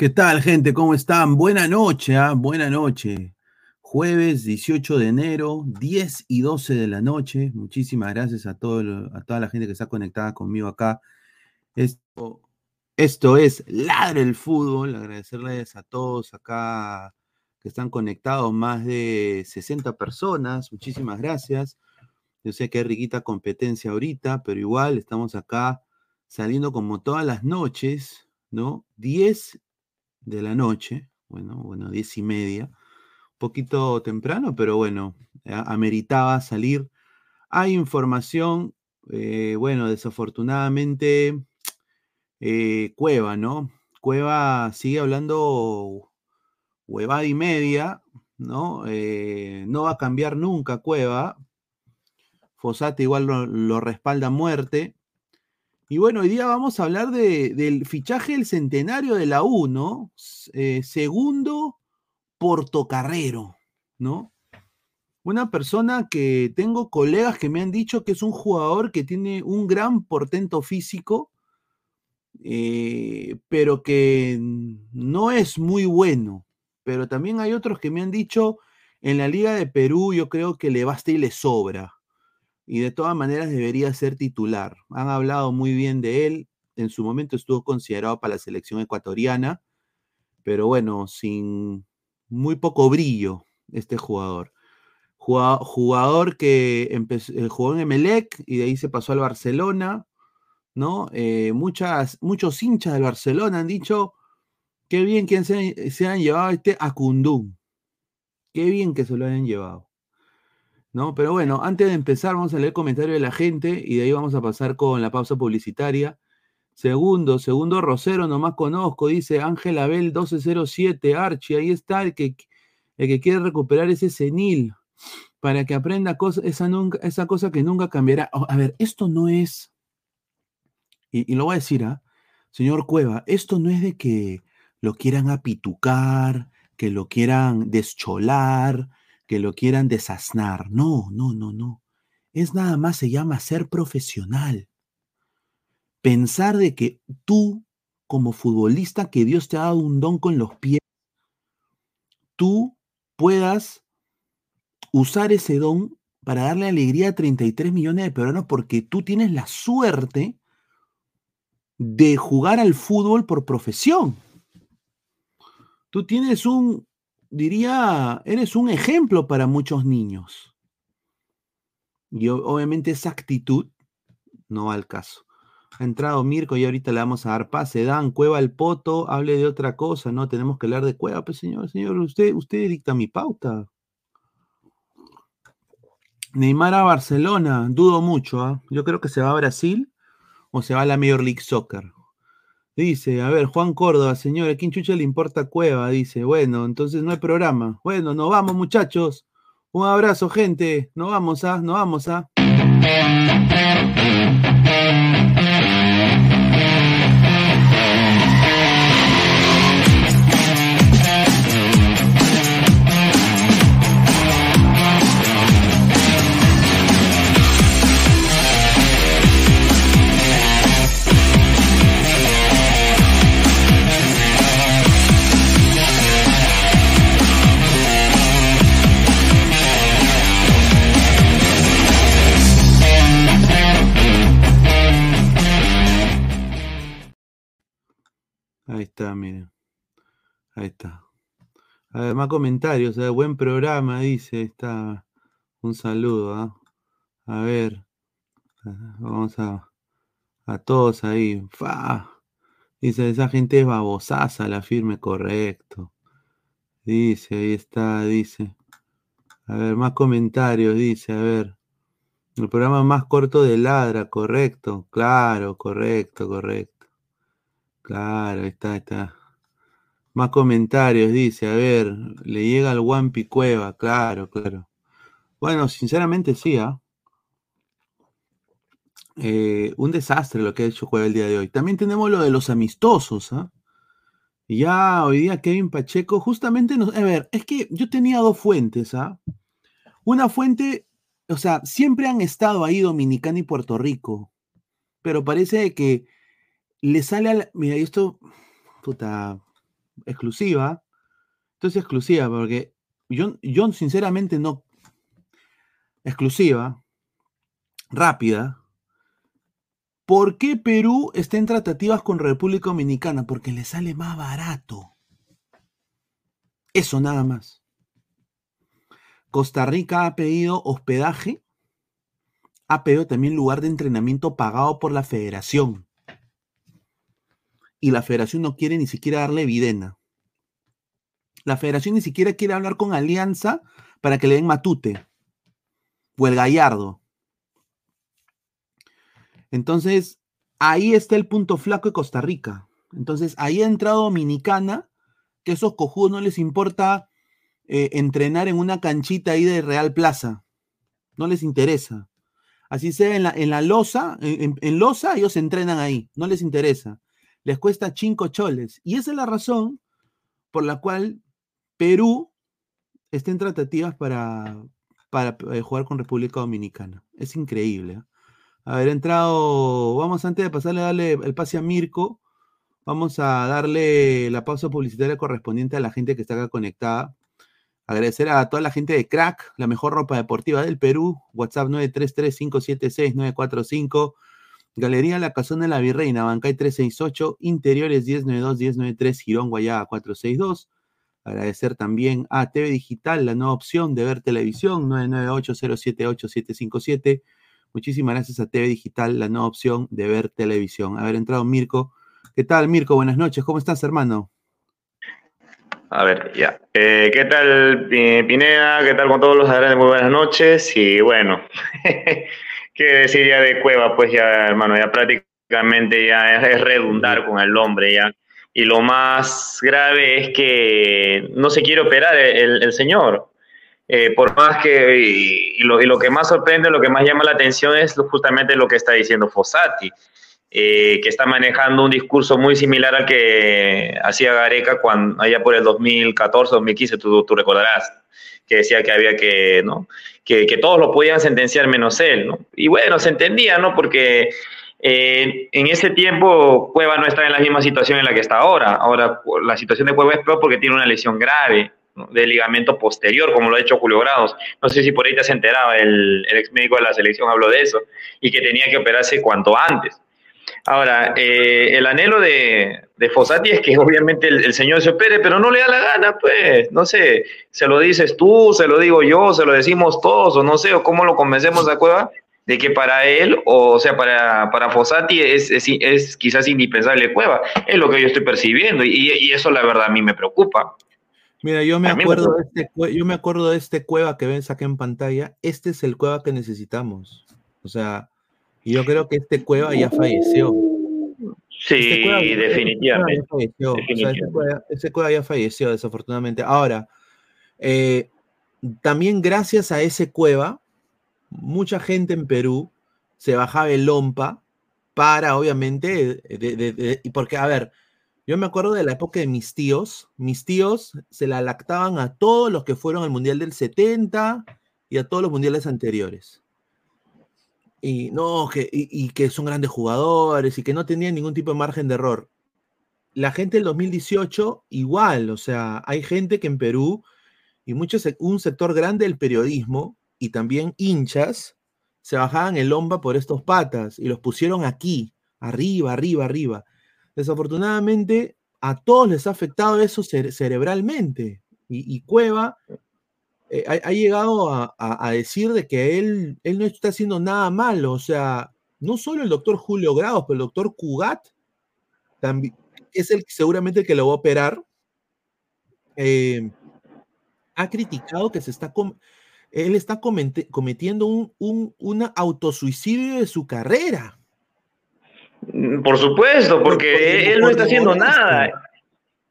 ¿Qué tal, gente? ¿Cómo están? Buena noche, ¿ah? Buena noche. Jueves 18 de enero, 10 y 12 de la noche. Muchísimas gracias a, todo, a toda la gente que está conectada conmigo acá. Esto, esto es Ladre el Fútbol. Agradecerles a todos acá que están conectados, más de 60 personas. Muchísimas gracias. Yo sé que hay riquita competencia ahorita, pero igual estamos acá saliendo como todas las noches, ¿no? 10 de la noche, bueno, bueno, 10 y media, un poquito temprano, pero bueno, ameritaba salir. Hay información, eh, bueno, desafortunadamente, eh, Cueva, ¿no? Cueva sigue hablando huevada y media, ¿no? Eh, no va a cambiar nunca Cueva. Fosate igual lo, respalda a muerte. Y bueno, hoy día vamos a hablar del fichaje del centenario de la U, ¿no? Eh, segundo portocarrero, ¿no? Una persona que tengo colegas que me han dicho que es un jugador que tiene un gran portento físico, eh, pero que no es muy bueno pero también hay otros que me han dicho en la Liga de Perú yo creo que le basta y le sobra. Y de todas maneras debería ser titular. Han hablado muy bien de él. En su momento estuvo considerado para la selección ecuatoriana, pero bueno, sin muy poco brillo este jugador. Jugador que empezó, eh, jugó en Emelec y de ahí se pasó al Barcelona, ¿no? Eh, muchas, muchos hinchas del Barcelona han dicho, Qué bien que se, han llevado este Acundum. Qué bien que se lo hayan llevado. ¿No? Pero bueno, antes de empezar, vamos a leer comentarios de la gente y de ahí vamos a pasar con la pausa publicitaria. Segundo, segundo Rosero, nomás conozco, dice Ángel Abel 1207, Archie, ahí está el que, el que quiere recuperar ese senil para que aprenda esa, nunca, esa cosa que nunca cambiará. Oh, a ver, esto no es, y, lo voy a decir, ¿ah? señor Cueva, esto no es de que lo quieran apitucar, que lo quieran descholar, que lo quieran desasnar. No, no, no, no. Es nada más, se llama ser profesional. Pensar de que tú, como futbolista, que Dios te ha dado un don con los pies, tú puedas usar ese don para darle alegría a 33 millones de peruanos porque tú tienes la suerte de jugar al fútbol por profesión. Tú tienes un, diría, eres un ejemplo para muchos niños. Y obviamente esa actitud no va al caso. Ha entrado Mirko y ahorita le vamos a dar pase. Dan, Cueva el Poto, hable de otra cosa, ¿no? Tenemos que hablar de Cueva, pues señor, señor, usted, usted dicta mi pauta. Neymar a Barcelona, dudo mucho, ¿ah? Yo creo que se va a Brasil o se va a la Major League Soccer. Dice, a ver, Juan Córdoba, señor, ¿a quién chucha le importa Cueva? Dice, bueno, entonces no hay programa. Bueno, nos vamos, muchachos. Un abrazo, gente. Nos vamos, ¿ah? Nos vamos, ¿ah? Ahí está, miren. Ahí está. A ver, más comentarios. ¿eh? buen programa, dice. Está. Un saludo. ¿ah? A ver. Vamos a. A todos ahí. ¡Fa! Dice, esa gente es babosaza, la firme, correcto. Dice, ahí está, dice. A ver, más comentarios, dice, a ver. El programa más corto de Ladra, correcto. Claro, correcto, correcto. Claro, está, está. Más comentarios, dice, a ver, le llega al Wampi Cueva, claro, claro. Bueno, sinceramente sí, ¿ah? eh, un desastre lo que ha hecho Cueva el día de hoy. También tenemos lo de los amistosos, ¿ah? Ya hoy día Kevin Pacheco, justamente, nos, a ver, es que yo tenía dos fuentes, ¿ah? Una fuente, o sea, siempre han estado ahí Dominicana y Puerto Rico, pero parece que le sale a la, Mira, esto, puta, exclusiva. Entonces exclusiva, porque yo, yo sinceramente no... Exclusiva, rápida. ¿Por qué Perú está en tratativas con República Dominicana? Porque le sale más barato. Eso nada más. Costa Rica ha pedido hospedaje, ha pedido también lugar de entrenamiento pagado por la federación. Y la federación no quiere ni siquiera darle evidena. La federación ni siquiera quiere hablar con Alianza para que le den Matute o el Gallardo. Entonces, ahí está el punto flaco de Costa Rica. Entonces, ahí ha entrado Dominicana, que esos cojudos no les importa eh, entrenar en una canchita ahí de Real Plaza. No les interesa. Así sea en la, en la losa, en, en, losa, ellos entrenan ahí. No les interesa. Les cuesta cinco choles. Y esa es la razón por la cual Perú está en tratativas para, para eh, jugar con República Dominicana. Es increíble. ¿eh? haber entrado. Vamos antes de pasarle a darle el pase a Mirko. Vamos a darle la pausa publicitaria correspondiente a la gente que está acá conectada. Agradecer a toda la gente de Crack, la mejor ropa deportiva del Perú. WhatsApp 933-576-945. Galería La Casona de la Virreina, Bancay 368, Interiores 1092-1093, Girón Guayá 462. Agradecer también a TV Digital, la nueva opción de ver televisión, 998-078-757. Muchísimas gracias a TV Digital, la nueva opción de ver televisión. Haber entrado Mirko. ¿Qué tal, Mirko? Buenas noches. ¿Cómo estás, hermano? A ver, ya. Eh, ¿Qué tal, Pineda? ¿Qué tal con todos los adelante? Muy buenas noches. Y bueno, ¿qué decir ya de Cueva? Pues ya, hermano, ya prácticamente ya es redundar con el nombre ya. Y lo más grave es que no se quiere operar el, el señor. Eh, por más que, y, lo, y, lo, que más sorprende, lo que más llama la atención es justamente lo que está diciendo Fossati, eh, que está manejando un discurso muy similar al que hacía Gareca cuando, allá por el 2014, 2015, tú, tú recordarás, que decía que había que, ¿no? Que, que, todos lo podían sentenciar menos él, ¿no? Y bueno, se entendía, ¿no? Porque eh, en ese tiempo Cueva no está en la misma situación en la que está ahora. Ahora la situación de Cueva es peor porque tiene una lesión grave de ligamento posterior, como lo ha hecho Julio Grados. No sé si por ahí te has enterado, el, el ex médico de la selección habló de eso y que tenía que operarse cuanto antes. Ahora, eh, el anhelo de, de, Fossati es que obviamente el, el, señor se opere, pero no le da la gana, pues, no sé, se lo dices tú, se lo digo yo, se lo decimos todos, o no sé, o cómo lo convencemos a Cueva de que para él, o sea, para, para Fossati es, es, es quizás indispensable Cueva, es lo que yo estoy percibiendo, y, y eso la verdad a mí me preocupa. Mira, yo me, acuerdo de este, yo me acuerdo de este cueva que ven acá en pantalla. Este es el cueva que necesitamos. O sea, y yo creo que este cueva ya falleció. Sí, este cueva, definitivamente. Este cueva falleció. definitivamente. O sea, ese, cueva, ese, cueva, ya falleció, desafortunadamente. Ahora, eh, también gracias a ese cueva, mucha gente en Perú se bajaba el lompa para, obviamente, de, de, de, porque, a ver, yo me acuerdo de la época de mis tíos. Mis tíos se la lactaban a todos los que fueron al Mundial del 70 y a todos los mundiales anteriores. Y no, que, y, que son grandes jugadores y que no tenían ningún tipo de margen de error. La gente del 2018, igual, o sea, hay gente que en Perú y muchos, un sector grande del periodismo y también hinchas se bajaban el lomba por estos patas y los pusieron aquí, arriba, arriba, arriba. Desafortunadamente, a todos les ha afectado eso cere cerebralmente. Y, y Cueva eh, ha, ha, llegado a, a, a, decir de que él, él no está haciendo nada malo. O sea, no solo el doctor Julio Grados, pero el doctor Cugat también es el seguramente el que lo va a operar. Eh, ha criticado que se está él está cometiendo un, un, un autosuicidio de su carrera. Por supuesto, porque él no está haciendo nada.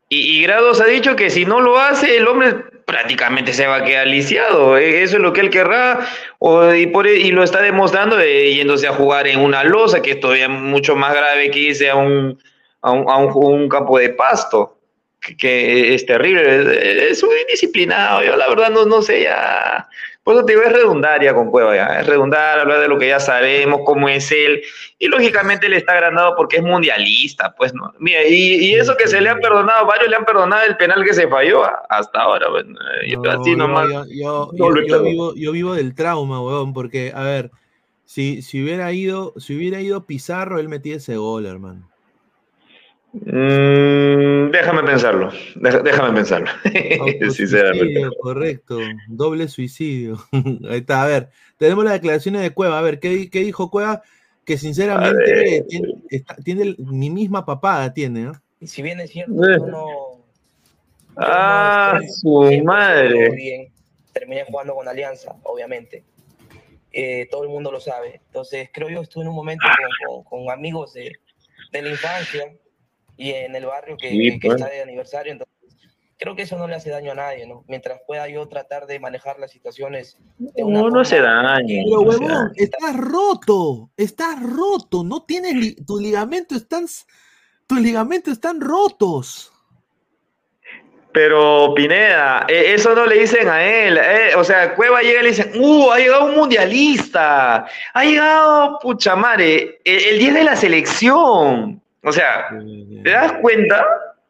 Y, y, Grados ha dicho que si no lo hace, el hombre prácticamente se va a quedar lisiado. E, eso es lo que él querrá, y, por, y, lo está demostrando de, yéndose a jugar en una losa, que es todavía mucho más grave que irse a un, a un, a un, un campo de pasto. que es terrible, es, muy indisciplinado, yo la verdad no, no sé ya, por eso te digo, es redundaria con Cueva ya, es redundar, hablar de lo que ya sabemos, cómo es él, y lógicamente le está agrandado porque es mundialista, pues no, mira, y, eso que se le han perdonado, varios le han perdonado el penal que se falló hasta ahora, yo así nomás. Yo, vivo, yo vivo del trauma, weón, porque, a ver, si, si hubiera ido, si hubiera ido Pizarro, él metía ese gol, hermano. Mm, déjame pensarlo, déjame pensarlo. Sinceramente. Correcto, doble suicidio. Ahí está, a ver, tenemos las declaraciones de Cueva. A ver, ¿qué, dijo Cueva? Que sinceramente tiene, mi misma papada, tiene, ¿no? Y si bien es cierto, yo no. ah, su madre. Terminé jugando con Alianza, obviamente. Eh, todo el mundo lo sabe. Entonces, creo yo estuve en un momento con, amigos de, de la infancia y en el barrio que, pues. está de aniversario. Entonces, creo que eso no le hace daño a nadie, ¿no? Mientras pueda yo tratar de manejar las situaciones. no, no hace daño. Pero, huevón, estás roto, estás roto, no tienes, tus ligamentos están, tus ligamentos están rotos. Pero Pineda, e, eso no le dicen a él. Eh, o sea, Cueva llega y le dicen, ¡uh! Ha llegado un mundialista. Ha llegado, pucha madre, el, el 10 de la selección. O sea, ¿te das cuenta?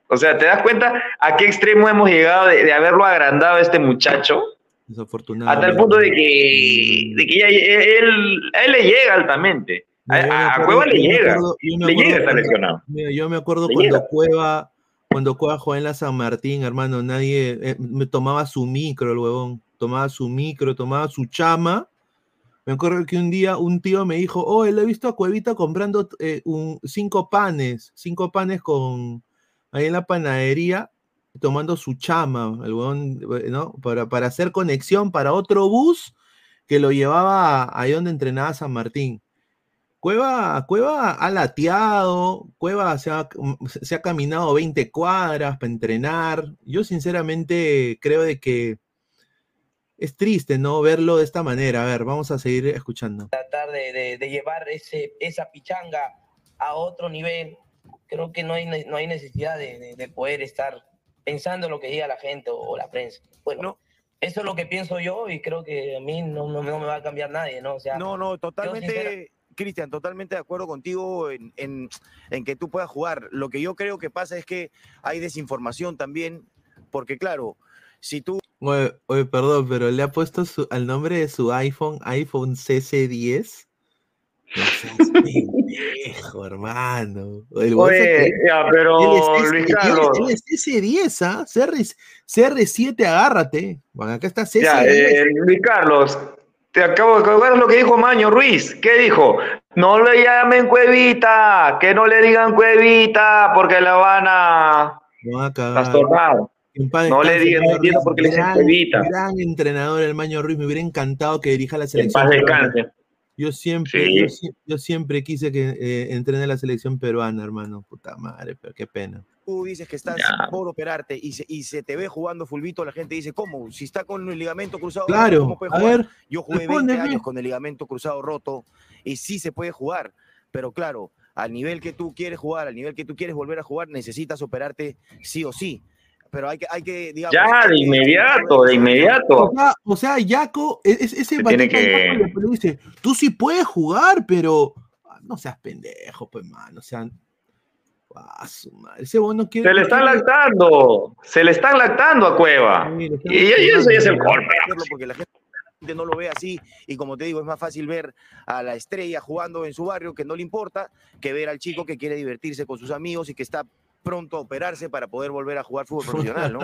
O sea, ¿te das cuenta a qué extremo hemos llegado de, haberlo agrandado a este muchacho? Desafortunado. Hasta el punto de que, de que él, a él le llega altamente. A, Cueva le llega. le llega está lesionado. yo me acuerdo cuando Cueva, cuando Cueva jugaba en la San Martín, hermano, nadie eh, me tomaba su micro, el huevón. Tomaba su micro, tomaba su chama me acuerdo que un día un tío me dijo, oh, él he visto a Cuevita comprando eh, cinco panes, cinco panes con ahí en la panadería, tomando su chama, eh, ¿no? Para, para hacer conexión para otro bus que lo llevaba ahí donde entrenaba San Martín. Cueva, Cueva ha lateado, Cueva se ha, se ha caminado 20 cuadras para entrenar. Yo sinceramente creo de que es triste, ¿no? Verlo de esta manera. A ver, vamos a seguir escuchando. Tratar de, llevar ese, esa pichanga a otro nivel. Creo que no hay, no hay necesidad de, poder estar pensando en lo que diga la gente o, la prensa. Bueno, eso es lo que pienso yo y creo que a mí no, no, me va a cambiar nadie, ¿no? O sea, no, no, totalmente. Cristian, totalmente de acuerdo contigo en, en, en, que tú puedas jugar. Lo que yo creo que pasa es que hay desinformación también, porque claro, si tú Oye, perdón, pero le ha puesto su, al nombre de su iPhone, iPhone CC10. No seas pendejo, hermano. Oye, ya, pero Luis Carlos. Él es CC10, ¿ah? CR, 7 agárrate. Bueno, acá está CC10. Ya, eh, Luis Carlos, te acabo de colgar lo que dijo Maño Ruiz. ¿Qué dijo? No le llamen cuevita, que no le digan cuevita, porque la van a. No a cagar. No le digan, no entiendo por qué le evita. Gran entrenador el Maño Ruiz, me hubiera encantado que dirija la selección. En paz Yo siempre, yo, siempre quise que eh, entrene la selección peruana, hermano. Puta madre, pero qué pena. Tú dices que estás por operarte y se, y se te ve jugando fulbito, la gente dice, ¿cómo? Si está con el ligamento cruzado claro, ¿cómo puede jugar? yo jugué 20 años con el ligamento cruzado roto y sí se puede jugar, pero claro, al nivel que tú quieres jugar, al nivel que tú quieres volver a jugar, necesitas operarte sí o sí pero hay que, hay que digamos, Ya, de inmediato, de inmediato. O sea, Yaco, e, es, ese tiene que... dice, tú sí puedes jugar, pero ah, no seas pendejo, pues, mano, o sea, ah, su madre. Ese bueno quiere, se le están lactando, se le están lactando a Cueva. y, eso ya es el golpe. Porque la gente no lo ve así y como te digo es más fácil ver a la estrella jugando en su barrio que no le importa que ver al chico que quiere divertirse con sus amigos y que está pronto a operarse para poder volver a jugar fútbol profesional, ¿no?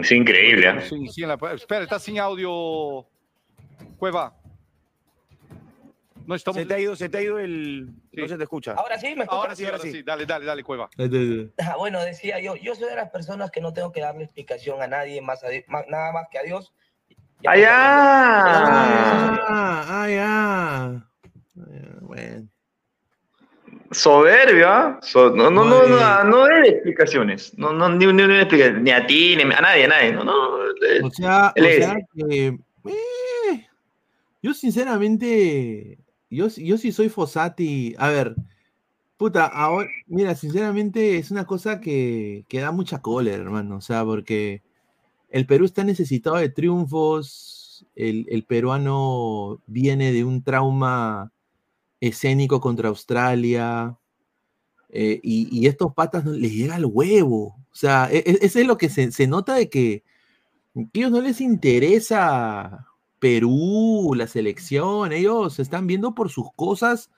Es increíble. ¿eh? Sí, sí, la... Espera, está sin audio, Cueva. No estamos... Se te ha ido, se te ha ido el... No se te escucha. Ahora sí, me escucha. Ahora sí, ahora sí. Dale, dale, dale, Cueva. Ah, bueno, decía yo, yo soy de las personas que no tengo que darle explicación a nadie más, nada más que a Dios. ¡Allá! ¡Ah, ya! Bueno soberbia, no, no, no, no, no de explicaciones, no, no, ni, ni, ni a ti, ni a nadie, a nadie, no, no. O sea, o sea que, eh, yo sinceramente, yo, yo sí soy Fossati, a ver, Puta, ahora, mira, sinceramente es una cosa que, que da mucha cólera, hermano. O sea, porque el Perú está necesitado de triunfos. El, el peruano viene de un trauma escénico contra Australia. eh, y, y estos patas no- les llega el huevo. O sea, e- e- eso es lo que se, se nota de que a ellos no les interesa Perú, la selección, ellos se están viendo por sus cosas,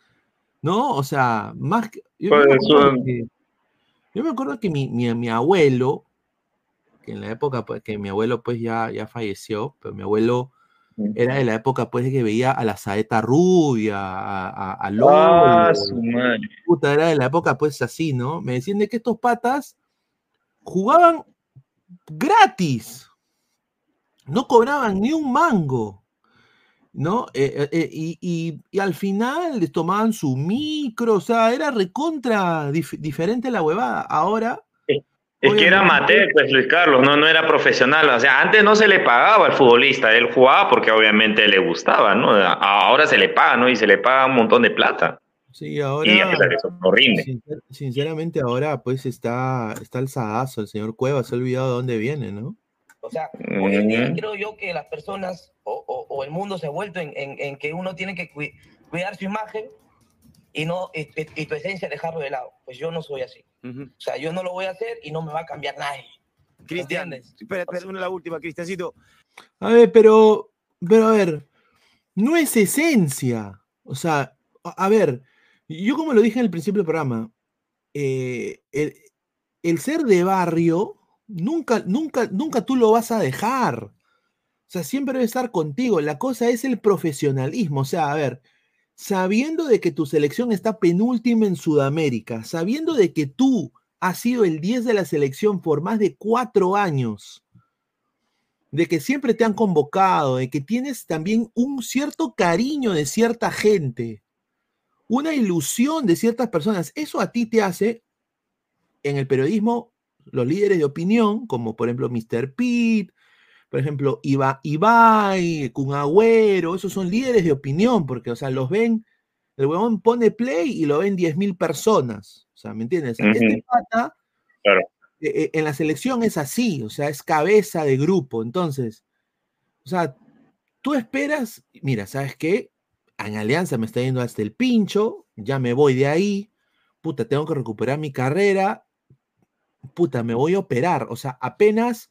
¿no? O sea, más que... Yo, yo me, Pues, acuerdo que, yo me acuerdo que mi, mi, mi abuelo, que en la época, pues, que mi abuelo pues ya, ya falleció, pero mi abuelo era de la época pues que veía a la saeta rubia, a, a, a Lolo, Ah, su madre. puta, era de la época pues así, ¿no? Me decían de que estos patas jugaban gratis, no cobraban ni un mango, ¿no? Eh, eh, eh, y, y- y al final les tomaban su micro, o sea, era recontra dif- diferente la huevada. Ahora, Es que era amateur, pues Luis Carlos, no, no era profesional. O sea, antes no se le pagaba al futbolista, él jugaba porque obviamente le gustaba, ¿no? Ahora se le paga, ¿no? Y se le paga un montón de plata. sí, ahora... Y a pesar de eso, no rinde. Sincer- sinceramente, ahora pues está, está alzadazo. El señor Cueva se ha olvidado de dónde viene, ¿no? O sea, hoy en día creo yo que las personas o, o- o el mundo se ha vuelto en, en- en que uno tiene que cui- cuidar su imagen y no y, y- y tu esencia dejarlo de lado. Pues yo no soy así. O sea, yo no lo voy a hacer y no me va a cambiar nadie. Cristian, espera, espera, una la última, Cristiancito. A ver, pero, pero a ver, no es esencia. O sea, a, a ver, yo como lo dije en el principio del programa, eh, el, el ser de barrio, nunca, nunca, nunca tú lo vas a dejar. O sea, siempre debe estar contigo. La cosa es el profesionalismo. O sea, a ver, sabiendo de que tu selección está penúltima en Sudamérica, sabiendo de que tú has sido el 10 de la selección por más de cuatro años, de que siempre te han convocado, de que tienes también un cierto cariño de cierta gente, una ilusión de ciertas personas, eso a ti te hace, en el periodismo, los líderes de opinión, como por ejemplo Mr. Pitt, por ejemplo Iba, Ibai, Kun Agüero, esos son líderes de opinión, porque, o sea, los ven, el huevón pone play y lo ven 10.000 personas, o sea, ¿me entiendes? Este Ujú. pata, Claro. eh, eh, en la selección es así, o sea, es cabeza de grupo. Entonces, o sea, tú esperas, mira, ¿sabes qué? En Alianza me está yendo hasta el pincho, ya me voy de ahí, puta, tengo que recuperar mi carrera, puta, me voy a operar. O sea, apenas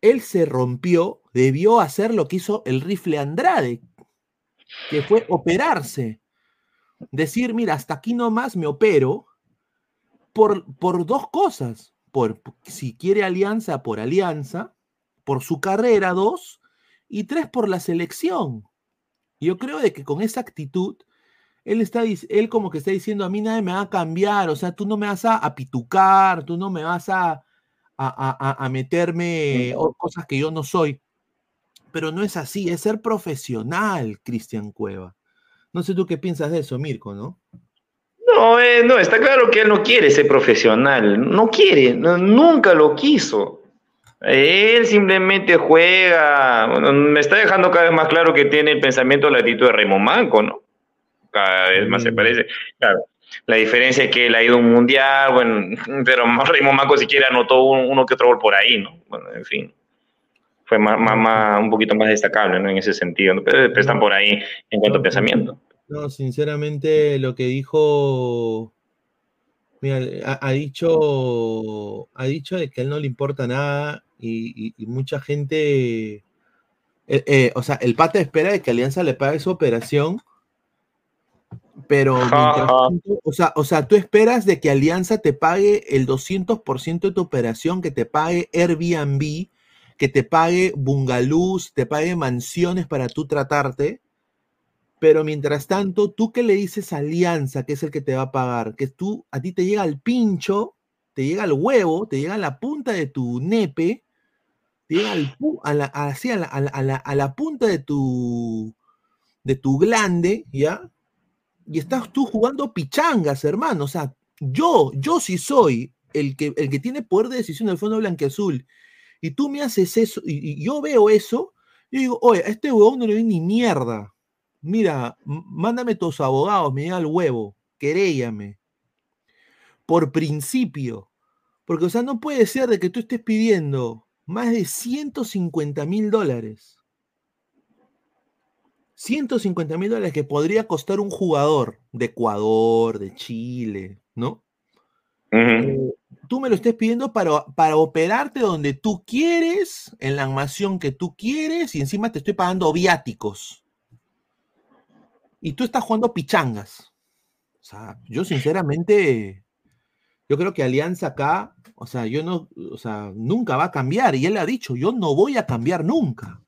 él se rompió, debió hacer lo que hizo el rifle Andrade, que fue operarse. Decir, mira, hasta aquí nomás me opero por, por dos cosas. Por si quiere alianza, por alianza, por su carrera, dos, y tres, por la selección. Yo creo de que con esa actitud, él, está, él como que está diciendo, a mí nadie me va a cambiar, o sea, tú no me vas a, a pitucar, tú no me vas a, a, a- a- meterme o- cosas que yo no soy. Pero no es así, es ser profesional, Cristian Cueva. No sé tú qué piensas de eso, Mirko, ¿no? No, eh, no, está claro que él no quiere ser profesional, no quiere, no- nunca lo quiso. Él simplemente juega, me está dejando cada vez más claro que tiene el pensamiento, la actitud de Raymond Manco, ¿no? Cada vez más se Mm. parece. Claro, la diferencia es que él ha ido a un mundial, bueno, pero Raymond Manco siquiera anotó un- uno que otro gol por ahí, ¿no? Bueno, en fin. Fue más, más, más- un poquito más destacable, ¿no? En ese sentido, ¿no? pero, pero están por ahí en cuanto a pensamiento. No, sinceramente, lo que dijo. Mira, ha, dicho. Ha dicho que a él no le importa nada y mucha gente. eh, eh, o sea, el pata espera de que Alianza le pague su operación. Pero mientras o sea, o sea, tú esperas de que Alianza te pague el 200% de tu operación, que te pague Airbnb, que te pague bungalows, te pague mansiones para tú tratarte. Pero mientras tanto, tú que le dices a Alianza, que es el que te va a pagar, que tú, a ti te llega el pincho, te llega el huevo, te llega la punta de tu nepe, te llega al pu- a, la, así, a, la, a la- a la- a la punta de tu, de tu glande, ¿ya? Y estás tú jugando pichangas, hermano. O sea, yo, yo sí soy el que, el que tiene poder de decisión del Fondo Blanqueazul, y tú me haces eso, y, yo veo eso, y digo, oye, a este huevón no le doy ni mierda. Mira, mándame tus abogados, me llega el huevo, queréllame. por principio. Porque, o sea, no puede ser de que tú estés pidiendo más de 150 mil dólares. 150 mil dólares que podría costar un jugador de Ecuador, de Chile, ¿no? Eh, tú me lo estés pidiendo para, para operarte donde tú quieres, en la animación que tú quieres, y encima te estoy pagando viáticos. Y tú estás jugando pichangas. O sea, yo sinceramente, yo creo que Alianza acá, o sea, yo no, o sea, nunca va a cambiar. Y él ha dicho, yo no voy a cambiar nunca.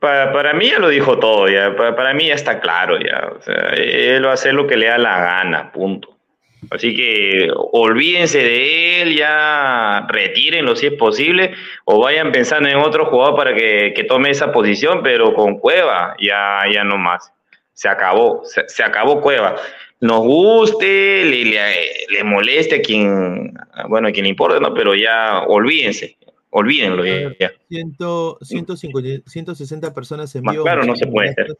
Para, para mí ya lo dijo todo, ya. Para, para mí ya está claro, ya. Él va a hacer lo que le da la gana, punto. Así que olvídense de él, ya retírenlo si es posible, o vayan pensando en otro jugador para que, que tome esa posición, pero con Cueva ya, ya no más. Se acabó, se, se acabó Cueva. Nos guste, le, le, le, moleste a quien, bueno, a quien le importa, ¿no? Pero ya olvídense, olvídenlo ya. ya. 100, 150, 160 personas en vivo. Más claro, no se puede hacer.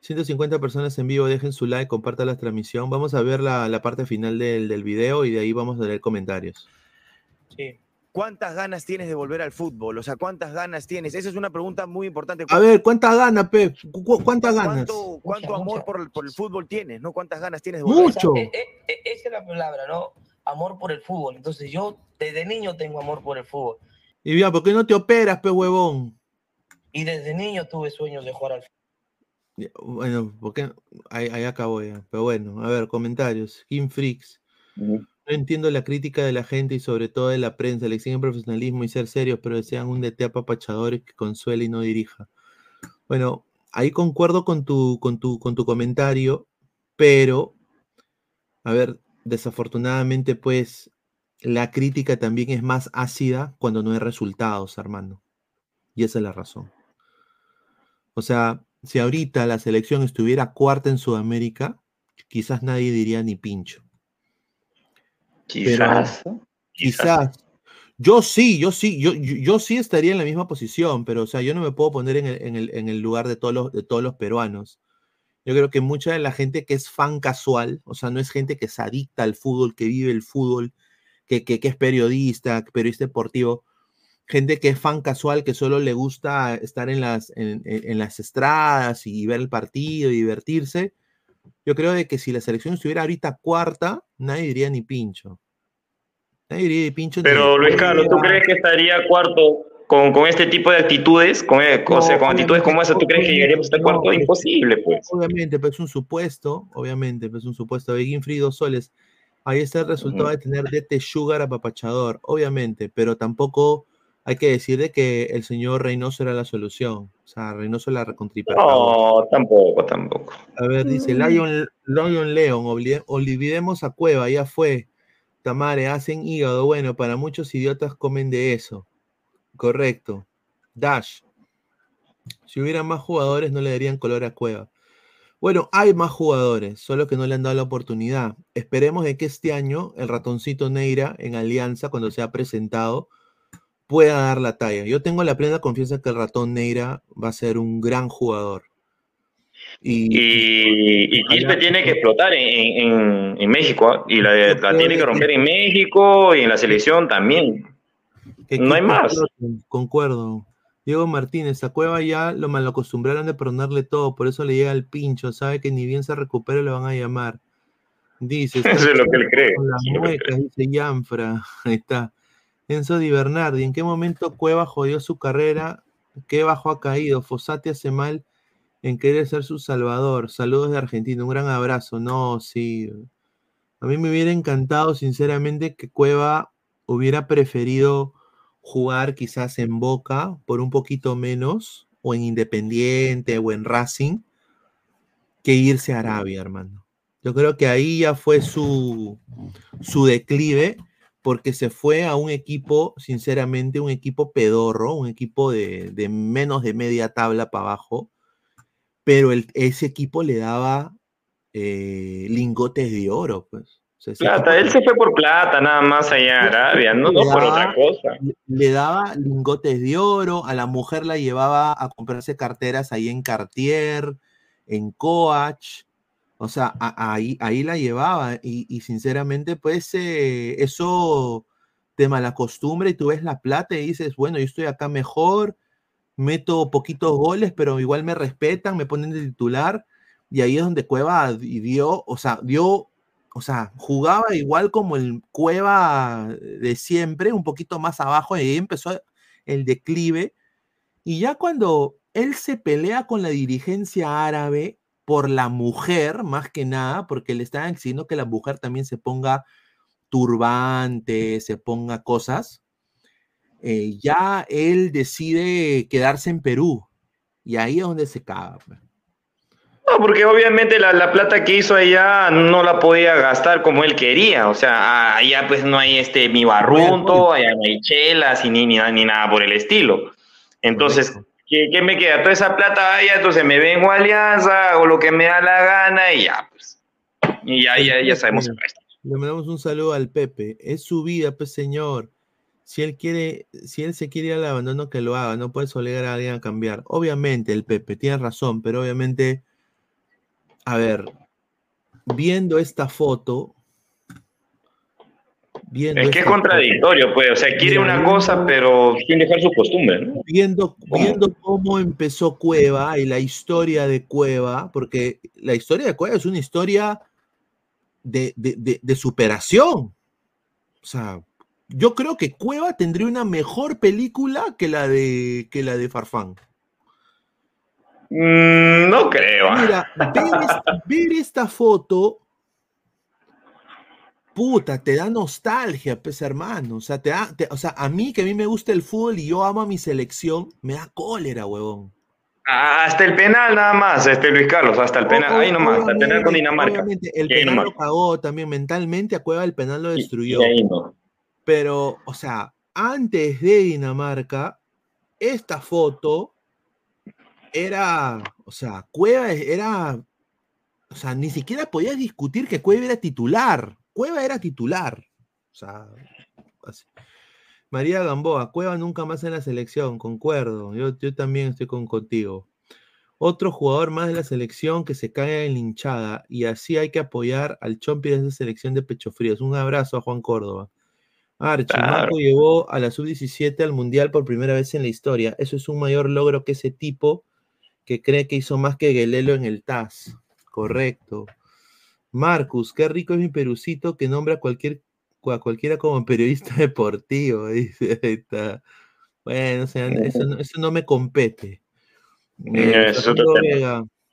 150 personas en vivo, dejen su like, compartan la transmisión. Vamos a ver la, la parte final del, del, video y de ahí vamos a leer comentarios. Sí. ¿Cuántas ganas tienes de volver al fútbol? O sea, ¿cuántas ganas tienes? Esa es una pregunta muy importante. A ver, ¿cuántas ganas, Pep? ¿Cuántas ganas? ¿Cuánto, cuánto mucha, amor mucha. Por, el, por, el, fútbol tienes? ¿No? ¿Cuántas ganas tienes de volver? Mucho. Esa, e, e, esa es la palabra, ¿no? Amor por el fútbol. Entonces yo desde niño tengo amor por el fútbol. Y bien, ¿por qué no te operas, pe huevón? Y desde niño tuve sueños de jugar al. Bueno, porque ahí, ahí, acabó ya. Pero bueno, a ver, comentarios. Kim Freaks. Uh -huh. No entiendo la crítica de la gente y sobre todo de la prensa. Le exigen profesionalismo y ser serios, pero desean un DT apapachador que consuele y no dirija. Bueno, ahí concuerdo con tu, con tu, con tu comentario, pero, a ver, desafortunadamente, pues, la crítica también es más ácida cuando no hay resultados, Armando. Y esa es la razón. O sea, si ahorita la selección estuviera cuarta en Sudamérica, quizás nadie diría ni pincho. Quizás. Pero, quizás. Yo sí, yo sí, yo, yo, yo, sí estaría en la misma posición, pero o sea, yo no me puedo poner en el, en el, en el lugar de todos, los, de todos los peruanos. Yo creo que mucha de la gente que es fan casual, o sea, no es gente que se adicta al fútbol, que vive el fútbol, que, que, que es periodista, periodista deportivo, gente que es fan casual, que solo le gusta estar en las, en, en, las estradas y ver el partido y divertirse. Yo creo de que si la selección estuviera ahorita cuarta, nadie diría ni pincho. Nadie diría ni pincho. Pero Luis Carlos, ¿tú crees que estaría cuarto con, con este tipo de actitudes? Con, no, o sea, con actitudes como esa, ¿tú crees que llegaríamos a estar cuarto? No, Imposible, pues. Obviamente, pero es un supuesto, obviamente, pero es un supuesto. Begin Free, dos soles. Ahí está el resultado uh -huh. de tener DT Sugar apapachador, obviamente, pero tampoco hay que decir de que el señor Reynoso era la solución. O sea, Reynoso la recontripa. No, tampoco, tampoco. A ver, dice Lion, Lion Leon, olvidemos a Cueva, ya fue. Tamare, hacen hígado. Bueno, para muchos idiotas comen de eso. Correcto. Dash. Si hubiera más jugadores, no le darían color a Cueva. Bueno, hay más jugadores, solo que no le han dado la oportunidad. Esperemos de que este año el ratoncito Neira en Alianza, cuando sea presentado, pueda dar la talla. Yo tengo la plena confianza que el ratón Neira va a ser un gran jugador. Y, y, y Quispe tiene que explotar en, en, en México ¿ah? y la, la, tiene que romper en México y en la selección también. No hay más. Concuerdo. Diego Martínez, a Cueva ya lo malacostumbraron de perdonarle todo, por eso le llega el pincho, sabe que ni bien se recupere lo van a llamar. Dice, eso es lo que él cree. Las muecas, dice Yanfra, ahí está. Enzo Di Bernardi, ¿en qué momento Cueva jodió su carrera? ¿Qué bajo ha caído? Fosati hace mal en querer ser su salvador. Saludos de Argentina, un gran abrazo. No, sí. A mí me hubiera encantado, sinceramente, que Cueva hubiera preferido jugar quizás en Boca por un poquito menos, o en Independiente, o en Racing, que irse a Arabia, hermano. Yo creo que ahí ya fue su, su declive porque se fue a un equipo, sinceramente, un equipo pedorro, un equipo de, de menos de media tabla para abajo, pero ese equipo le daba eh, lingotes de oro, pues. Sea, plata, él se fue por plata, nada más allá en Arabia, no, no por otra cosa. Le daba lingotes de oro, a la mujer la llevaba a comprarse carteras ahí en Cartier, en Coach, O sea, ahí, ahí la llevaba y, sinceramente, pues eh, eso te malacostumbra y tú ves la plata y dices, bueno, yo estoy acá mejor, meto poquitos goles, pero igual me respetan, me ponen de titular y ahí es donde Cueva dio, o sea, dio, o sea, jugaba igual como el Cueva de siempre, un poquito más abajo y ahí empezó el declive y ya cuando él se pelea con la dirigencia árabe por la mujer, más que nada, porque le estaban exigiendo que la mujer también se ponga turbante, se ponga cosas, eh, ya él decide quedarse en Perú. Y ahí es donde se caga. No, porque obviamente la, plata que hizo allá no la podía gastar como él quería. O sea, allá pues no hay este mi barrunto, allá no hay chelas y ni, ni, ni nada por el estilo. Entonces, ¿qué, me queda? Toda esa plata allá, entonces me vengo a Alianza, o lo que me da la gana y ya, pues. Y ya, ya, ya sabemos el resto. Le mandamos un saludo al Pepe. Es su vida, pues, señor. Si él quiere, si él se quiere ir al abandono, que lo haga. No puedes obligar a alguien a cambiar. Obviamente, el Pepe tiene razón, pero obviamente, a ver, viendo esta foto, es que es contradictorio, pues, o sea, quiere una cosa, pero sin dejar su costumbre. ¿no? Viendo, viendo cómo empezó Cueva y la historia de Cueva, porque la historia de Cueva es una historia de, de, superación. O sea, yo creo que Cueva tendría una mejor película que la de, que la de Farfán. Mm, no creo. Mira, ver esta foto puta, te da nostalgia, pues hermano. O sea, te da, o sea, a mí que a mí me gusta el fútbol y yo amo a mi selección, me da cólera, huevón. Hasta el penal nada más, este Luis Carlos, hasta el penal, ahí nomás, hasta el penal con Dinamarca. El penal lo cagó también mentalmente, a Cueva el penal lo destruyó. Pero, o sea, antes de Dinamarca, esta foto era, o sea, Cueva era, o sea, ni siquiera podías discutir que Cueva era titular. Cueva era titular. O sea, María Gamboa, Cueva nunca más en la selección, concuerdo. Yo, yo también estoy con contigo. Otro jugador más de la selección que se cae en hinchada y así hay que apoyar al Chompi de esa selección de pecho fríos. Un abrazo a Juan Córdoba. Archie, Marco llevó a la sub-17 al Mundial por primera vez en la historia. Eso es un mayor logro que ese tipo que cree que hizo más que Guelelo en el TAS. Correcto. Marcus, qué rico es mi perucito que nombra a, cualquier, a cualquiera como periodista deportivo. Dice, está. Bueno, eso, no, me compete. Eh,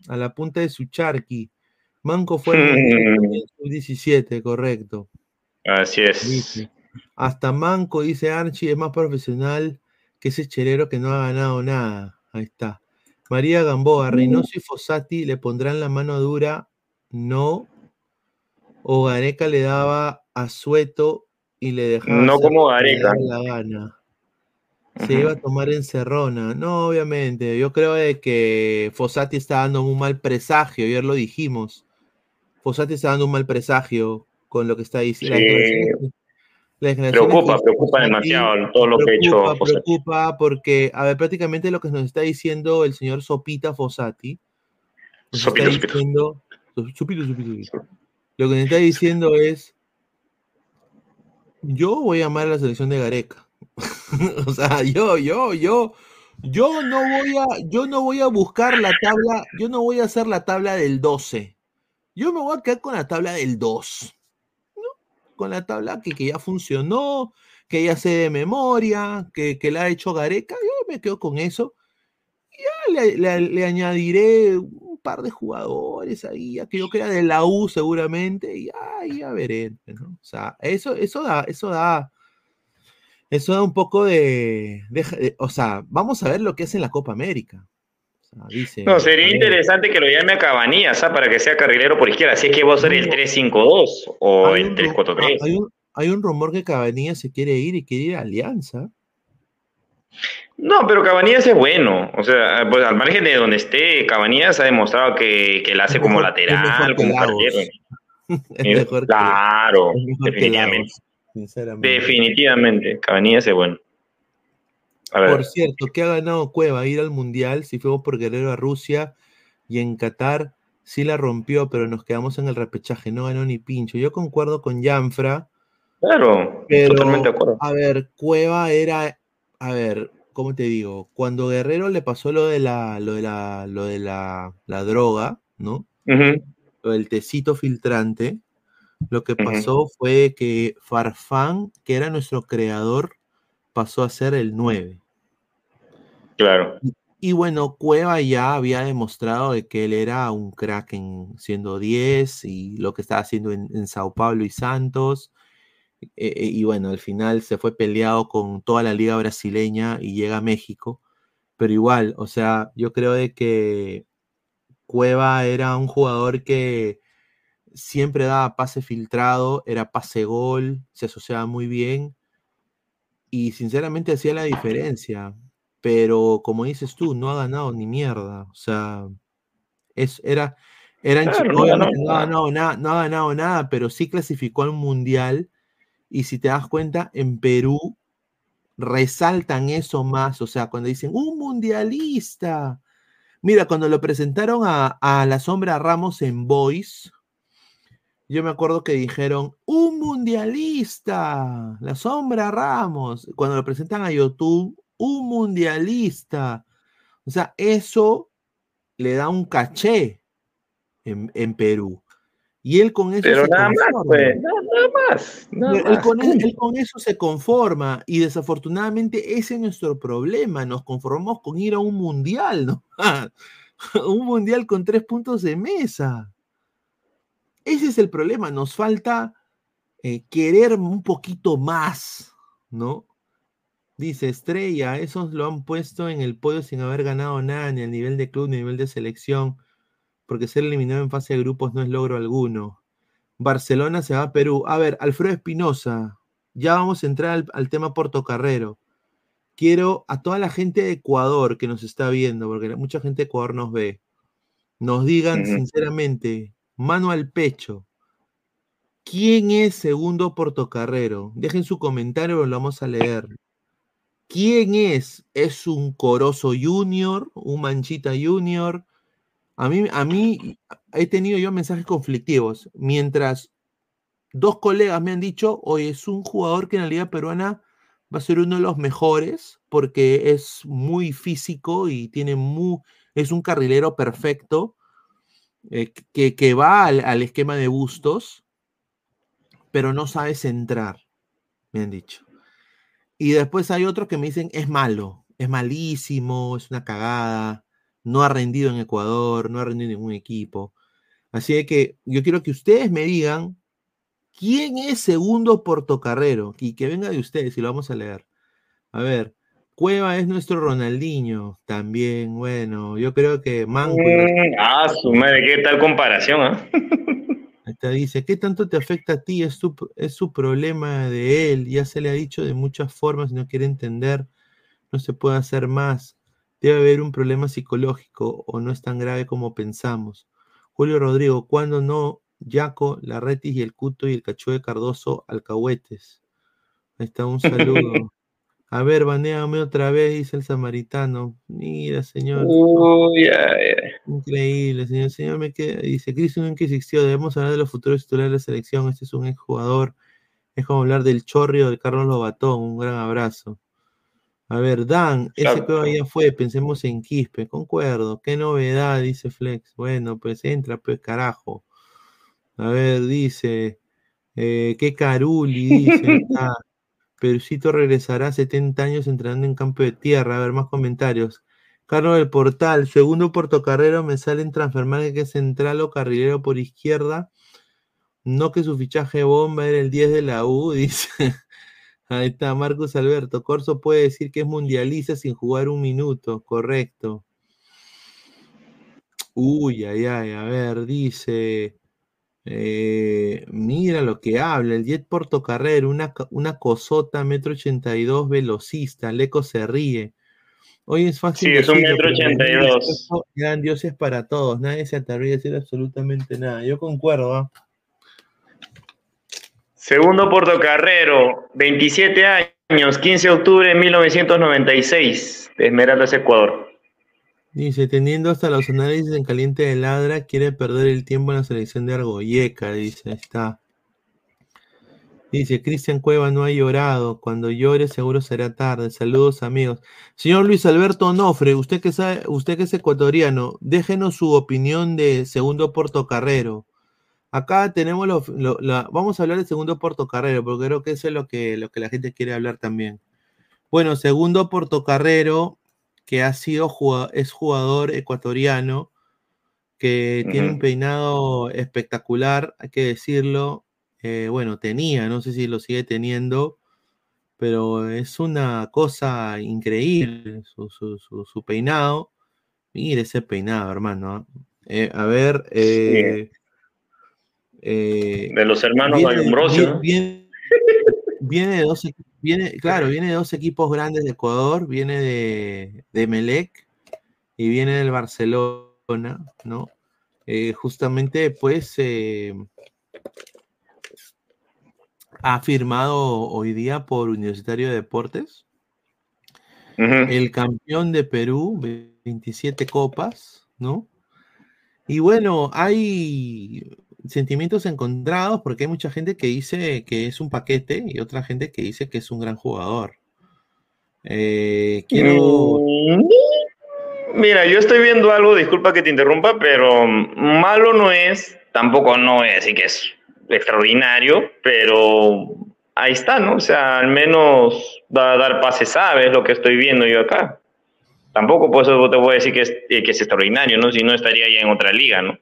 a la punta de su charqui. Manco fue el 17, correcto. Así es. Hasta Manco, dice Archie, es más profesional que ese cherero que no ha ganado nada. Ahí está. María Gamboa, Reynoso y Fossati le pondrán la mano dura. No, o Gareca le daba a Sueto y le dejaba. No como Gareca. La gana. Se iba a tomar encerrona. No, obviamente. Yo creo que Fossati está dando un mal presagio. Ayer lo dijimos. Fossati está dando un mal presagio con lo que está diciendo. Preocupa, preocupa demasiado todo lo que ha hecho Fossati. Preocupa porque, a ver, prácticamente lo que nos está diciendo el señor Sopita Fossati. Sopito, Sopito. Sopito, Sopito. Lo que me está diciendo es, yo voy a amar la selección de Gareca. o sea, yo, yo, yo, yo no voy a, yo no voy a buscar la tabla, yo no voy a hacer la tabla del 12. Yo me voy a quedar con la tabla del 2. Con la tabla que, que, ya funcionó, que ya sé de memoria, que, que la ha hecho Gareca. Yo me quedo con eso. Ya le, le añadiré par de jugadores ahí, que yo crea de la U seguramente, y ahí ya veré, ¿no? O sea, eso, eso da, eso da, eso da un poco de, o sea, vamos a ver lo que hace en la Copa América. No, sería interesante que lo llame a Cabanillas, para que sea carrilero por izquierda, si es que va a ser el 3-5-2 o el 3-4-3. Hay un, hay un rumor que Cabanillas se quiere ir y quiere ir a Alianza. No, pero Cabanillas es bueno. O sea, pues al margen de donde esté, Cabanillas ha demostrado que, que la hace como lateral, como cartero. claro, definitivamente. Definitivamente, Cabanillas es bueno. Por cierto, ¿qué ha ganado Cueva? Ir al Mundial, si fuimos por Guerrero a Rusia y en Qatar sí la rompió, pero nos quedamos en el repechaje, no ganó ni pincho. Yo concuerdo con Janfra. Claro, pero, totalmente de acuerdo. A ver, Cueva era, a ver, ¿cómo te digo? Cuando Guerrero le pasó lo de la, lo de la, lo de la, la droga, ¿no? Lo del tecito filtrante, lo que pasó fue que Farfán, que era nuestro creador, pasó a ser el 9. Claro. Y bueno, Cueva ya había demostrado de que él era un crack en siendo 10 y lo que estaba haciendo en, Sao Paulo y Santos. Eh, eh, y bueno, al final se fue peleado con toda la liga brasileña y llega a México. Pero igual, o sea, yo creo de que Cueva era un jugador que siempre daba pase filtrado, era pase gol, se asociaba muy bien y sinceramente hacía la diferencia pero como dices tú, no ha ganado ni mierda. O sea, es, era, eran no, ha ganado nada, no ha ganado nada, pero sí clasificó al mundial. Y si te das cuenta, en Perú resaltan eso más. O sea, cuando dicen un mundialista. Mira, cuando lo presentaron a, a la sombra Ramos en Voice, yo me acuerdo que dijeron, un mundialista, la sombra Ramos. Cuando lo presentan a YouTube, un mundialista. O sea, eso le da un caché en, Perú. Y él con eso Pero nada más, pues, nada, más. él, Con él, con eso se conforma. Y desafortunadamente ese es nuestro problema. Nos conformamos con ir a un mundial, ¿no? un mundial con tres puntos de mesa. Ese es el problema. Nos falta eh, querer un poquito más, ¿no? Dice Estrella, esos lo han puesto en el podio sin haber ganado nada, ni a nivel de club, ni a nivel de selección, porque ser eliminado en fase de grupos no es logro alguno. Barcelona se va a Perú. A ver, Alfredo Espinosa, ya vamos a entrar al, tema portocarrero. Quiero a toda la gente de Ecuador que nos está viendo, porque mucha gente de Ecuador nos ve, nos digan sinceramente, mano al pecho, ¿quién es segundo portocarrero? Dejen su comentario, lo vamos a leer. ¿Quién es? ¿Es un Corozo Junior? ¿Un Manchita Junior? A mí, a mí he tenido yo mensajes conflictivos. Mientras dos colegas me han dicho, hoy es un jugador que en la Liga Peruana va a ser uno de los mejores porque es muy físico y tiene muy, es un carrilero perfecto eh, que, que, va al, al esquema de Bustos, pero no sabe centrar, me han dicho. Y después hay otros que me dicen, es malo, es malísimo, es una cagada, no ha rendido en Ecuador, no ha rendido en ningún equipo. Así que yo quiero que ustedes me digan quién es segundo portocarrero y que venga de ustedes y lo vamos a leer. A ver, Cueva es nuestro Ronaldinho, también, bueno, yo creo que Manco. Mm, ah, su madre, qué tal comparación, ¿ah? Te dice, ¿qué tanto te afecta a ti? Es su, es su problema de él, ya se le ha dicho de muchas formas, no quiere entender, no se puede hacer más. Debe haber un problema psicológico o no es tan grave como pensamos. Julio Rodrigo, ¿cuándo no? Yaco, Larretis y el Cuto y el Cachú de Cardoso, Alcahuetes. Ahí está un saludo. A ver, baneame otra vez, dice el samaritano. Mira, señor. Uy, Increíble, señor. Señor me queda, dice, Cristo nunca existió. Debemos hablar de los futuros titulares de la selección. Este es un exjugador. Es como hablar del Chorrio de Carlos Lobatón. Un gran abrazo. A ver, Dan, ese juego ya fue. Pensemos en Quispe. Concuerdo. Qué novedad, dice Flex. Bueno, pues entra, pues carajo. A ver, dice. Eh, qué caruli, dice. Perucito regresará 70 años entrenando en campo de tierra. A ver, más comentarios. Carlos del Portal, segundo portocarrero, me sale en transfermarque que es central o carrilero por izquierda. No que su fichaje bomba era el 10 de la U, dice. Ahí está, Marcos Alberto. Corso puede decir que es mundialista sin jugar un minuto, correcto. Uy, ay, ay, a ver, dice. Eh, mira lo que habla, el Jet Portocarrero, una, una cosota, metro ochenta y dos, velocista, Leco se ríe. Hoy es fácil. Sí, es un metro ochenta y dos. Gran dioses para todos, nadie se atreve a decir absolutamente nada. Yo concuerdo. ¿ah? Segundo Portocarrero, 27 años, 15 de octubre de 1996, de Esmeraldas, Ecuador. Dice, teniendo hasta los análisis en caliente de ladra, quiere perder el tiempo en la selección de Argoyeca, dice, está. Dice, Cristian Cueva no ha llorado, cuando llore seguro será tarde. Saludos amigos. Señor Luis Alberto Onofre, usted que usted que es ecuatoriano, déjenos su opinión de segundo portocarrero. Acá tenemos lo, vamos a hablar de segundo portocarrero, porque creo que eso es lo que, lo que la gente quiere hablar también. Bueno, segundo portocarrero, que ha sido es jugador ecuatoriano, que tiene un peinado espectacular, hay que decirlo. Eh, bueno, tenía, no sé si lo sigue teniendo, pero es una cosa increíble su, peinado. Mire ese peinado, hermano. Eh, a ver. Eh, de los hermanos Ambrosio. Viene, de dos, viene, claro, viene de dos equipos grandes de Ecuador, viene de, de Melec y viene del Barcelona, ¿no? justamente, pues, ha firmado hoy día por Universitario de Deportes. El campeón de Perú, 27 copas, ¿no? Y bueno, hay sentimientos encontrados porque hay mucha gente que dice que es un paquete y otra gente que dice que es un gran jugador. Eh, quiero. Mm, mira, yo estoy viendo algo, disculpa que te interrumpa, pero malo no es, tampoco no es, así que es extraordinario, pero ahí está, ¿no? O sea, al menos va a dar pases, ¿sabes? Lo que estoy viendo yo acá. Tampoco por eso te voy a decir que es, que es extraordinario, ¿no? Si no estaría ya en otra liga, ¿no?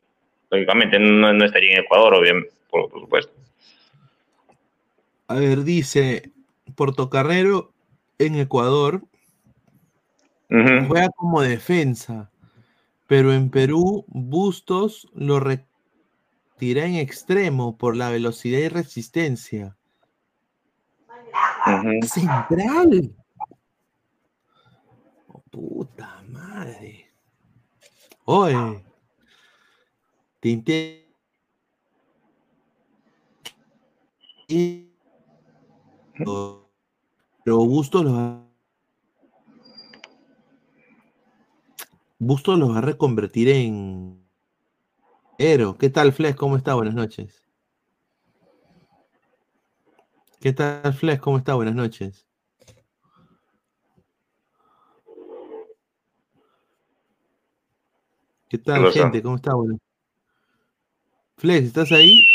Lógicamente no, estaría en Ecuador, obviamente, por, supuesto. A ver, dice Portocarrero en Ecuador juega como defensa, pero en Perú Bustos lo, tira en extremo por la velocidad y resistencia. Central. Oh, puta madre. Oye. Tinte. Pero Busto los va... Busto los va a reconvertir en Ero, ¿qué tal, Flex? ¿Cómo está? Buenas noches. ¿Qué tal, Flex? ¿Cómo está? Buenas noches. ¿Qué tal, gente? ¿Cómo está? Bueno. Flex, ¿estás ahí?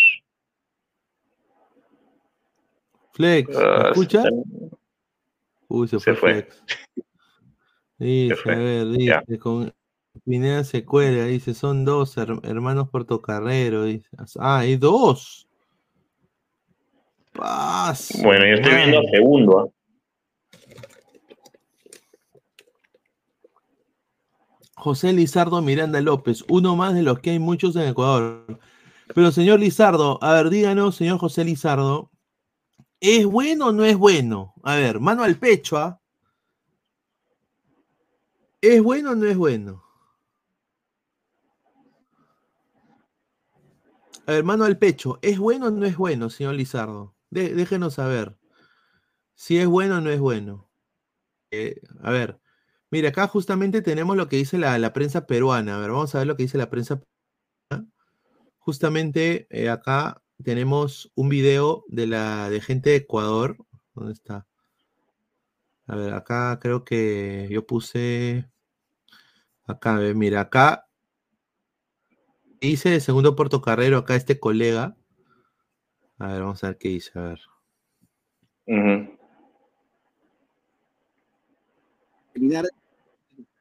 Flex, ¿me uh, escuchas? Uy, se, fue, Flex. Dice, a ver, dice, con, Pineda se cuela, dice, son dos hermanos portocarreros, dice. Ah, hay dos. bueno, yo estoy viendo a segundo. ¿ah? José Lizardo Miranda López, uno más de los que hay muchos en Ecuador. Pero señor Lizardo, a ver, díganos, señor José Lizardo, ¿es bueno o no es bueno? A ver, mano al pecho, ¿ah? ¿Es bueno o no es bueno? Hermano al pecho, ¿es bueno o no es bueno, señor Lizardo? déjenos saber si es bueno o no es bueno. Eh, a ver, mire, acá justamente tenemos lo que dice la, prensa peruana. A ver, vamos a ver lo que dice la prensa peruana. Justamente eh, acá tenemos un video de la de gente de Ecuador. ¿Dónde está? A ver, acá creo que yo puse. Acá, mira, acá dice de segundo portocarrero acá este colega. A ver, vamos a ver qué dice, a ver.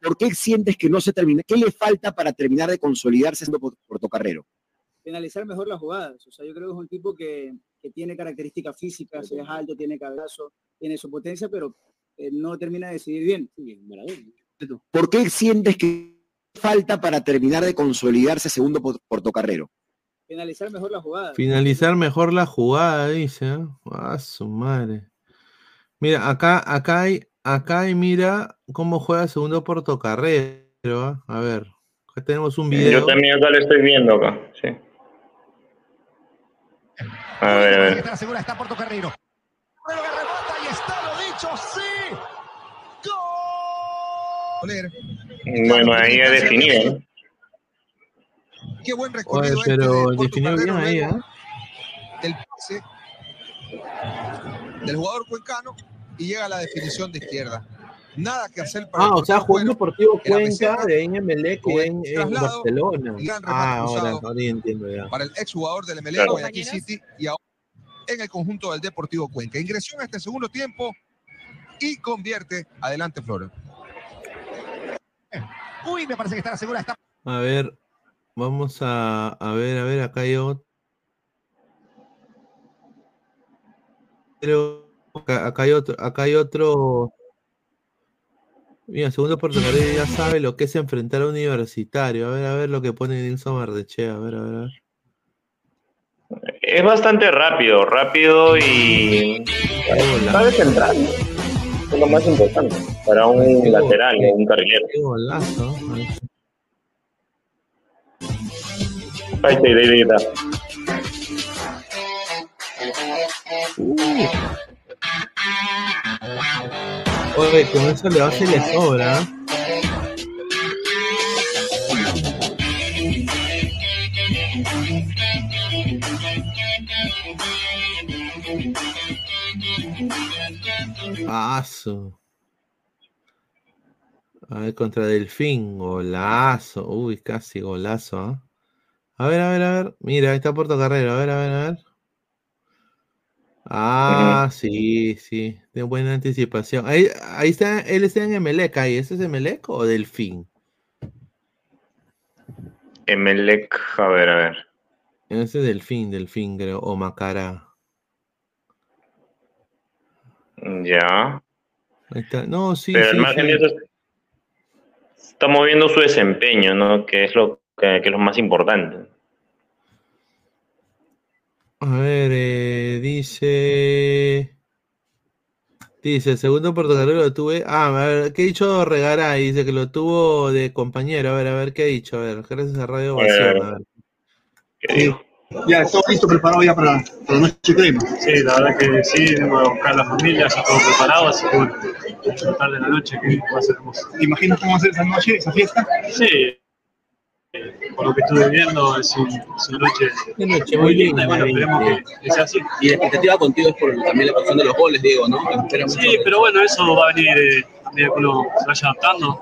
¿Por qué sientes que no se termina? ¿Qué le falta para terminar de consolidarse siendo portocarrero? Finalizar mejor las jugadas. O sea, yo creo que es un tipo que, tiene características físicas, es alto, tiene cabezazo, tiene su potencia, pero eh, no termina de decidir bien. ¿Por qué sientes que falta para terminar de consolidarse segundo portocarrero? Finalizar mejor la jugada. Finalizar mejor la jugada, dice. ¿eh? Ah, su madre. Mira, acá, acá hay, acá hay, mira cómo juega segundo portocarrero. ¿eh? A ver, acá tenemos un video. Yo también acá lo estoy viendo acá, sí. A ver, a ver. Está portocarrero. y está lo dicho, sí. ¡Gol! Bueno, ahí ha definido. ¿no? Qué buen Oye, recorrido este pero de Porto definió bien ahí, ¿ah? del pase del jugador cuencano y llega a la definición de izquierda. Nada que hacer para Ah, el o sea, jugó en Deportivo en la Cuenca de Emelec en, en Barcelona. Ah, ahora, ahora entiendo ya. para el exjugador del Emelec Claro. Guayaquil City y ahora en el conjunto del Deportivo Cuenca. Ingresión a este segundo tiempo y convierte. Adelante, Flores. Uy, me parece que está la segura. Está A ver, vamos a, a ver, a ver, acá hay otro. Pero acá, acá hay otro, acá hay otro. Mira, segundo portugués ya sabe lo que es enfrentar a un universitario. A ver, a ver lo que pone Nilson Mardechea. A ver, a ver, a ver. Es bastante rápido, rápido y sabe centrar. Es lo más importante para un lateral un carrilero. Qué golazo. Ahí está. Ahí está, está. Oye, con eso le hace y le sobra. A ver, contra Delfín, golazo. Uy, casi golazo. ¿ah? A ver, a ver, a ver. Mira, ahí está Puerto Carrero. A ver, a ver, a ver. Ah, sí, sí. De buena anticipación. Ahí, ahí está, él está en Emelec ahí. ¿Ese es Emelec o Delfín? Emelec, a ver, a ver. Ese es Delfín, Delfín, creo. O Macará. Ya. Ahí está. No, sí, Pero sí, al margen sí. de eso, estamos viendo su desempeño, ¿no? Que es lo, que, que es lo más importante. A ver, eh, dice. Dice, el segundo portugués lo tuve. Ah, a ver, ¿qué ha dicho Regaray? Dice que lo tuvo de compañero. A ver, a ver, ¿qué ha dicho? A ver, gracias a Radio Ovación. A ver. Ya, todo listo, preparado ya para, para la noche crema. Sí, la verdad que sí, vengo a buscar a la familia, ya todo preparado, así que bueno, disfrutar de la noche que va a ser hermoso. ¿Te imaginas cómo va a ser esa noche, esa fiesta? Sí, eh, por lo que estuve viendo, es, un- es una noche, Una noche muy linda y bueno, esperemos que, que sea así. Y la expectativa contigo es por también la cuestión de los goles, Diego, ¿no? Mucho. Sí, pero bueno, eso va a venir eh, a medida que uno se vaya adaptando,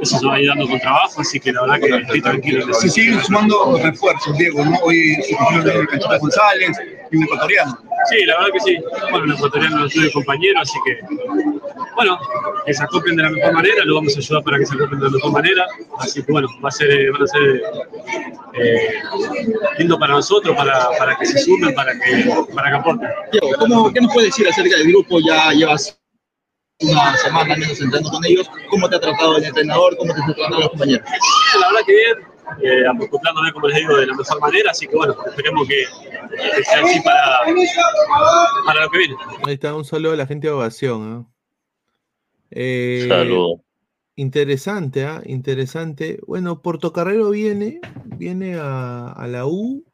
eso se va a ir dando con trabajo, así que la verdad que estoy tranquilo. Se siguen sumando refuerzos, Diego, ¿no? Hoy se pusieron de Canchita González y un ecuatoriano. Sí, la verdad que sí. Bueno, el ecuatoriano lo tuve compañero, así que, bueno, que se acoplen de la mejor manera, lo vamos a ayudar para que se acoplen de la mejor manera. Así que, bueno, va a ser, eh, van a ser eh, lindo para nosotros, para, para que se sumen, para que, para que aporten. Diego, ¿cómo, ¿qué nos puedes decir acerca del grupo? Ya llevas una semana al menos entrando con ellos. ¿Cómo te ha tratado el entrenador? ¿Cómo te está tratando los compañeros? La verdad que bien, eh, acoplándome, como les digo, de la mejor manera, así que, bueno, esperemos que, que sea así para, para lo que viene. Ahí está, un saludo a la gente de Ovación. ¿ah? Eh, Saludos. Interesante, ¿ah? Interesante. Bueno, Portocarrero viene, viene a, a la U.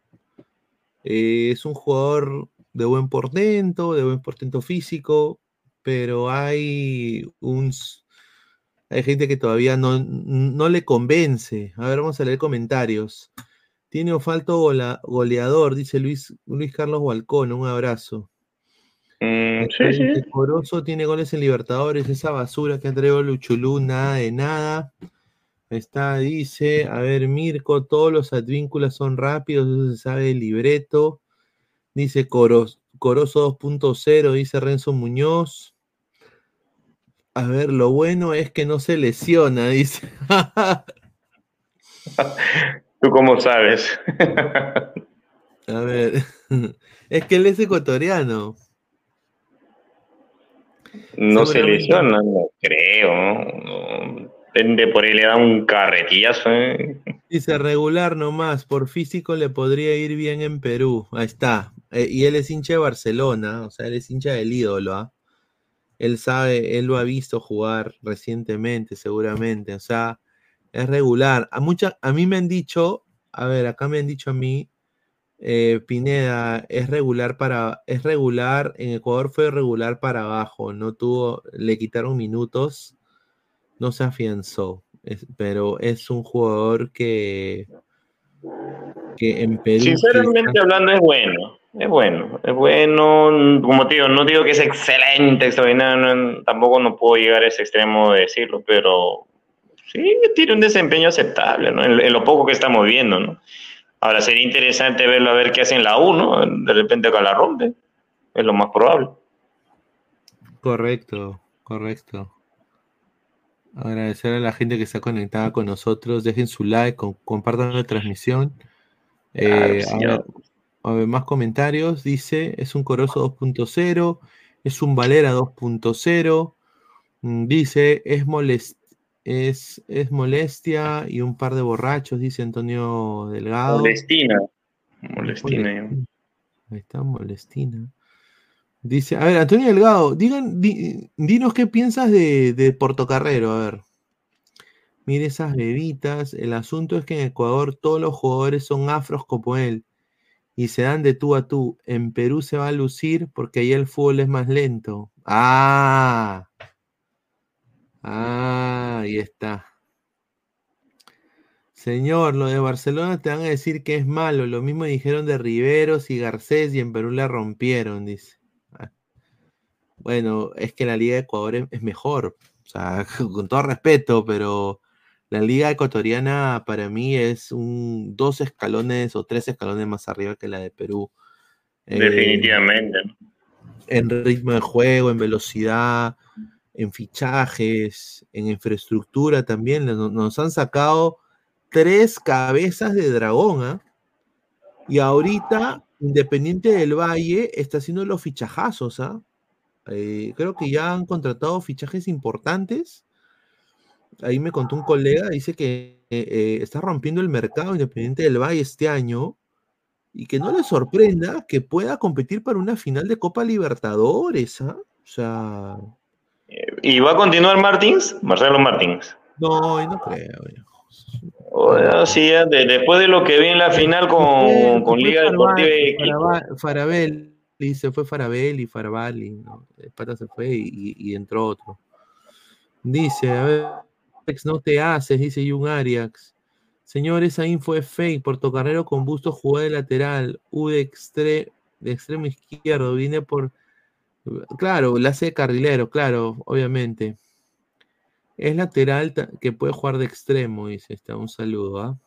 Eh, es un jugador de buen portento, de buen portento físico, pero hay un hay gente que todavía no, no le convence. A ver, vamos a leer comentarios. Tiene falto gola- goleador, dice Luis, Luis Carlos Balcón, un abrazo. Mm, sí, sí. Corozo tiene goles en Libertadores, esa basura que ha traído Luchulú, nada de nada. Está, dice, a ver, Mirko, todos los advínculos son rápidos, eso se sabe del libreto. Dice Coros, Corozo 2.0, dice Renzo Muñoz. A ver, lo bueno es que no se lesiona, dice. ¿Tú cómo sabes? A ver, es que él es ecuatoriano. No se lesiona, no creo. Depende por ahí, le da un carretillazo. ¿eh? Dice regular nomás, por físico le podría ir bien en Perú. Ahí está. Eh, y él es hincha de Barcelona, o sea, él es hincha del ídolo, ¿ah? Él sabe, él lo ha visto jugar recientemente, seguramente. O sea, es regular. A, mucha, a mí me han dicho, a ver, acá me han dicho a mí, eh, Pineda, es regular para, es regular, en Ecuador fue regular para abajo, no tuvo, le quitaron minutos, no se afianzó, es- pero es un jugador que, que en Perú... Sinceramente hablando es bueno, es bueno, es bueno, como te digo, no digo que es excelente, extraordinario, no- tampoco no puedo llegar a ese extremo de decirlo, pero sí tiene un desempeño aceptable, ¿no? En, en lo poco que estamos viendo, ¿no? Ahora sería interesante verlo a ver qué hace en la U, ¿no? De repente acá la rompe, es lo más probable. Correcto, correcto. Agradecer a la gente que está conectada con nosotros. Dejen su like, com- compartan la transmisión. Claro, Eh, a, a ver, más comentarios. Dice, es un Corozo 2.0, es un Valera 2.0. Mm, Dice, es, molest es, es molestia y un par de borrachos, dice Antonio Delgado. Molestina. Molestina. Ahí está, Molestina. Dice, a ver, Antonio Delgado, digan, di- dinos qué piensas de, de Portocarrero, a ver. Mire esas bebitas. El asunto es que en Ecuador todos los jugadores son afros como él y se dan de tú a tú. En Perú se va a lucir porque ahí el fútbol es más lento. Ah, ah, ahí está. Señor, lo de Barcelona te van a decir que es malo. Lo mismo dijeron de Riveros y Garcés y en Perú la rompieron, dice. Ah. Bueno, es que la Liga de Ecuador es, mejor. O sea, con todo respeto, pero la Liga Ecuatoriana para mí es un dos escalones o tres escalones más arriba que la de Perú. Eh, Definitivamente. en ritmo de juego, en velocidad, en fichajes, en infraestructura también. Nos, han sacado tres cabezas de dragón, ¿ah? Y ahorita, Independiente del Valle está haciendo los fichajazos, ¿ah? Eh, creo que ya han contratado fichajes importantes. Ahí me contó un colega, dice que eh, eh, está rompiendo el mercado Independiente del Valle este año y que no le sorprenda que pueda competir para una final de Copa Libertadores, ¿ah? O sea, ¿Y va a continuar Martins? Marcelo Martins. no, no creo. Bueno, sí, de- después de lo que vi en la final con, Liga Deportiva de Quito. Faraba- Farabelli, se fue Farabelli, Farabali, ¿no? El pata se fue y, y entró otro. Dice, a ver, no te haces, dice Jun Arias. Señor, esa info es fake. Portocarrero con busto jugó de lateral. U de, extre- de extremo izquierdo. Vine por. Claro, la hace de carrilero, claro, obviamente. Es lateral que puede jugar de extremo, dice. Está, un saludo, ¿ah?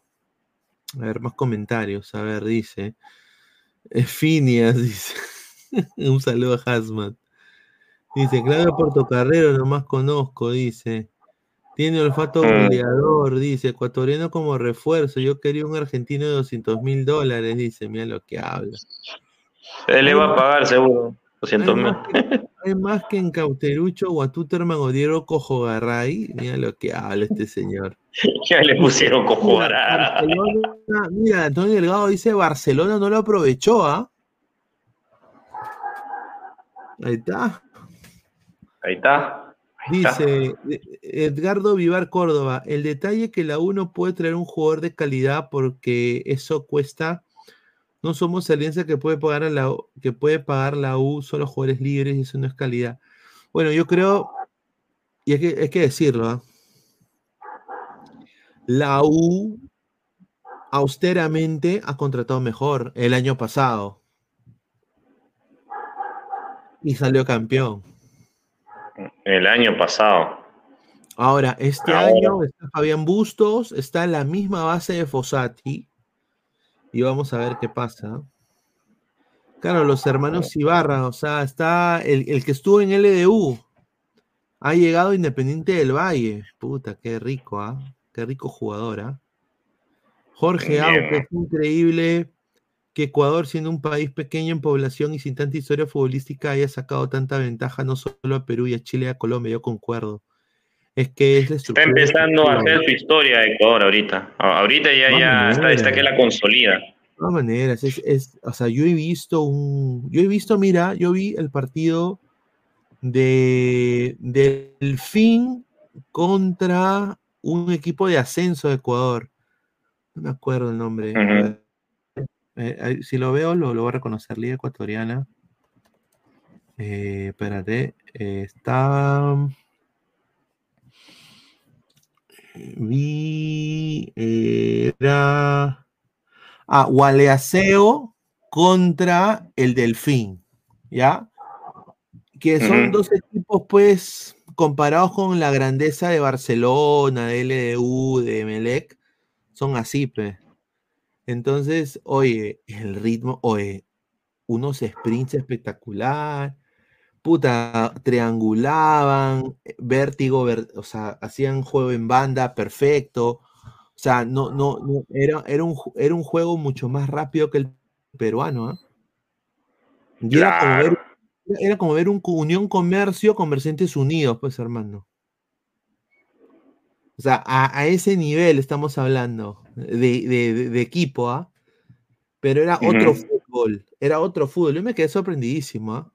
A ver, más comentarios. A ver, dice. eh, Finias, dice. un saludo a Hazmat. Dice, Claudio Portocarrero, nomás conozco, dice. Tiene olfato Mm. goleador, dice. Ecuatoriano como refuerzo. Yo quería un argentino de 200 mil dólares, dice. Mira lo que habla. Él le va a pagar seguro 200 Hay mil. más, que, hay más que en Cauterucho, Guatúterman o Diego Cojogarray. Mira lo que habla este señor. Ya le pusieron Mira, cojugará. Barcelona- mira, Antonio Delgado dice Barcelona no lo aprovechó, ¿ah? Ahí está. Ahí está. Ahí está. Dice eh, Edgardo Vivar Córdoba, el detalle que la U no puede traer un jugador de calidad porque eso cuesta. No somos alianza que puede pagar a la U- que puede pagar la U solo jugadores libres y eso no es calidad. Bueno, yo creo y hay que, hay que decirlo, ¿ah? la U austeramente ha contratado mejor el año pasado y salió campeón. El año pasado. Ahora, este Ahora. año está Fabián Bustos, está en la misma base de Fossati. Y vamos a ver qué pasa. Claro, los hermanos Ibarra, o sea, está el, el que estuvo en LDU. Ha llegado Independiente del Valle. Puta, qué rico, ¿ah? Qué rico jugador, ¿ah? Jorge. Auque, es increíble que Ecuador, siendo un país pequeño en población y sin tanta historia futbolística, haya sacado tanta ventaja no solo a Perú y a Chile y a Colombia. Yo concuerdo. Es que es la Está empezando a hacer su historia de Ecuador ahorita. Ahorita ya, No ya está, que la consolida. De todas maneras, es, es- o sea, yo he visto un, yo he visto, mira, yo vi el partido de Delfín contra un equipo de ascenso de Ecuador. No me acuerdo el nombre. Eh, si lo veo, lo, lo voy a reconocer. Liga Ecuatoriana. Eh, espérate. eh, está. Vi. Era. Ah, Gualeaseo contra el Delfín. ¿Ya? Que son dos equipos, pues, comparados con la grandeza de Barcelona, de LDU, de Melec, son así, pues. Entonces, oye, el ritmo, oye, unos sprints espectacular, puta, triangulaban, eh, vértigo, ver- o sea, hacían juego en banda perfecto, o sea, no, no, no, era, era un, era un juego mucho más rápido que el peruano, ¿ah? Y era como ver, era como ver un Unión Comercio con Mercedes Unidos, pues, hermano. O sea, a, a ese nivel estamos hablando de, de- de- de equipo, ¿ah? Pero era otro fútbol, era otro fútbol. Yo me quedé sorprendidísimo, ¿ah?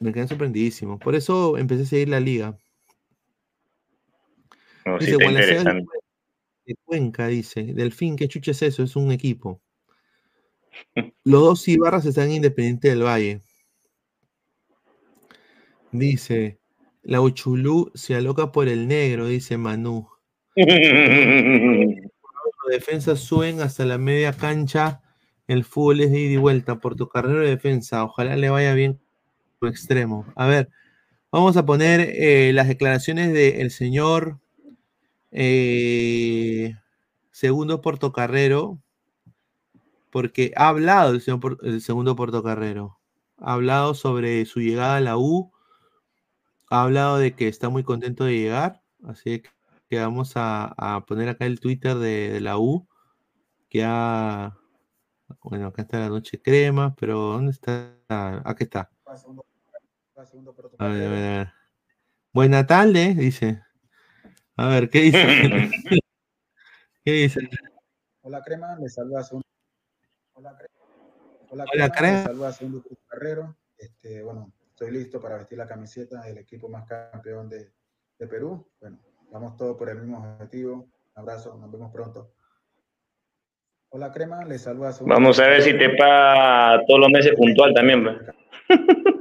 Me quedé sorprendidísimo. Por eso empecé a seguir la liga. No, sí Dice, está de Cuenca, dice. Delfín, ¿qué chucha es eso? Es un equipo. Los dos Ibarras están en Independiente del Valle. Dice, la Uchulú se aloca por el negro, dice Manu. Los defensas suben hasta la media cancha. El fútbol es de ida y vuelta por tu carrera de defensa. Ojalá le vaya bien extremo. A ver, vamos a poner eh, las declaraciones del señor eh, segundo portocarrero, porque ha hablado el, señor el segundo portocarrero. Ha hablado sobre su llegada a la U. Ha hablado de que está muy contento de llegar. Así que vamos a, poner acá el Twitter de, de la U. Que ha. Bueno, acá está la noche crema, pero ¿dónde está? Aquí está. A ver, a ver, a ver. Buena tarde, dice. A ver, ¿qué dice? ¿Qué dice? Hola Crema, le saluda segundo. Hola Crema. Hola, Hola, Crema, Crema. le saluda segundo Cruz Carrero. Este, bueno, estoy listo para vestir la camiseta del equipo más campeón de, de Perú. Bueno, vamos todos por el mismo objetivo. Un abrazo, nos vemos pronto. Hola Crema, le saluda segundo Vamos a ver si te paga todos los meses puntual también.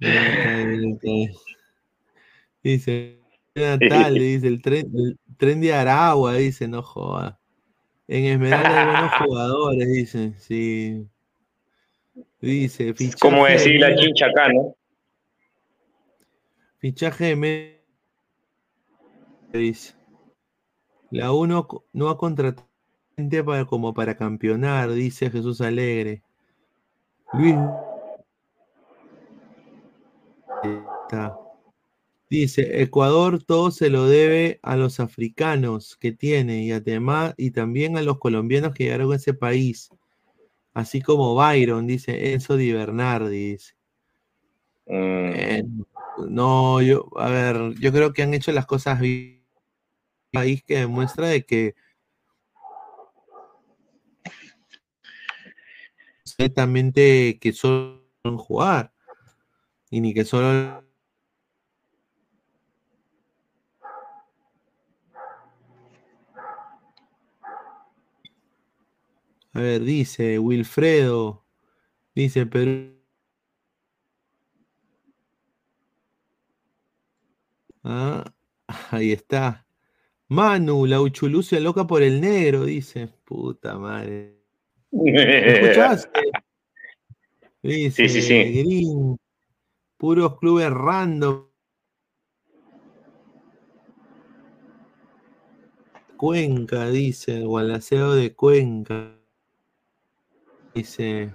Dice, Natal, dice el tren, el tren de Aragua, dice, no joda. En Esmeralda hay buenos jugadores, dice, sí. Dice, fichaje Como de decir la chincha acá, ¿no? Fichaje de dice. La 1 no ha contratado gente para, como para campeonar, dice Jesús Alegre. Luis. Está. Dice, Ecuador todo se lo debe a los africanos que tiene y además y también a los colombianos que llegaron a ese país. Así como Byron, dice Enzo Di Bernardi. dice. Eh, no, yo, a ver, yo creo que han hecho las cosas bien. País que demuestra de que que pueden jugar y ni que solo A ver, dice Wilfredo, dice Perú. Ah, ahí está. Manu, la Uchulú se loca por el negro, dice. Puta madre. ¿Me escuchaste? Dice sí, sí. Green, puros clubes random. Cuenca, dice, Gualaceo de Cuenca. Dice,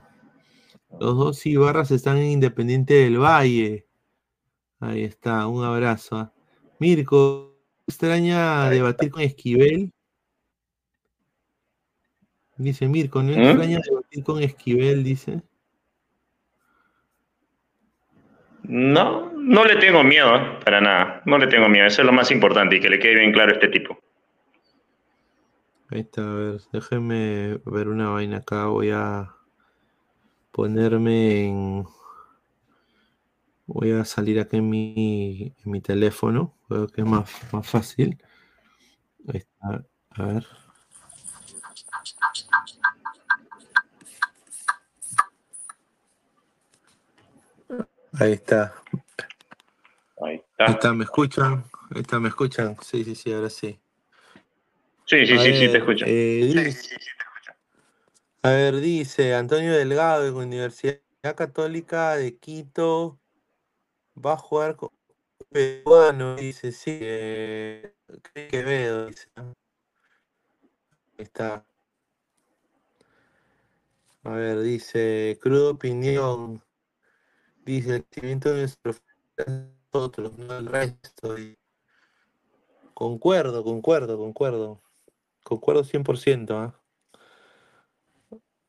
los dos Ibarras están en Independiente del Valle. Ahí está, un abrazo. ah. Mirko, extraña debatir con Esquivel. Dice Mirko, ¿no ¿Mm? extraña debatir con Esquivel? Dice. No, no le tengo miedo, ¿eh? para nada. No le tengo miedo. Eso es lo más importante y que le quede bien claro a este tipo. Ahí está, a ver, déjenme ver una vaina acá. Voy a ponerme en. Voy a salir acá en mi, mi teléfono. Creo que es más, más fácil. Ahí está, a ver. Ahí está. Ahí está, ¿me escuchan? Ahí está, ¿me escuchan? Sí, sí, sí, ahora sí. Sí, sí, A sí, sí, te escucho. eh, dice- A ver, dice Antonio Delgado en Universidad Católica de Quito va a jugar con peruano, dice, sí, eh, Quevedo, dice. Ahí está. A ver, dice, cruda opinión, dice, el crecimiento de nuestro nosotros, no el resto. Concuerdo, concuerdo, concuerdo. Concuerdo 100%, ¿ah?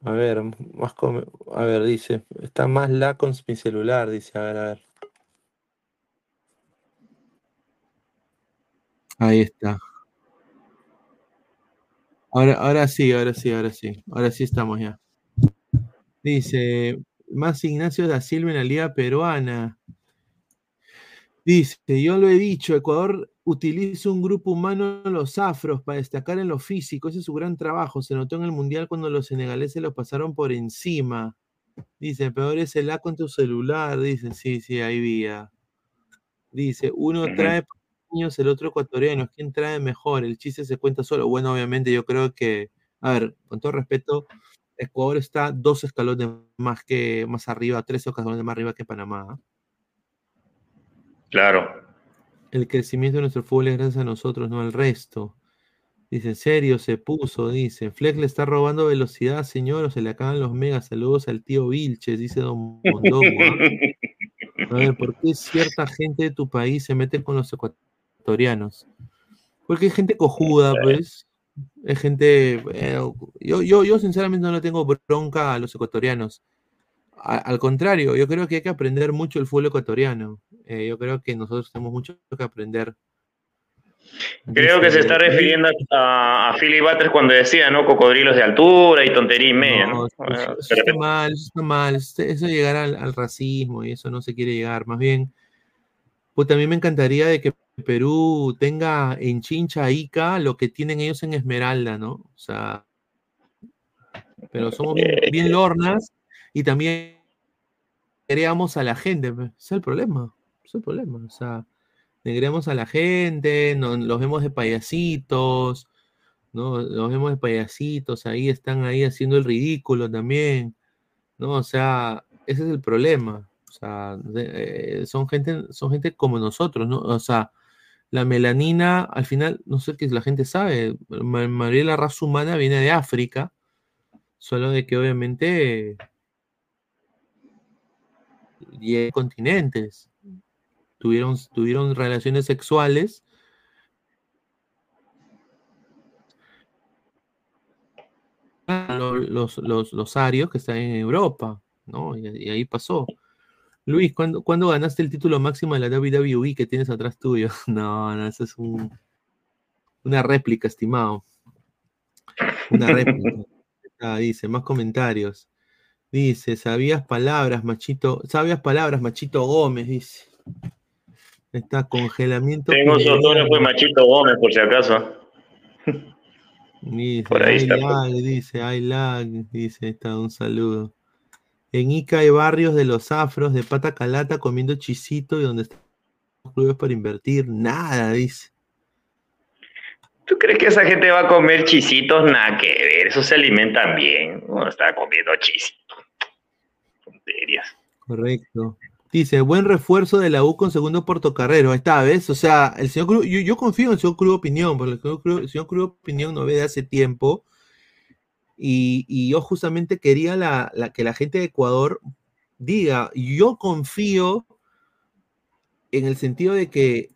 A ver, más come- a ver, dice, está más la con mi celular, dice, a ver, a ver. Ahí está. Ahora, ahora sí, ahora sí, ahora sí. Ahora sí estamos ya. Dice, más Ignacio da Silva en la Liga Peruana. Dice, yo lo he dicho, Ecuador utiliza un grupo humano, los afros, para destacar en lo físico. Ese es su gran trabajo. Se notó en el Mundial cuando los senegaleses lo pasaron por encima. Dice, peor es el A con tu celular. Dice, sí, sí, ahí vi. ya. Dice, uno trae niños, el otro ecuatoriano. ¿Quién trae mejor? El chiste se cuenta solo. Bueno, obviamente yo creo que, a ver, con todo respeto, Ecuador está dos escalones más que más arriba, tres escalones más arriba que Panamá. ¿ah? Claro. El crecimiento de nuestro fútbol es gracias a nosotros, no al resto. Dice, en serio, se puso, dice. Fleck le está robando velocidad, señor, o se le acaban los megas. Saludos al tío Vilches, dice Don Mondongo. ¿ah? A ver, ¿por qué cierta gente de tu país se mete con los ecuatorianos? Porque hay gente cojuda, pues. Es gente. eh, yo, yo, yo, sinceramente, no le tengo bronca a los ecuatorianos. A- al contrario, yo creo que hay que aprender mucho el fútbol ecuatoriano. Eh, yo creo que nosotros tenemos mucho que aprender. Creo que se está Dice, refiriendo a, a Philly Butters cuando decía, ¿no? Cocodrilos de altura y tontería y media, ¿no? No, eso, eso está mal, eso está mal. Eso, eso llegar al, al racismo y eso no se quiere llegar. Más bien, pues también me encantaría de que Perú tenga en Chincha, Ica, lo que tienen ellos en Esmeralda, ¿no? O sea, pero somos bien, bien lornas y también creamos a la gente. pues, Ese es el problema. Ese es el problema. O sea, negremos a la gente, no- los vemos de payasitos, ¿no? Los vemos de payasitos, ahí están ahí haciendo el ridículo también, ¿no? O sea, ese es el problema. Sea, eh, son gente, son gente como nosotros, ¿no? O sea, la melanina, al final, no sé qué la gente sabe, Ma- María de la raza humana viene de África, solo de que obviamente y continentes. Tuvieron, tuvieron relaciones sexuales. lo- Los, los, los arios que están en Europa, ¿no? Y ahí pasó. Luis, ¿cuándo, cuándo ganaste el título máximo de la WWE que tienes atrás tuyo? No, no, eso es un, una réplica, estimado. Una réplica. Ah, dice, más comentarios. Dice, sabías palabras, machito, sabías palabras, machito Gómez, dice. Está congelamiento. Tengo su autógrafo de Machito Gómez, por si acaso. Dice, Por ahí está, pues. lag, dice, hay lag, dice, está un saludo. En Ica hay barrios de los afros de pata calata comiendo chisito y donde están los clubes para invertir, nada, dice. ¿Tú crees que esa gente va a comer chisitos? Nada que ver, eso se alimentan bien. No está comiendo chisitos. Tonterías. Correcto. Dice, buen refuerzo de la U con segundo portocarrero. Ahí está, ¿ves? O sea, el señor Cruz, yo, yo confío en el señor Cruz Opinión, porque el señor Cruz, el señor Cruz Opinión no ve de hace tiempo. Y, yo justamente quería que la gente de Ecuador diga, yo confío en el sentido de que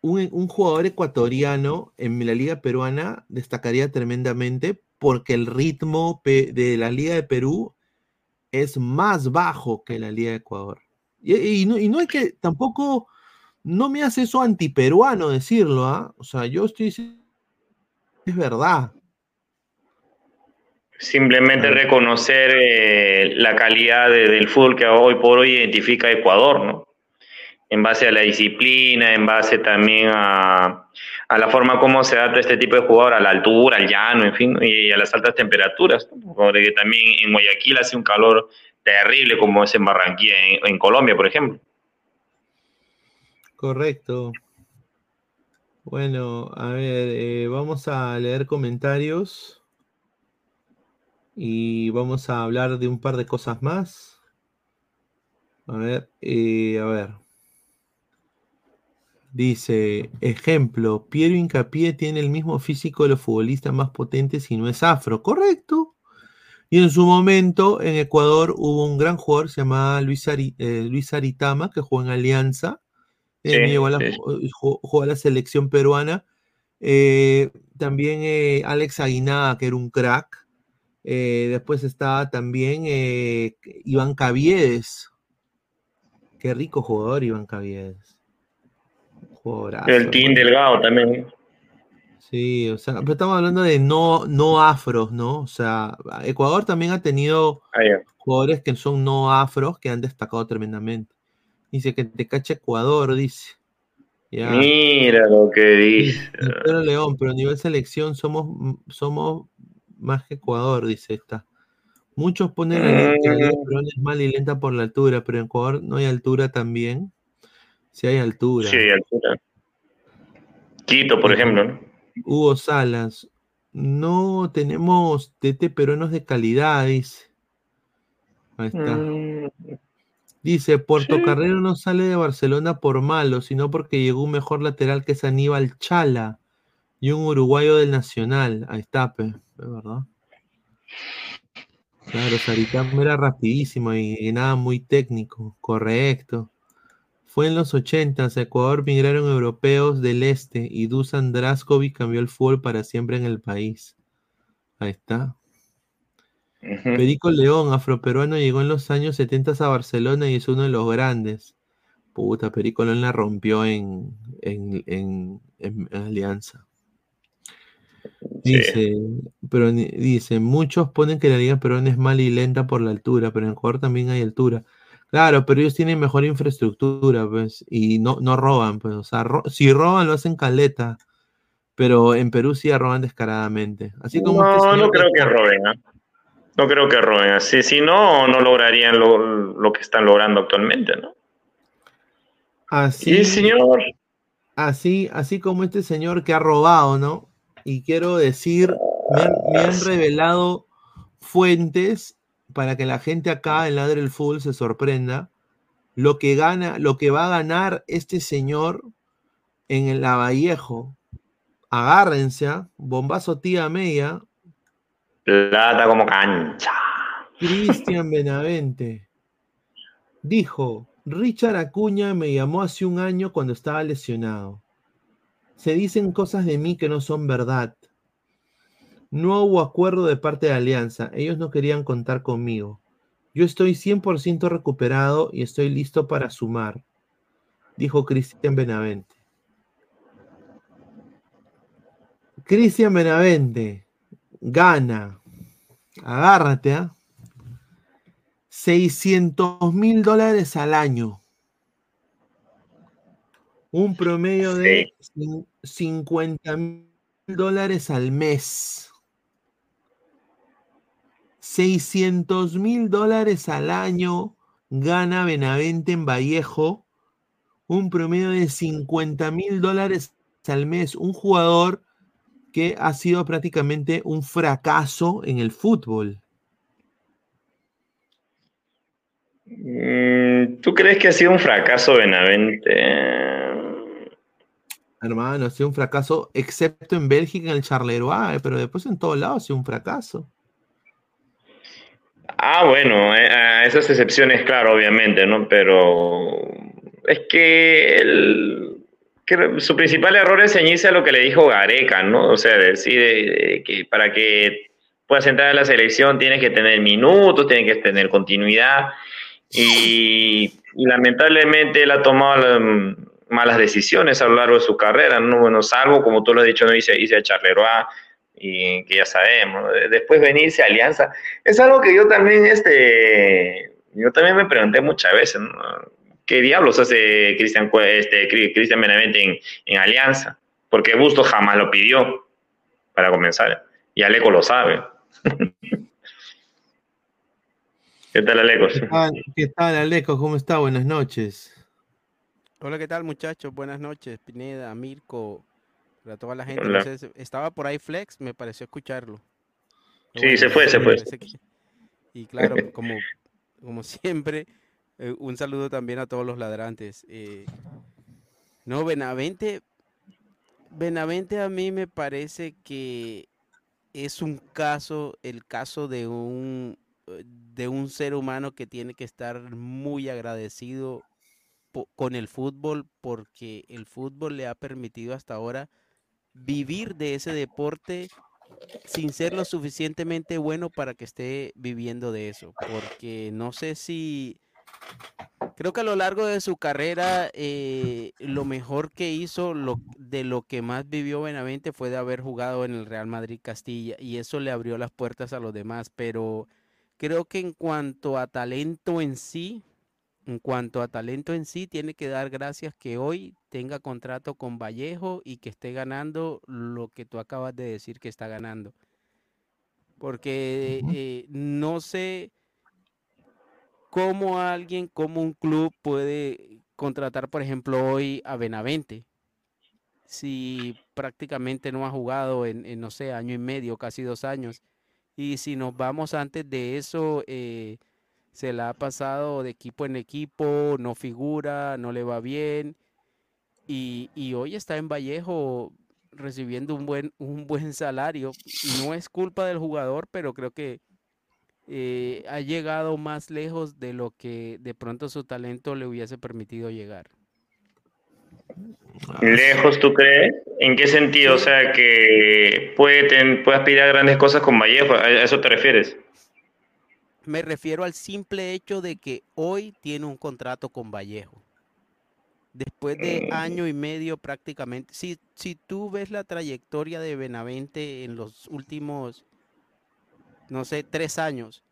un, jugador ecuatoriano en la liga peruana destacaría tremendamente porque el ritmo de la liga de Perú es más bajo que la liga de Ecuador. Y, no, y no es que tampoco, no me hace eso antiperuano decirlo, ¿ah? O sea, yo estoy es verdad. Simplemente reconocer eh, la calidad de- del fútbol que hoy por hoy identifica Ecuador, ¿no? En base a la disciplina, en base también a, a la forma como se adapta este tipo de jugador, a la altura, al llano, en fin, y a las altas temperaturas. ¿no? Porque también en Guayaquil hace un calor terrible como es en Barranquilla, en, en Colombia, por ejemplo. Correcto. Bueno, a ver, eh, vamos a leer comentarios y vamos a hablar de un par de cosas más. A ver, eh, a ver. Dice, ejemplo, Piero Incapié tiene el mismo físico de los futbolistas más potentes y no es afro. Correcto. Y en su momento, en Ecuador, hubo un gran jugador, se llamaba Luis, Ari- eh, Luis Aritama, que jugó en Alianza. Sí, Eh, llegó a la, sí. jugó- jugó a la selección peruana. Eh, también Alex Aguinaga, que era un crack. Eh, después estaba también eh, Iván Caviedes. Qué rico jugador, Iván Caviedes. Jugadorazo, El Team. Delgado también. Sí, o sea, pero estamos hablando de no, no afros, ¿no? O sea, Ecuador también ha tenido Ah, jugadores que son no afros que han destacado tremendamente. Dice que te cacha Ecuador, dice. Ya. Mira lo que dice. Pedro León, pero a nivel selección somos, somos más que Ecuador, dice esta. Muchos ponen la peruana es mala y lenta por la altura, pero en Ecuador no hay altura también. Sí hay altura. Sí, altura. Quito, por ejemplo, ¿no? Hugo Salas, no tenemos TT peruanos de calidad, dice. Ahí está. Mm, Dice, Puerto Sí. Carrero no sale de Barcelona por malo, sino porque llegó un mejor lateral que es Aníbal Chala y un uruguayo del Nacional. Ahí está, pe, es verdad. Claro, Saritam era rapidísimo y, y nada muy técnico, correcto. Fue en los 80, a Ecuador migraron europeos del este y Dusan Draskovic cambió el fútbol para siempre en el país. Ahí está. Perico León, afroperuano, llegó en los años 70 a Barcelona y es uno de los grandes. Puta, Perico León la rompió en, en- en- en Alianza. Dice, pero dice, muchos ponen que la liga peruana es mala y lenta por la altura, pero en Ecuador también hay altura. Claro, pero ellos tienen mejor infraestructura, pues, y no, no roban, pues, o sea, ro- si roban lo hacen caleta, pero en Perú sí roban descaradamente. Así como No, no creo que roben. ¿ah? No creo que roben. Así, si no, no lograrían lo, lo que están logrando actualmente, ¿no? Así, Y señor, así, así como este señor que ha robado, ¿no? Y quiero decir, me han, me han revelado fuentes para que la gente acá en Ladre el Fútbol se sorprenda. Lo que gana, lo que va a ganar este señor en el Lavallejo. Agárrense, ¿ah? bombazo tía media, plata como cancha. Cristian Benavente dijo, Richard Acuña me llamó hace un año cuando estaba lesionado. Se dicen cosas de mí que no son verdad. No hubo acuerdo de parte de Alianza. Ellos no querían contar conmigo. Yo estoy 100% recuperado y estoy listo para sumar, dijo Cristian Benavente. Cristian Benavente gana. Agárrate, ¿ah? 600 mil dólares al año. Un promedio de cin- 50 mil dólares al mes. 600 mil dólares al año gana Benavente en Vallejo. Un promedio de 50 mil dólares al mes. Un jugador que ha sido prácticamente un fracaso en el fútbol. Mm, ¿Tú crees que ha sido un fracaso Benavente? Hermano, ha sido un fracaso, excepto en Bélgica, en el Charleroi, pero después en todos lados ha sido un fracaso. Ah, bueno, eh, esas excepciones, claro, obviamente, ¿no? Pero es que, el- su principal error es ceñirse a lo que le dijo Gareca, ¿no? O sea, decir eh, que para que puedas entrar a la selección tienes que tener minutos, tienes que tener continuidad y, y lamentablemente él ha tomado malas decisiones a lo largo de su carrera, ¿no? Bueno, salvo, como tú lo has dicho, no hice, hice a Charleroi y que ya sabemos. Después venirse a Alianza. Es algo que yo también, este, yo también me pregunté muchas veces. ¿Qué diablos hace Cristian este, Cri- Cristian Benavente en, en Alianza? Porque Busto jamás lo pidió, para comenzar. Y Aleco lo sabe. ¿Qué tal, Aleco? ¿Qué tal, ¿Qué tal, Aleco? ¿Cómo está? Buenas noches. Hola, ¿qué tal muchachos? Buenas noches, Pineda, Mirko, para toda la gente. No sé estaba por ahí Flex, me pareció escucharlo. Pero Sí, se fue, se fue. que- Y claro, como, como siempre, eh, un saludo también a todos los ladrantes. Eh, no, Benavente, Benavente a mí me parece que es un caso, el caso de un, eh, de un ser humano que tiene que estar muy agradecido con el fútbol porque el fútbol le ha permitido hasta ahora vivir de ese deporte sin ser lo suficientemente bueno para que esté viviendo de eso. Porque no sé si... Creo que a lo largo de su carrera, eh, lo mejor que hizo, de lo que más vivió Benavente fue de haber jugado en el Real Madrid Castilla y eso le abrió las puertas a los demás. Pero creo que en cuanto a talento en sí, en cuanto a talento en sí, tiene que dar gracias que hoy tenga contrato con Vallejo y que esté ganando lo que tú acabas de decir que está ganando. Porque eh, no sé cómo alguien, cómo un club puede contratar, por ejemplo, hoy a Benavente. Si prácticamente no ha jugado en, en, no sé, año y medio, casi dos años. Y si nos vamos antes de eso, eh, se la ha pasado de equipo en equipo, no figura, no le va bien. Y, y hoy está en Vallejo recibiendo un buen, un buen salario. No es culpa del jugador, pero creo que eh, ha llegado más lejos de lo que de pronto su talento le hubiese permitido llegar. Lejos, ¿tú crees? ¿En qué sentido? O sea, que puede, ten- puede aspirar a grandes cosas con Vallejo, ¿a a eso te refieres? Me refiero al simple hecho de que hoy tiene un contrato con Vallejo. Después de año y medio prácticamente, si, si tú ves la trayectoria de Benavente en los últimos, no sé, tres años,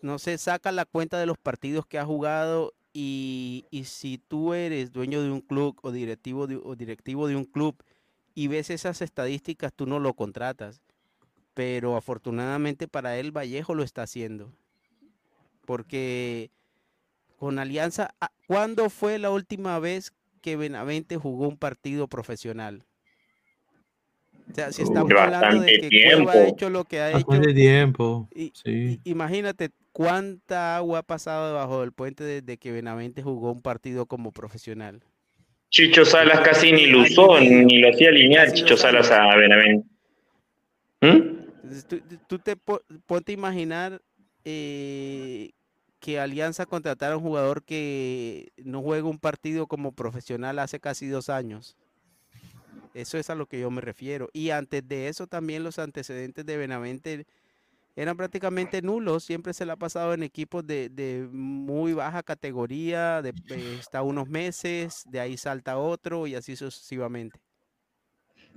no sé, saca la cuenta de los partidos que ha jugado y, y si tú eres dueño de un club o directivo de, o directivo de un club y ves esas estadísticas, tú no lo contratas. Pero afortunadamente para él Vallejo lo está haciendo. Porque con Alianza, ah, ¿cuándo fue la última vez que Benavente jugó un partido profesional? O sea, si estamos De hablando de bastante que Cueva ha tiempo. hecho lo que ha hecho, Bastante tiempo. y- Sí. imagínate cuánta agua ha pasado debajo del puente desde que Benavente jugó un partido como profesional. Chicho Salas casi ni lo usó, ni lo hacía alinear Chicho Salas a Benavente. ¿Mm? Tú, tú te po- ponte a imaginar eh, que Alianza contratara a un jugador que no juega un partido como profesional hace casi dos años. Eso es a lo que yo me refiero. Y antes de eso también los antecedentes de Benavente eran prácticamente nulos. Siempre se le ha pasado en equipos de, muy baja categoría, de, eh, está unos meses, de ahí salta otro y así sucesivamente.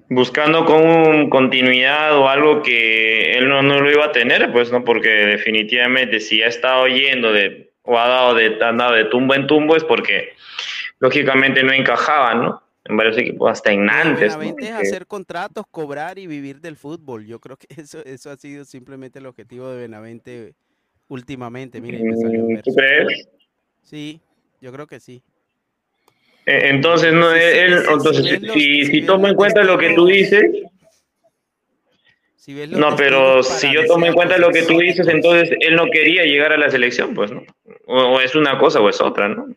Buscando con continuidad o algo que él no, no lo iba a tener, pues no, porque definitivamente si ha estado yendo de, o ha dado de, ha dado de tumbo en tumbo es porque lógicamente no encajaba, ¿no? En varios equipos, hasta en Nantes, ¿no? Es hacer contratos, cobrar y vivir del fútbol. Yo creo que eso, eso ha sido simplemente el objetivo de Benavente últimamente. Mire, Mm, ¿Tú crees? Sí, yo creo que sí. Eh, Entonces, no, él, entonces, si, si tomo en cuenta lo que tú dices, Si ves los no, pero si yo tomo en cuenta lo que tú dices, entonces él no quería llegar a la selección, pues, ¿no? O, o es una cosa o es otra, ¿no?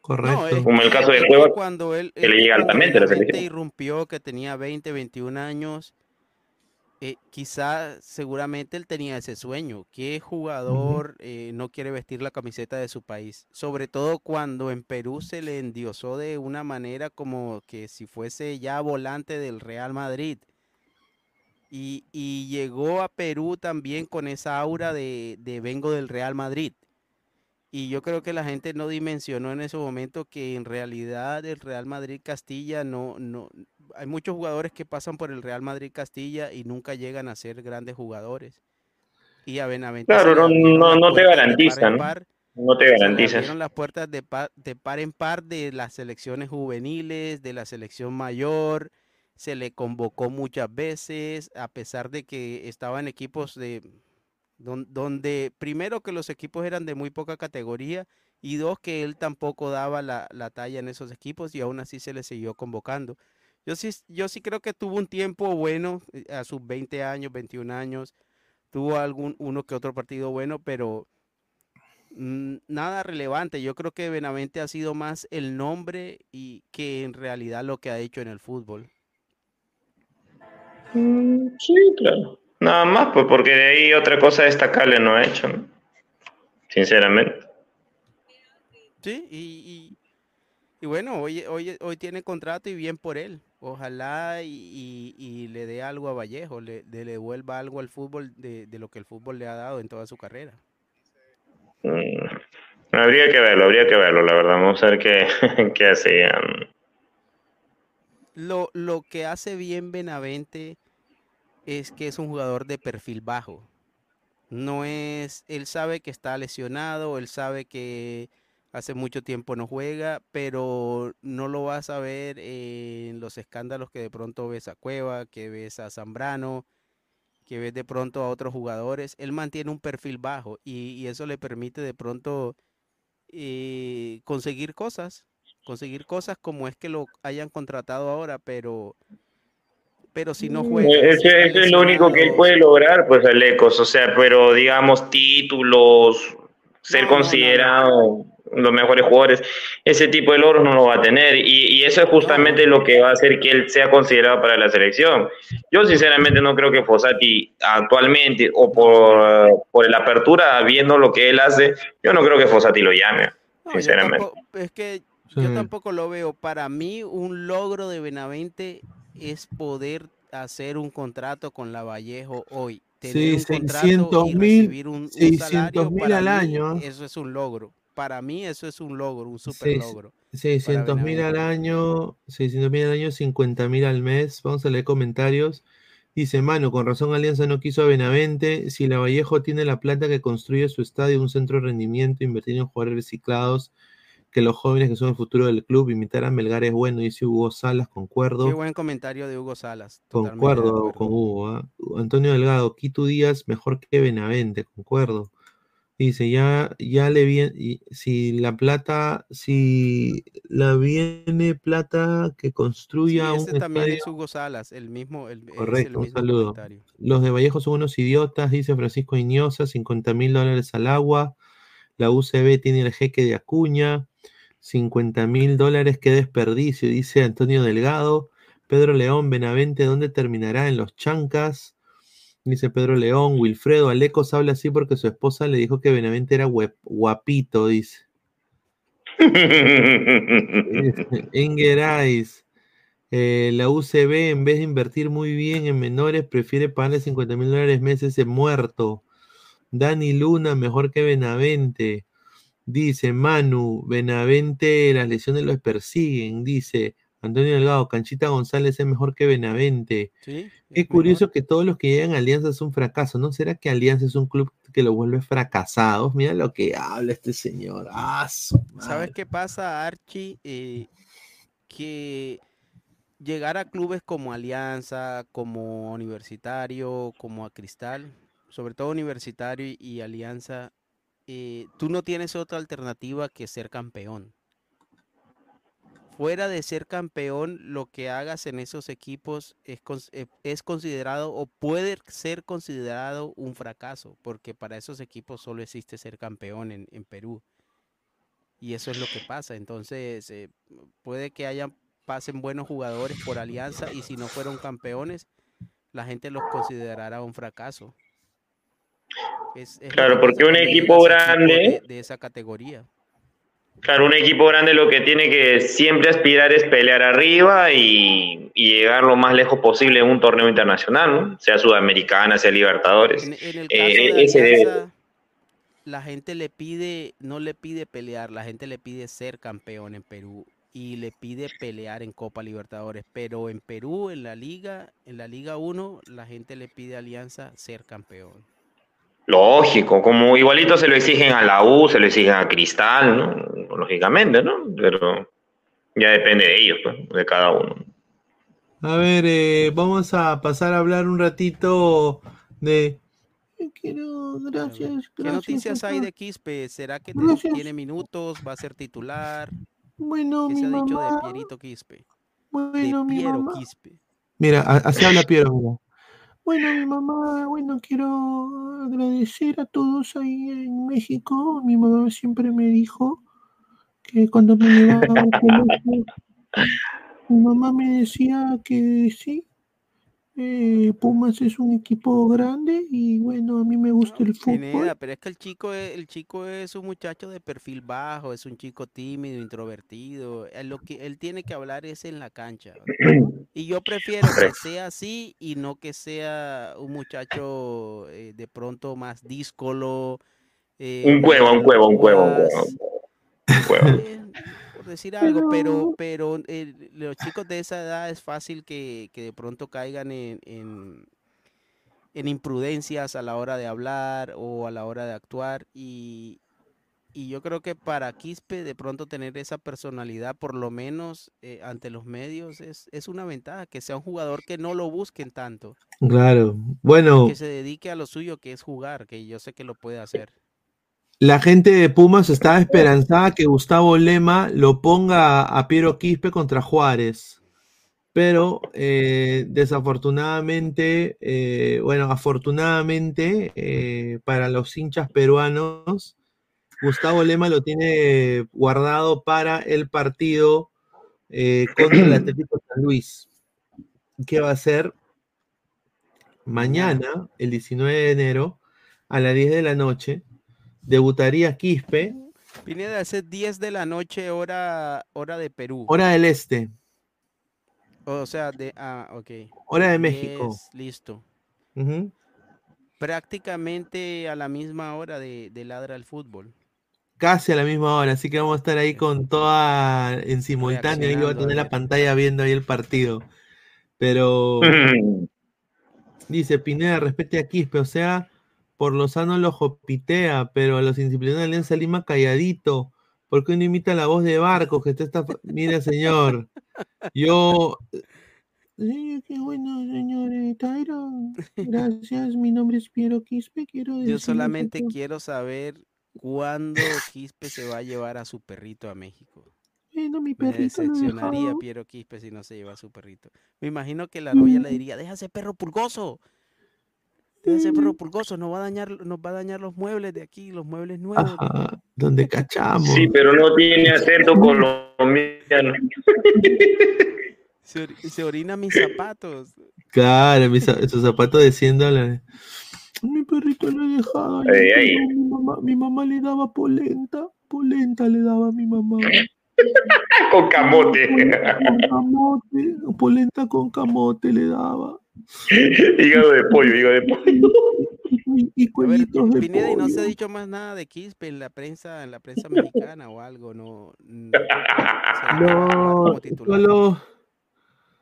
Correcto. es Como el caso de Cueva, cuando él, que es le llega altamente a la selección. irrumpió, que tenía 20, 21 años, eh, quizá seguramente él tenía ese sueño. ¿Qué jugador eh, no quiere vestir la camiseta de su país? Sobre todo cuando en Perú se le endiosó de una manera como que si fuese ya volante del Real Madrid. Y, y llegó a Perú también con esa aura de, de vengo del Real Madrid. Y yo creo que la gente no dimensionó en ese momento que en realidad el Real Madrid Castilla no, no, hay muchos jugadores que pasan por el Real Madrid Castilla y nunca llegan a ser grandes jugadores. Y a Benavente Claro, no, no, te garantiza, ¿no? par No te se le garantiza. abrieron las puertas de par, de par en par de las selecciones juveniles, de la selección mayor, se le convocó muchas veces, a pesar de que estaba en equipos de don- donde primero que los equipos eran de muy poca categoría y dos que él tampoco daba la, la talla en esos equipos y aún así se le siguió convocando. Yo sí, yo sí creo que tuvo un tiempo bueno eh, a sus 20 años, 21 años, tuvo algún uno que otro partido bueno, pero mm, nada relevante. Yo creo que Benavente ha sido más el nombre y que en realidad lo que ha hecho en el fútbol. Mm, Sí, claro. Nada más, pues porque de ahí otra cosa destacable no ha hecho, ¿no? Sinceramente. Sí, y, y- y bueno, hoy, hoy, hoy tiene contrato y bien por él. Ojalá y, y- y le dé algo a Vallejo, le, le devuelva algo al fútbol de, de lo que el fútbol le ha dado en toda su carrera. Mm, Habría que verlo, habría que verlo, la verdad. Vamos a ver qué, qué hacían. Lo, lo que hace bien Benavente es que es un jugador de perfil bajo. No es, él sabe que está lesionado, él sabe que hace mucho tiempo no juega, pero no lo vas a ver en los escándalos que de pronto ves a Cueva, que ves a Zambrano, que ves de pronto a otros jugadores. Él mantiene un perfil bajo y, y eso le permite de pronto eh, conseguir cosas, conseguir cosas como es que lo hayan contratado ahora, pero pero si no juega, si Eso, está eso es lo único que él puede lograr, pues, Alecos. O sea, pero digamos, títulos, ser considerado los mejores jugadores, ese tipo de logros no lo va a tener. Y, y eso es justamente lo que va a hacer que él sea considerado para la selección. Yo, sinceramente, no creo que Fossati actualmente, o por, por la apertura, viendo lo que él hace, yo no creo que Fossati lo llame, No, sinceramente. tampoco- es que yo tampoco lo veo. Para mí, un logro de Benavente es poder hacer un contrato con la Vallejo hoy. Tener Sí, un contrato 600 y mil, recibir un, un 600 salario, mil para al mí, año. Eso es un logro. Para mí, eso es un logro, un super logro. 600 mil al año, 600 mil al año, 50 mil al mes. Vamos a leer comentarios. Dice Manu, con razón Alianza no quiso a Benavente. Si la Vallejo tiene la plata que construye su estadio, un centro de rendimiento, invertir en jugadores reciclados, que los jóvenes que son el futuro del club, imitar a Melgar es bueno, dice Hugo Salas, concuerdo. Qué buen comentario de Hugo Salas. Concuerdo con Hugo. ¿ah? Antonio Delgado, Quito Díaz mejor que Benavente, concuerdo. Dice, ya, ya le viene, si la plata, si la viene plata que Sí, construya un también estadio. es Hugo Salas, el mismo, el, el Correcto, un mismo saludo. comentario. Los de Vallejo son unos idiotas, dice Francisco Iñosa, 50 mil dólares al agua. La UCB tiene el jeque de Acuña, 50 mil dólares, qué desperdicio, dice Antonio Delgado. Pedro León, Benavente, ¿dónde terminará? En los Chancas. Dice Pedro León, Wilfredo Alecos habla así porque su esposa le dijo que Benavente era guap- guapito, dice. Engerais. Eh, la UCB, en vez de invertir muy bien en menores, prefiere pagarle 50 mil dólares meses de muerto. Dani Luna, mejor que Benavente. Dice Manu, Benavente, las lesiones los persiguen. Dice Antonio Delgado, Canchita González es mejor que Benavente. Sí, Qué curioso que todos los que llegan a Alianza es un fracaso. ¿No será que Alianza es un club que lo vuelve fracasados? Mira lo que habla este señor. Ah, su ¿Sabes qué pasa, Archie? Eh, que llegar a clubes como Alianza, como Universitario, como a Cristal, sobre todo Universitario y, y Alianza, eh, tú no tienes otra alternativa que ser campeón. Fuera de ser campeón, lo que hagas en esos equipos es, eh, es considerado o puede ser considerado un fracaso, porque para esos equipos solo existe ser campeón en, en Perú. Y eso es lo que pasa. Entonces, eh, puede que hayan, pasen buenos jugadores por alianza y si no fueron campeones, la gente los considerará un fracaso. Es- es lo Claro, que porque un equipo grande- de, de esa categoría. Claro, un equipo grande lo que tiene que siempre aspirar es pelear arriba y, y llegar lo más lejos posible en un torneo internacional, ¿no? Sea Sudamericana, sea Libertadores. En, en el caso Eh, de ese debe- Alianza, la gente le pide, no le pide pelear, la gente le pide ser campeón en Perú y le pide pelear en Copa Libertadores, pero en Perú, en la liga, en la Liga 1, la gente le pide a Alianza ser campeón. Lógico, como igualito se lo exigen a la U, se lo exigen a Cristal, ¿no? Lógicamente, ¿no? Pero ya depende de ellos, pues, de cada uno. A ver, eh, vamos a pasar a hablar un ratito de quiero, gracias. ¿Qué gracias, noticias hay de Quispe? ¿Será que Gracias. tiene minutos? ¿Va a ser titular? Bueno, ¿Qué mi se ha dicho de Pierito Quispe? bueno, de mi Piero mamá. Quispe. Mira, así habla Piero. Bueno, mi mamá, bueno, quiero agradecer a todos ahí en México. Mi mamá siempre me dijo que cuando me llevaba al mi mamá me decía que sí, eh, Pumas es un equipo grande y bueno, a mí me gusta el fútbol. Pineda, pero es que el chico es, el chico es un muchacho de perfil bajo, es un chico tímido, introvertido. Él, lo que él tiene que hablar es en la cancha. Y yo prefiero que sea así y no que sea un muchacho eh, de pronto más díscolo. eh, Un cuevo, un cuevo, un cuevo, un más- cuevo. Un cuevo. Por decir algo, pero, pero eh, los chicos de esa edad es fácil que, que de pronto caigan en, en, en imprudencias a la hora de hablar o a la hora de actuar y, y yo creo que para Quispe de pronto tener esa personalidad, por lo menos eh, ante los medios, es, es una ventaja, que sea un jugador que no lo busquen tanto, Claro. Bueno, que se dedique a lo suyo, que es jugar, que yo sé que lo puede hacer. La gente de Pumas estaba esperanzada que Gustavo Lema lo ponga a Piero Quispe contra Juárez. Pero eh, desafortunadamente, eh, bueno, afortunadamente eh, para los hinchas peruanos, Gustavo Lema lo tiene guardado para el partido contra el Atlético San Luis, que va a ser mañana, el 19 de enero, a las 10 de la noche. Debutaría Quispe, Pineda, ese es 10 de la noche, hora, hora de Perú. hora del este, O sea, de. Ah, ok. hora de México. 10, listo. Prácticamente a la misma hora de, de Ladra el Fútbol. Casi a la misma hora, así que vamos a estar ahí con toda en simultáneo. Ahí voy a tener a la pantalla viendo ahí el partido. Pero dice Pineda, respete a Quispe, o sea, por lo sano lo jopitea, pero a los indisciplinados de Alianza Lima calladito. ¿Por qué no imita la voz de Barco? Que está, está... Mire, señor, yo. Sí, qué bueno, señor eh, Tyron. Gracias, mi nombre es Piero Quispe. Quiero Yo decirle solamente que- quiero saber cuándo Quispe se va a llevar a su perrito a México. Bueno, mi Me perrito he decepcionaría. Piero Quispe si no se lleva a su perrito. Me imagino que la Roya le Mm. diría, déjase perro pulgoso. Déjase perro pulgoso, nos va a dañar, nos va a dañar los muebles de aquí, los muebles nuevos. de- Ajá, donde cachamos. Sí, pero no tiene acento colombiano. Se, se orina mis zapatos. Claro, mis sus zapatos desciendo a la... Mi perrito lo he dejado. Mi, mamá, mi mamá le daba polenta. Polenta le daba a mi mamá. Con camote. Con camote. Polenta con camote le daba. Hígado de pollo, hígado de pollo. Y, cuellitos de Pineda, y no se ha pollo. dicho más nada de Quispe en la prensa, en la prensa mexicana o algo, no. mm, se va a No, solo,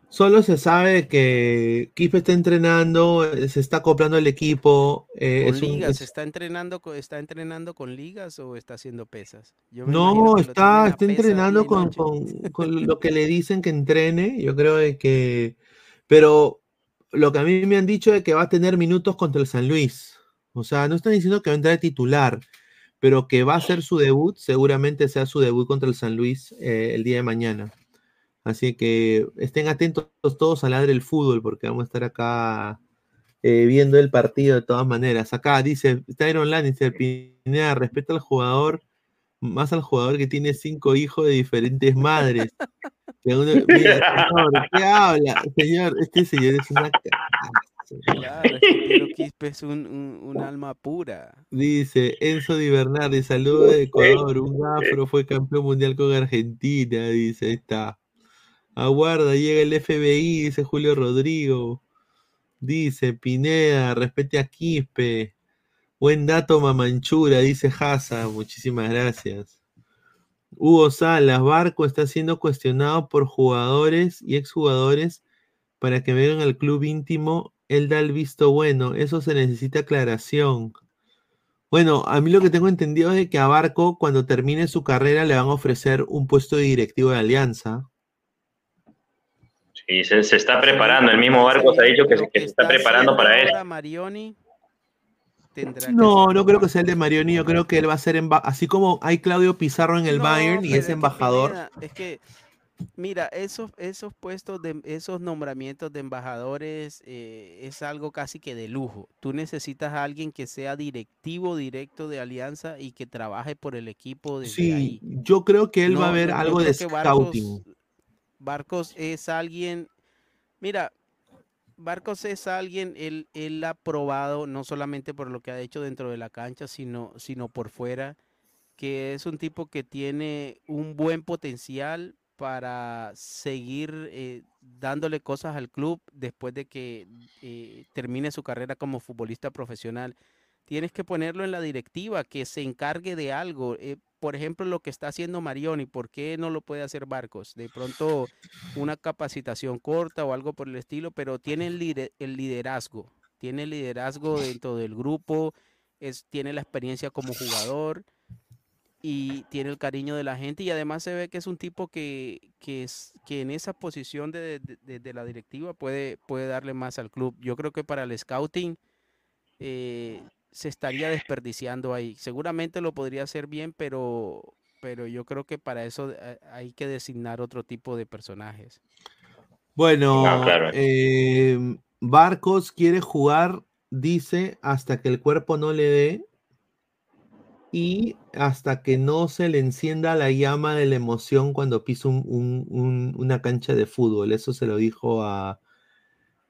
solo se sabe que Quispe está entrenando, se está acoplando el equipo. eh, ¿Con es un- ligas? es- ¿Está entrenando, co- está entrenando con ligas o está haciendo pesas? Yo No, está, a está entrenando con, con- con lo que le dicen que entrene. Yo creo de que. Pero lo que a mí me han dicho es que va a tener minutos contra el San Luis. O sea, no están diciendo que va a entrar de titular, pero que va a ser su debut. Seguramente sea su debut contra el San Luis eh, el día de mañana. Así que estén atentos todos a ladre el fútbol, porque vamos a estar acá eh, viendo el partido de todas maneras. Acá dice Tyron Lannister, Pineda, respeta al jugador, más al jugador que tiene cinco hijos de diferentes madres. Uno- mira, señor, ¿qué habla? Señor, este señor es una Claro, es que Piero Quispe es un, un- un alma pura. Dice Enzo Di Bernardi, saludos de Ecuador, un afro fue campeón mundial con Argentina, dice, ahí está. Aguarda, llega el FBI, dice Julio Rodrigo. Dice Pineda, respete a Quispe. Buen dato, Mamanchura, dice Haza, muchísimas gracias. Hugo Salas, Barco está siendo cuestionado por jugadores y exjugadores para que vengan al club íntimo. Él da el visto bueno, eso se necesita aclaración. Bueno, a mí lo que tengo entendido es de que a Barco, cuando termine su carrera, le van a ofrecer un puesto de directivo de Alianza. Sí, se, se está preparando. El mismo Barco se ha dicho que, se- que se está preparando para eso. Ahora Marioni, tendrá que No, no creo que sea el de. Marioni, yo creo que él va a ser, así como hay Claudio Pizarro en el No, Bayern y es que embajador. Es que, mira, esos, esos puestos, de, esos nombramientos de embajadores eh, es algo casi que de lujo. Tú necesitas a alguien que sea directivo directo de Alianza y que trabaje por el equipo desde Sí, ahí. yo creo que él va a ver algo de que Barcos, scouting. Barcos es alguien, mira, Barcos es alguien, él, él ha probado no solamente por lo que ha hecho dentro de la cancha, sino, sino por fuera, que es un tipo que tiene un buen potencial para seguir eh, dándole cosas al club después de que eh, termine su carrera como futbolista profesional. Tienes que ponerlo en la directiva, que se encargue de algo. eh, por ejemplo, lo que está haciendo Marioni, ¿por qué no lo puede hacer Barcos? De pronto una capacitación corta o algo por el estilo, pero tiene el, lider- el liderazgo, tiene el liderazgo dentro del grupo, tiene la experiencia como jugador y tiene el cariño de la gente y además se ve que es un tipo que, que, es, que en esa posición de- de la directiva puede, puede darle más al club. Yo creo que para el scouting eh, se estaría desperdiciando ahí. Seguramente lo podría hacer bien, pero, pero yo creo que para eso hay que designar otro tipo de personajes. Bueno, No, claro. eh, Barcos quiere jugar, dice, hasta que el cuerpo no le dé y hasta que no se le encienda la llama de la emoción cuando pisa un- un- un- una cancha de fútbol. Eso se lo dijo a,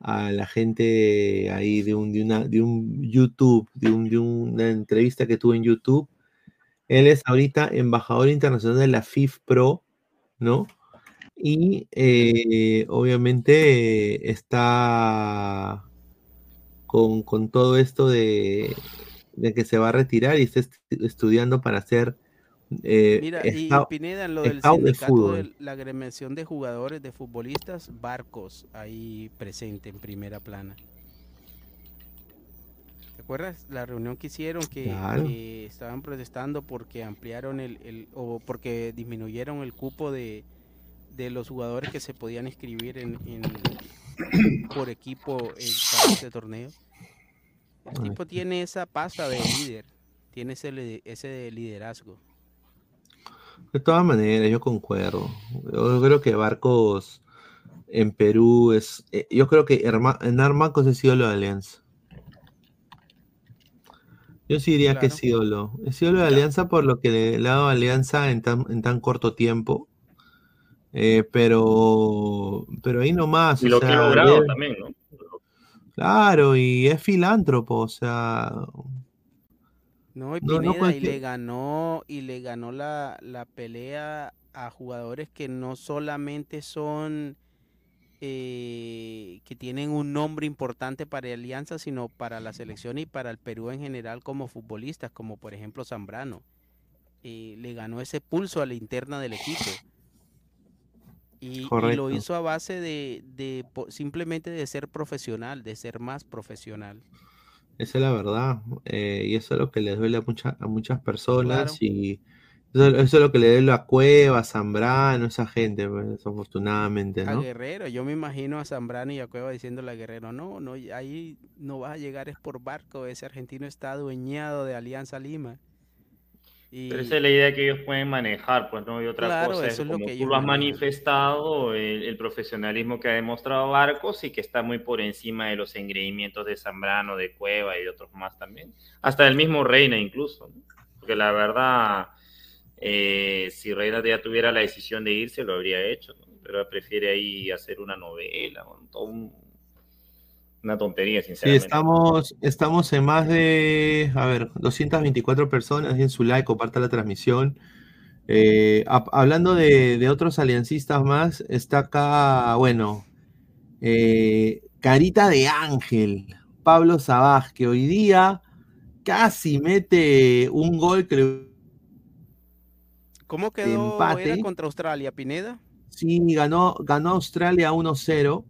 a la gente ahí de un, de una, de un YouTube, de, un- de una entrevista que tuvo en YouTube. Él es ahorita embajador internacional de la FIF Pro, ¿no? Y eh, obviamente está con, con todo esto de, de que se va a retirar y está est- estudiando para ser eh, Mira, y Pineda, en lo del de sindicato fútbol. de la agremiación de jugadores, de futbolistas, Barcos ahí presente en primera plana. ¿Te acuerdas la reunión que hicieron que, Claro. que estaban protestando porque ampliaron el, el- o porque disminuyeron el cupo de, de los jugadores que se podían inscribir en, en- por equipo en este torneo? El tipo tiene esa pasta de líder, tiene ese, ese liderazgo. De todas maneras, yo concuerdo. Yo creo que Barcos en Perú es. eh, Yo creo que Herma- Hernán Marcos es ídolo de Alianza. Yo sí diría que es ídolo. Es ídolo de Alianza por lo que le, le ha dado Alianza en tan, en tan corto tiempo. Eh, pero, pero ahí nomás. Y lo que ha logrado también, ¿no? Claro, y es filántropo, o sea. No, y No, y le ganó, y le ganó la, la pelea a jugadores que no solamente son eh, que tienen un nombre importante para Alianza, sino para la selección y para el Perú en general como futbolistas, como por ejemplo Zambrano. Eh, le ganó ese pulso a la interna del equipo. Y, lo hizo a base de, de po- simplemente de ser profesional, de ser más profesional. Esa es la verdad. eh, y eso es lo que le duele a, mucha- a muchas personas. Claro. Y eso, eso es lo que le duele a Cueva, a Zambrano, esa gente, pues, desafortunadamente, A ¿no? Guerrero, yo me imagino a Zambrano y a Cueva diciéndole a Guerrero, no, no, ahí no vas a llegar es por barco, ese argentino está adueñado de Alianza Lima. Y Pero esa es la idea que ellos pueden manejar, pues no, y otra Claro, cosa es, eso es lo como que tú lo has manifestado, el, el profesionalismo que ha demostrado Barcos y que está muy por encima de los engreimientos de Zambrano, de Cueva y de otros más también. Hasta del mismo Reina incluso, ¿no? Porque la verdad, eh, si Reina ya tuviera la decisión de irse, lo habría hecho, ¿no? Pero prefiere ahí hacer una novela, un- una tontería, Sí, sinceramente. estamos, estamos en más de, a ver, 224 personas, den su like, comparta la transmisión. Eh, hab- hablando de, de otros aliancistas más, está acá, bueno, eh, Carita de Ángel, Pablo Sabaj, que hoy día casi mete un gol que le- ¿Cómo quedó? empate. ¿Era contra Australia, Pineda? Sí, ganó, ganó Australia 1-0,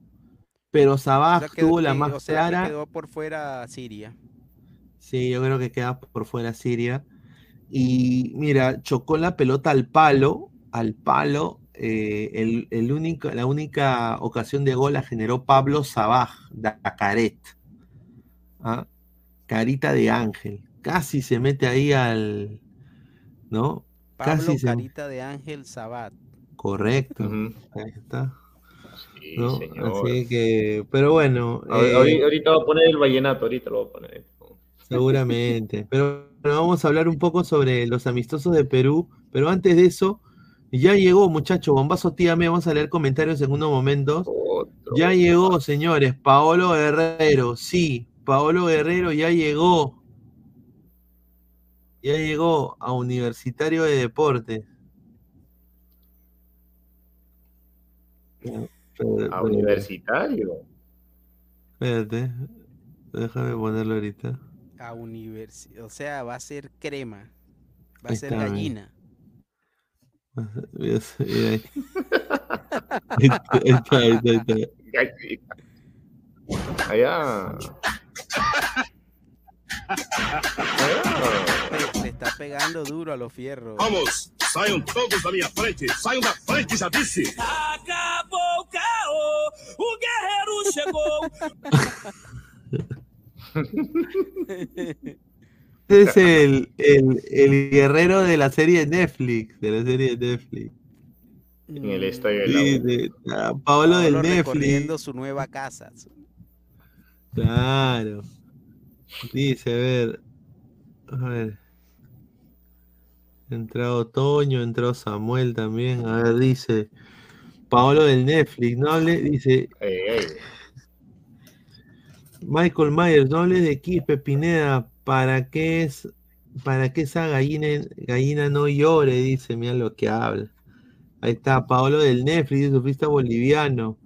pero O Sabaj sea, que- tuvo la que- más o sea, que clara. quedó por fuera Siria. Sí, yo creo que queda por fuera Siria. Y mira, chocó la pelota al palo, al palo. eh, el, el único, la única ocasión de gol la generó Pablo Sabaj, Dacaret. ¿Ah? Carita de Ángel. Casi se mete ahí al. ¿No? Pablo Casi se. Carita de Ángel Sabat. Correcto. Ahí está. Sí, ¿no? señor. Así que, pero bueno, eh, ahorita, voy a poner el vallenato, ahorita lo voy a poner. seguramente. Pero bueno, vamos a hablar un poco sobre los amistosos de Perú. Pero antes de eso, ya llegó, muchachos, bombazo tíame, vamos a leer comentarios en unos momentos. Ya llegó, señores, Paolo Guerrero, sí, Paolo Guerrero ya llegó. Ya llegó a Universitario de Deportes. Espérate, A universitario. Espérate, déjame ponerlo ahorita. A universi o sea, va a ser crema. Va a Ahí ser está, gallina. Ahí. Está, ahí está, ahí está, ahí está. Allá. Le, le está pegando duro a los fierros. Vamos, saiam todos da minha frente, saiam da frente, já disse. Acabou o caô, o guerreiro chegou. Es el, el, el guerrero de la serie Netflix, de la serie de Netflix. En el estadio de Sí, de- ah, Paolo del Netflix. recorriendo su nueva casa. Claro. Dice, a ver. A ver. Entró Otoño, entró Samuel también. A ver, dice. Paolo del Netflix, no hable, dice. Michael Myers, no hable de Quispe Pineda, ¿para qué es, para que esa gallina, gallina no llore? Dice, mira lo que habla. Ahí está, Paolo del Netflix, surfista boliviano.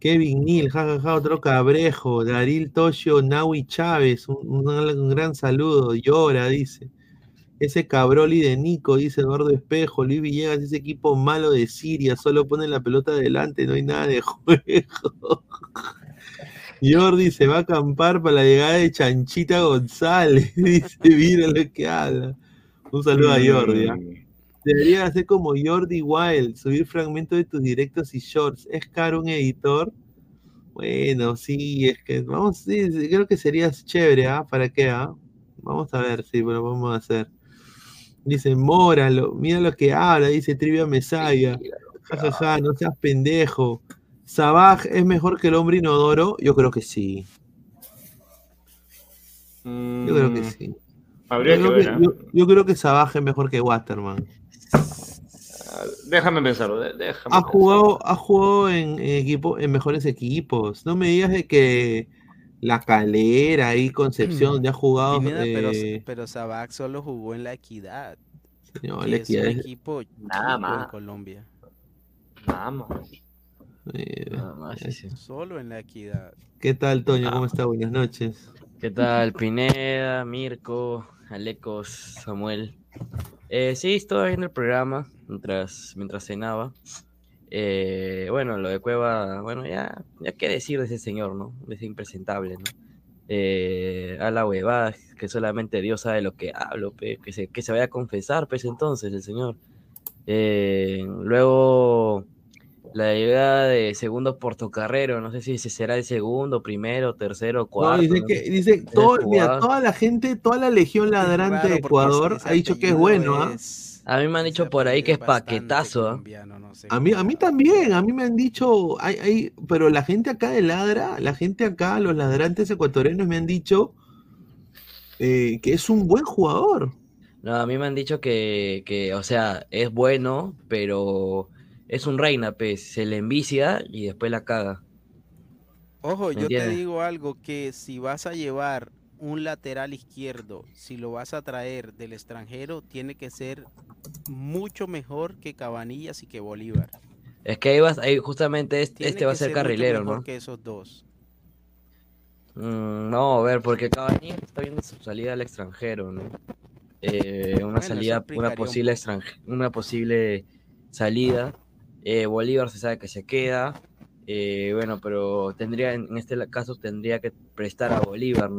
Kevin Neal, jajaja, otro cabrejo. Daril Toshio, Naui Chávez, un, un- un gran saludo. Llora, dice. Ese cabroli de Nico, dice Eduardo Espejo. Luis Villegas, ese equipo malo de Siria, solo pone la pelota adelante, no hay nada de juego. Jordi se va a acampar para la llegada de Chanchita González. Dice, mira lo que habla. Un saludo a Jordi. ¿ah? Debería hacer como Jordi Wild, subir fragmentos de tus directos y shorts. ¿Es caro un editor? Bueno, sí, es que vamos, sí, creo que sería chévere, ¿ah? ¿Para qué, ah? Vamos a ver si lo vamos a hacer. Dice, Móralo, mira lo que habla, dice Trivia Mesaya. Ja, ja, ja, no seas pendejo. ¿Sabaj es mejor que el hombre inodoro? Yo creo que sí. Yo creo que sí. Mm, Habría yo, que creo ver, ¿eh? yo, yo creo que Sabaj es mejor que Waterman. Déjame pensarlo, déjame Ha pensarlo. jugado, ha jugado en, en equipo, en mejores equipos. No me digas de que la calera y Concepción, donde ha jugado. Pineda, pero, eh, pero Sabac solo jugó en la Equidad. no, que la es Equidad un es- equipo Nada chico en más. Colombia. Nada más. eh, Solo en la Equidad. ¿Qué tal, Toño? ¿Cómo está? Buenas noches. ¿Qué tal, Pineda, Mirko, Alecos, Samuel? Eh, sí, estaba viendo el programa mientras, mientras cenaba. Eh, bueno, lo de Cueva, bueno, ya, ya qué decir de ese señor, ¿no? Es impresentable, ¿no? Eh, a la huevada, que solamente Dios sabe lo que hablo, pe, que se, que se vaya a confesar, pues entonces, el señor. Eh, luego, la llegada de segundo portocarrero, no sé si ese será el segundo, primero, tercero, No, cuarto. dice no que, sé. dice, todo, mira, toda la gente, toda la legión ladrante de Ecuador ha dicho que es bueno, ¿ah? A mí me han dicho por ahí que es paquetazo. A mí, a mí también, a mí me han dicho, hay, hay, pero la gente acá de Ladra, la gente acá, los ladrantes ecuatorianos me han dicho eh, que es un buen jugador. No, a mí me han dicho que, que, o sea, es bueno, pero es un reina, pues, se le envicia y después la caga. Ojo, ¿Me yo te digo algo, que si vas a llevar un lateral izquierdo, si lo vas a traer del extranjero, tiene que ser mucho mejor que Cabanillas y que Bolívar. Es que ahí, vas, ahí justamente este, este va a ser mucho carrilero, mejor ¿no? que esos dos. Mm, no, a ver, porque Cavani está viendo su salida al extranjero, ¿no? Eh, una Bueno, salida, una un posible extranje- una posible salida. Eh, Bolívar se sabe que se queda. eh, bueno, pero tendría, en este caso, tendría que prestar a Bolívar, ¿no?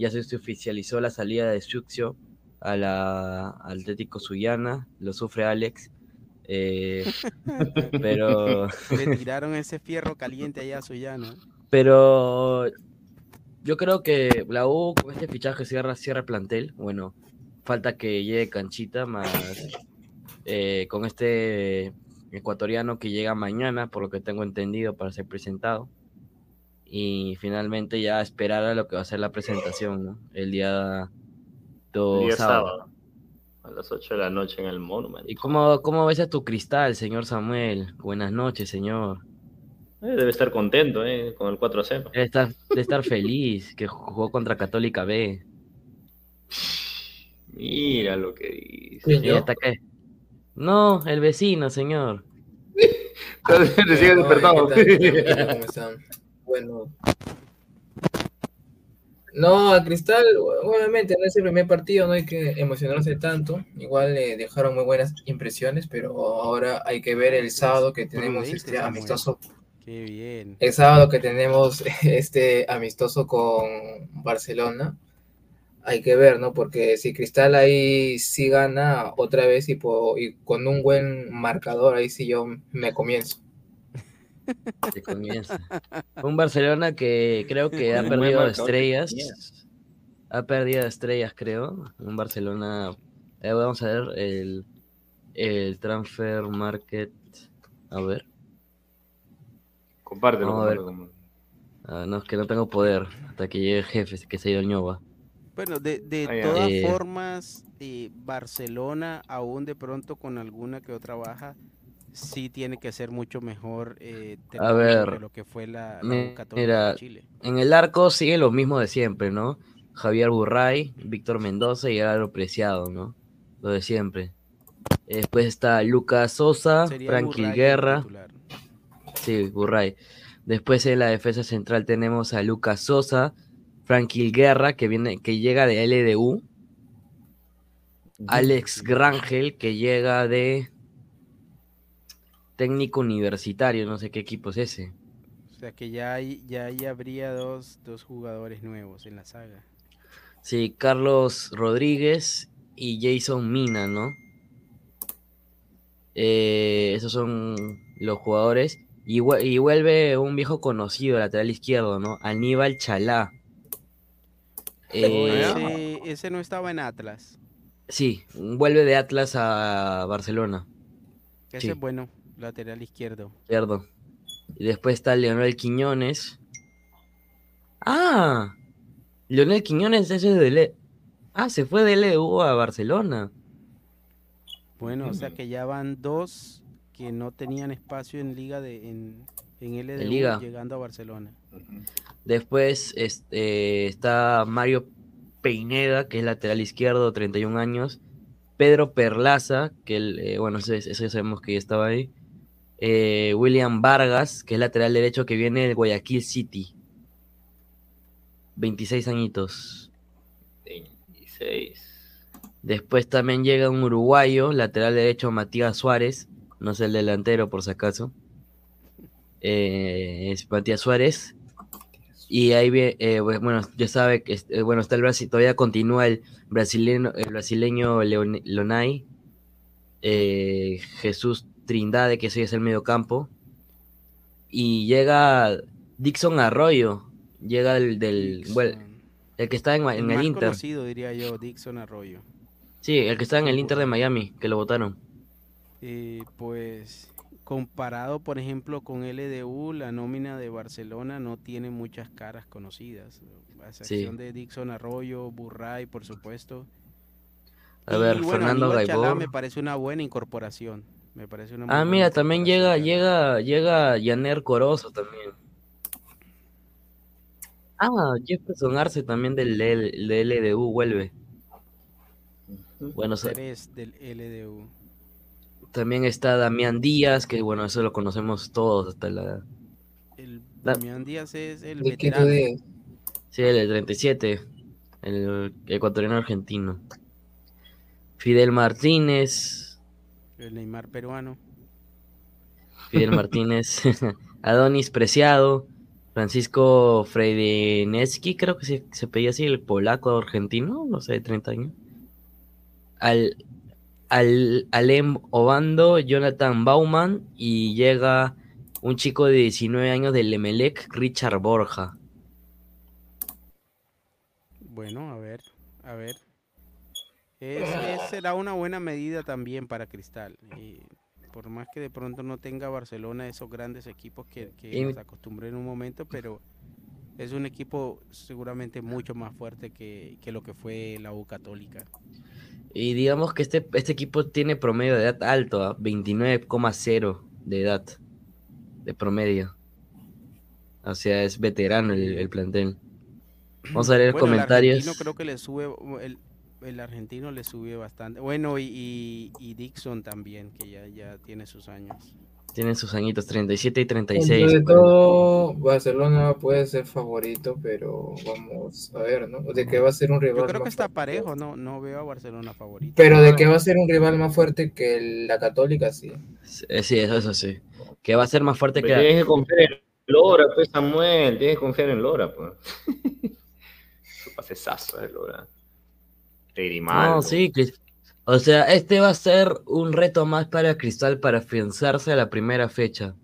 Ya se se oficializó la salida de Succio a la al Atlético Suyana, lo sufre Alex. eh, pero Le tiraron ese fierro caliente allá a Suyana. pero yo creo que la U con este fichaje cierra, cierra el plantel. Bueno, falta que llegue Canchita más eh, con este ecuatoriano que llega mañana, por lo que tengo entendido, para ser presentado. Y finalmente ya esperar a lo que va a ser la presentación, ¿no? El día, El día sábado. sábado. A las 8 de la noche en el Monument. ¿Y cómo, cómo ves a tu cristal, señor Samuel? Buenas noches, señor. Eh, debe estar contento, ¿eh? Con el 4 a 0. Debe estar, debe estar feliz que jugó contra Católica B. Mira lo que dice. Y hasta que... No, el vecino, señor. Recién despertado. ¿qué? ¿Qué tal? ¿Cómo están? Bueno. No, a Cristal, obviamente, no es el primer partido, no hay que emocionarse tanto. Igual le dejaron muy buenas impresiones, pero ahora hay que ver el sábado que tenemos este amistoso. Qué bien. El sábado que tenemos este amistoso con Barcelona. Hay que ver, ¿no? Porque si Cristal ahí sí gana otra vez y, po- y con un buen marcador, ahí sí yo me comienzo. Se comienza. Un Barcelona que creo que ha perdido estrellas. Ha perdido estrellas, creo. Un Barcelona. eh, vamos a ver el, el transfer market. A ver. Compártelo, Vamos a ver. compártelo. Ah, no, es que no tengo poder hasta que llegue el jefe, que se ha ido el Ñova. Bueno, de, de todas Eh, formas, eh, Barcelona, aún de pronto con alguna que otra baja, sí tiene que ser mucho mejor eh, A ver, de lo que fue la, la mira, de Chile. en el arco sigue lo mismo de siempre, ¿no? Javier Burray, Víctor Mendoza y Álvaro Preciado, ¿no? Lo de siempre. Después está Lucas Sosa, Frankie Guerra. Sí, Burray. Después en la defensa central tenemos a Lucas Sosa, Frankie Guerra, que viene, que llega de LDU. Alex Grangel, que llega de técnico universitario, no sé qué equipo es ese. O sea que ya, hay, ya ahí habría dos, dos jugadores nuevos en la saga. Sí, Carlos Rodríguez y Jason Mina, ¿no? Eh, esos son los jugadores. Y, vue- y vuelve un viejo conocido, lateral izquierdo, ¿no? Aníbal Chalá. Eh, ese, ese no estaba en Atlas. sí, vuelve de Atlas a Barcelona. Ese Sí. es bueno, lateral izquierdo. Izquierdo. Y después está Leonel Quiñones. Ah, Leonel Quiñones ese es de Le- Ah, se fue de LU a Barcelona. Bueno, o sea que ya van dos que no tenían espacio en liga de en, en LDU liga. llegando a Barcelona. Después este, está Mario Peineda, que es lateral izquierdo, 31 años. Pedro Perlaza, que él, eh, bueno, eso, es- eso ya sabemos que ya estaba ahí. Eh, William Vargas, que es lateral derecho que viene del Guayaquil City. 26 añitos. 26. Después también llega un uruguayo, lateral derecho Matías Suárez, no sé el delantero por si acaso. Eh, es Matías Suárez. Y ahí eh, bu- bueno, ya sabe que este, bueno, está el Brasil, todavía continúa el brasileño, el brasileño Lonay, eh, Jesús Trindade, que ese es el medio campo. Y llega Dixon Arroyo, llega del, del bueno, el que está en, en más el Inter. conocido, diría yo, Dixon Arroyo. Sí, el que está en el Inter de Miami, que lo votaron. Eh, pues comparado, por ejemplo, con LDU, la nómina de Barcelona no tiene muchas caras conocidas. A excepción de Dixon Arroyo, Burray, por supuesto. A ver, bueno, Fernando Gaibor. me parece una buena incorporación. Me parece una muy Ah, mira, también llega, llega, llega Yaner Corozo también. Ah, Jefferson Arce también del, del, del LDU vuelve. Bueno, Tres del LDU. también está Damián Díaz, que bueno, eso lo conocemos todos hasta la... El Da- Damián Díaz es el ¿De qué tú veterano. de- Sí, el del 37, el ecuatoriano argentino. Fidel Martínez, El Neymar peruano. Fidel Martínez, Adonis Preciado, Francisco Freidineski, creo que se, se pedía así, el polaco argentino, no sé, de 30 años. Al, al, Alem Obando, Jonathan Bauman y llega un chico de 19 años del Emelec, Richard Borja. Bueno, a ver, a ver. Es- es- será una buena medida también para Cristal. Y por más que de pronto no tenga Barcelona esos grandes equipos que, que Y- nos acostumbré en un momento, pero es un equipo seguramente mucho más fuerte que, que lo que fue la U Católica. Y digamos que este, este equipo tiene promedio de edad alto, ¿ah? 29,0 de edad de promedio. O sea, es veterano el, el plantel. Vamos a leer Bueno, el comentarios. argentino creo que le sube, el, el argentino le sube bastante. Bueno, y, y, y Dixon también, que ya, ya tiene sus años. Tienen sus añitos, 37 y Dentro 36. de todo, Barcelona puede ser favorito, pero vamos a ver, ¿no? De que va a ser un rival Yo creo que está fuerte. parejo, no, no veo a Barcelona favorito. Pero de que va a ser un rival más fuerte que la Católica, sí. Eh, Sí, eso, eso sí. Que va a ser más fuerte que... Pero tienes que confiar en Lora, pues Samuel, tienes que confiar en Lora, pues. Su pasesazo de Lora. Grimaldo. No, sí, o sea, este va a ser un reto más para Cristal para afianzarse a la primera fecha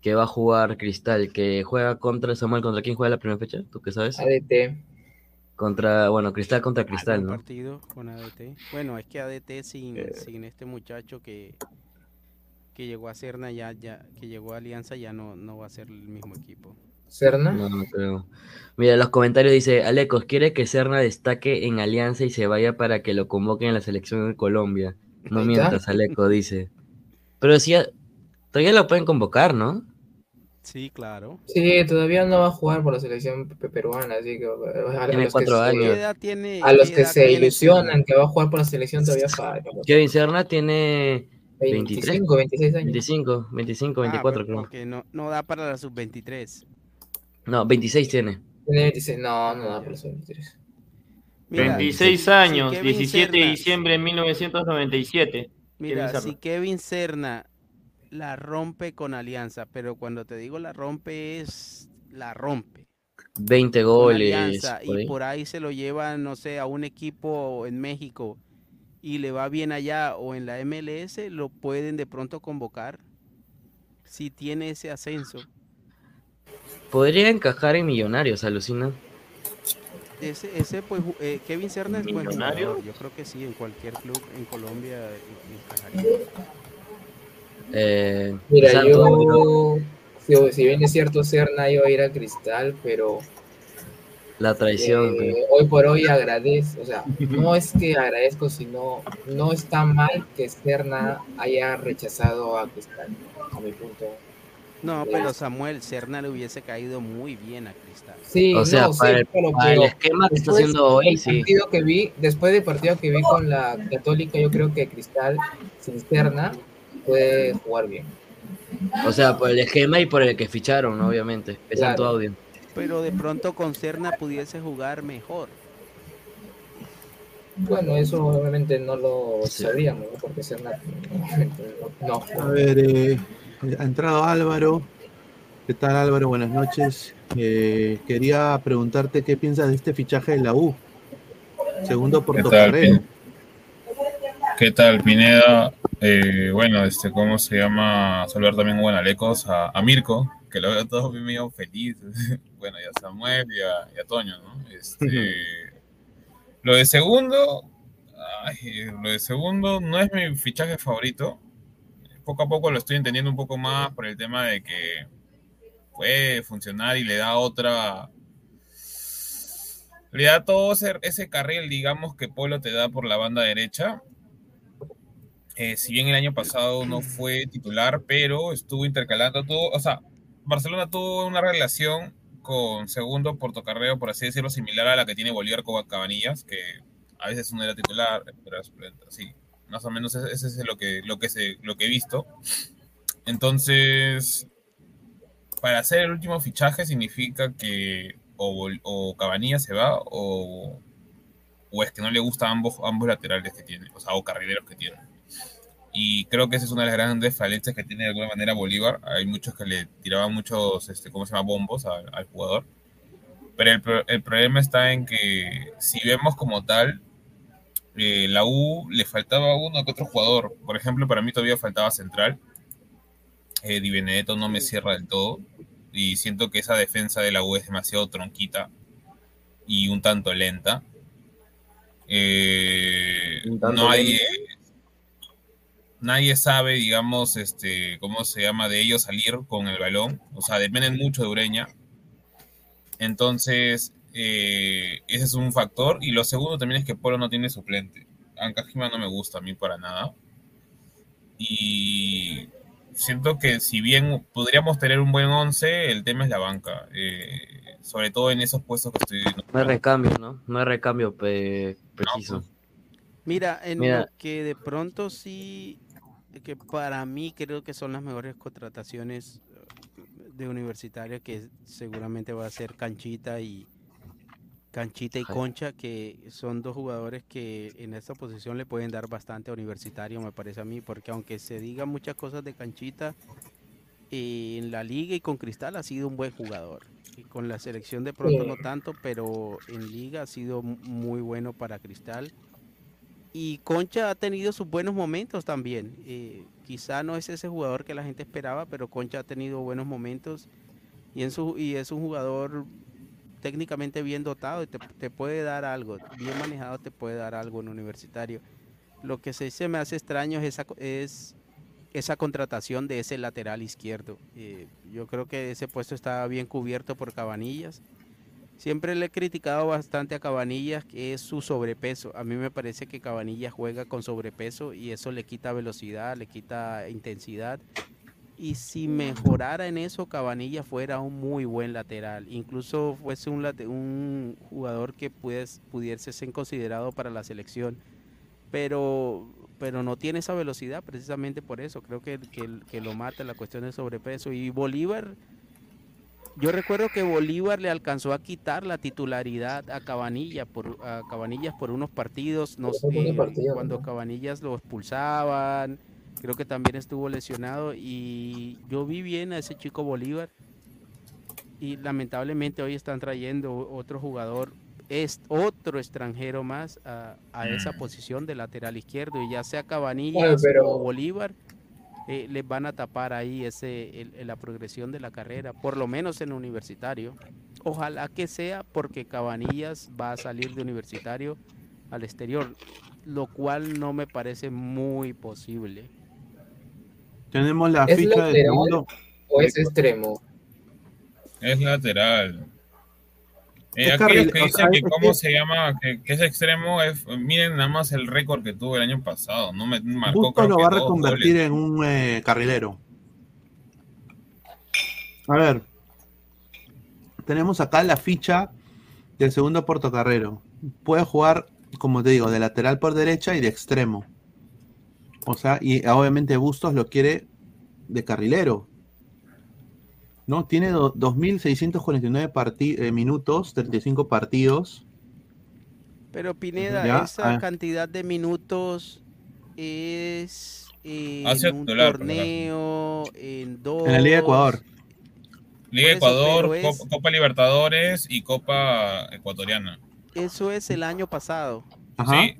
que va a jugar Cristal, que juega contra Samuel, ¿contra quién juega la primera fecha? ¿Tú qué sabes? ADT. Contra, bueno, Cristal contra Cristal, ¿no? partido con ADT. Bueno, es que ADT sin, sin este muchacho que, que llegó a Serna ya, ya, que llegó a Alianza ya no, no va a ser el mismo equipo. ¿Serna? No, no creo. Mira, los comentarios dice, Alecos, quiere que Serna destaque en Alianza y se vaya para que lo convoquen en la selección de Colombia. No mientas, Aleco, dice. Pero si ya- todavía lo pueden convocar, ¿no? Sí, claro. Sí, todavía no va a jugar por la selección pe- peruana, así que a, a Tiene los cuatro se- años. ¿Qué edad tiene- a los que se ilusionan que va a jugar por la selección todavía falta. Kevin Serna tiene 23, 25, 26 años. 25, 25, Ah, 24 pero creo. porque no, no da para la sub-23. No, 26 tiene. Tiene 26, no, no da por los 23. Mira, 26 si- si años, Kevin 17 de diciembre de 1997. Mira, si Kevin Serna la rompe con Alianza, pero cuando te digo la rompe es la rompe. 20 con goles. Alianza, por y por ahí se lo lleva, no sé, a un equipo en México y le va bien allá o en la MLS, lo pueden de pronto convocar si tiene ese ascenso. Podría encajar en Millonarios, alucina. Ese, ese pues, eh, Kevin Serna es buen ¿Millonario? jugador. Yo creo que sí, en cualquier club en Colombia eh, encajaría. Eh, Mira, yo, si, si bien es cierto, Serna iba a ir a Cristal, pero la traición. eh, pero- hoy por hoy agradezco, o sea, no es que agradezco, sino no está mal que Serna haya rechazado a Cristal, a mi punto. No, pero Samuel Serna le hubiese caído muy bien a Cristal. Sí, O sea, no, sí, para el- pero- para el pero esquema que está después haciendo hoy, sí. partido que vi, después del partido que vi con la Católica, yo creo que Cristal sin Serna puede jugar bien. O sea, por el esquema y por el que ficharon, obviamente. Es Claro. Santo Audio. Pero de pronto con Serna pudiese jugar mejor. Bueno, eso obviamente no lo sabríamos, ¿no? porque Serna no. A ver, eh, ha entrado Álvaro. ¿Qué tal Álvaro? Buenas noches. Eh, quería preguntarte qué piensas de este fichaje de la U. Segundo ¿Qué tal, portocarrero. ¿Qué tal, Pineda? Eh, bueno, este, ¿cómo se llama? Saludar también a Buenalecos, a, a Mirko, que lo veo todo medio feliz. bueno, y a Samuel y a, y a Toño, ¿no? Este, lo de segundo, ay, lo de segundo no es mi fichaje favorito. Poco a poco lo estoy entendiendo un poco más por el tema de que puede funcionar y le da otra, le da todo ese, ese carril, digamos, que Polo te da por la banda derecha. Eh, si bien el año pasado no fue titular, pero estuvo intercalando todo, o sea, Barcelona tuvo una relación con segundo portocarrero, por así decirlo, similar a la que tiene Bolívar con Cabanillas, que a veces uno era titular, pero era suplente, sí, más o menos ese es lo que, lo que, se, lo que he visto. Entonces, para hacer el último fichaje significa que o, o Cabanillas se va o, o es que no le gustan ambos, ambos laterales que tiene, o sea, o carrileros que tiene. Y creo que esa es una de las grandes falencias que tiene de alguna manera Bolívar. Hay muchos que le tiraban muchos, este, ¿cómo se llama?, bombos al, al jugador. Pero el, el problema está en que si vemos como tal, eh, la U le faltaba uno que otro jugador. Por ejemplo, para mí todavía faltaba central. Eh, Di Benedetto no me cierra del todo. Y siento que esa defensa de la U es demasiado tronquita. y un tanto lenta. Eh, tanto nadie, nadie sabe, digamos, este, cómo se llama de ellos salir con el balón. O sea, dependen mucho de Ureña. Entonces, eh, ese es un factor. Y lo segundo también es que Polo no tiene suplente. Ancajima no me gusta a mí para nada. Y siento que si bien podríamos tener un buen 11, el tema es la banca. eh, sobre todo en esos puestos que estoy No hay recambio, ¿no? No hay recambio pe- preciso. Mira, en Mira. lo que de pronto sí, que para mí creo que son las mejores contrataciones eh, de universitaria, que seguramente va a ser Canchita y Canchita y. Concha, que son dos jugadores que en esta posición le pueden dar bastante a universitario, me parece a mí, porque aunque se digan muchas cosas de Canchita, en la liga y con Cristal ha sido un buen jugador. Y con la selección de pronto Sí. no tanto, pero en liga ha sido mu- muy bueno para Cristal. Y Concha ha tenido sus buenos momentos también. Eh, quizá no es ese jugador que la gente esperaba, pero Concha ha tenido buenos momentos y, en su, y es un jugador técnicamente bien dotado y te, puede dar algo, bien manejado te puede dar algo en universitario. Lo que se, me hace extraño es esa, esa contratación de ese lateral izquierdo. Eh, yo creo que ese puesto está bien cubierto por Cabanillas. Siempre le he criticado bastante a Cabanillas que es su sobrepeso. A mí me parece que Cabanillas juega con sobrepeso y eso le quita velocidad, le quita intensidad. Y si mejorara en eso, Cabanillas fuera un muy buen lateral. Incluso fuese un, late- un jugador que pudies- pudiese ser considerado para la selección. Pero, pero no tiene esa velocidad precisamente por eso. Creo que, que, que lo mata la cuestión del sobrepeso. Y Bolívar, yo recuerdo que Bolívar le alcanzó a quitar la titularidad a Cabanillas por, a Cabanillas por unos partidos, no sé, cuando ¿no? Cabanillas lo expulsaban, creo que también estuvo lesionado y yo vi bien a ese chico Bolívar y lamentablemente hoy están trayendo otro jugador, es otro extranjero más a, a esa posición de lateral izquierdo y ya sea Cabanillas pero- o Bolívar eh, les van a tapar ahí ese el- la progresión de la carrera, por lo menos en universitario. Ojalá que sea porque Cabanillas va a salir de universitario al exterior, lo cual no me parece muy posible. Tenemos la ¿Es ficha del segundo. o es extremo? Es lateral. Eh, Es aquellos que o dicen sea, que cómo se llama, que, que es extremo, es, miren nada más el récord que tuvo el año pasado. No me marcó Bustos creo lo que va a reconvertir goles. en un eh, carrilero. A ver. Tenemos acá la ficha del segundo portocarrero. Puede jugar, como te digo, de lateral por derecha y de extremo. O sea, y obviamente Bustos lo quiere de carrilero. ¿No? Tiene do- 2.649 parti- eh, minutos, 35 partidos. Pero Pineda, Ya, esa ah. cantidad de minutos es en un titular, torneo, en dos. En la Liga de Ecuador. Liga eso, Ecuador, es- Copa, Copa Libertadores y Copa Ecuatoriana. Eso es el año pasado. Ajá. Sí.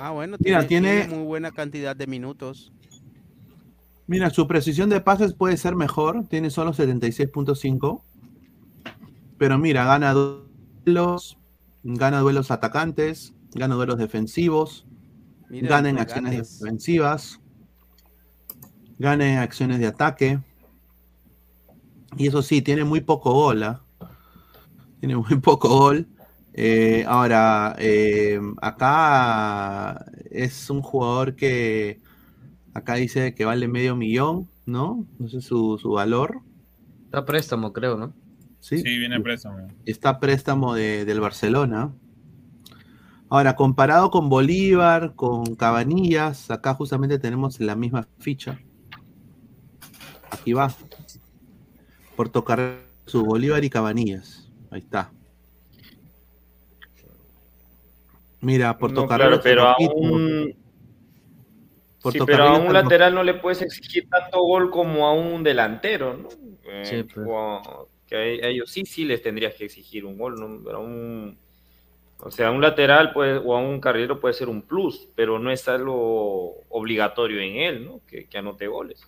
Ah, bueno, Mira, tiene, tiene- tiene muy buena cantidad de minutos. Mira, su precisión de pases puede ser mejor, tiene solo 76.5. Pero mira, gana duelos, gana duelos atacantes, gana duelos defensivos, Mira gana en acciones defensivas, gana en acciones de ataque. Y eso sí, tiene muy poco gol. ¿ah? Tiene muy poco gol. Eh, ahora, eh, acá es un jugador que acá dice que vale medio millón, ¿no? No sé su, su valor. Está a préstamo, creo, ¿no? Sí, Sí, viene préstamo. está a préstamo de- del Barcelona. Ahora, comparado con Bolívar, con Cabanillas, acá justamente tenemos la misma ficha. Aquí va. Por tocar su Bolívar y Cabanillas. Ahí está. Mira, por No, tocar claro, pero a un, Por sí, pero a un lateral no le puedes exigir tanto gol como a un delantero, ¿no? Eh, Sí, pues. que a ellos sí, sí les tendrías que exigir un gol, ¿no? Pero a un, o sea, a un lateral puede, o a un carrilero puede ser un plus, pero no es algo obligatorio en él, ¿no? Que, que anote goles.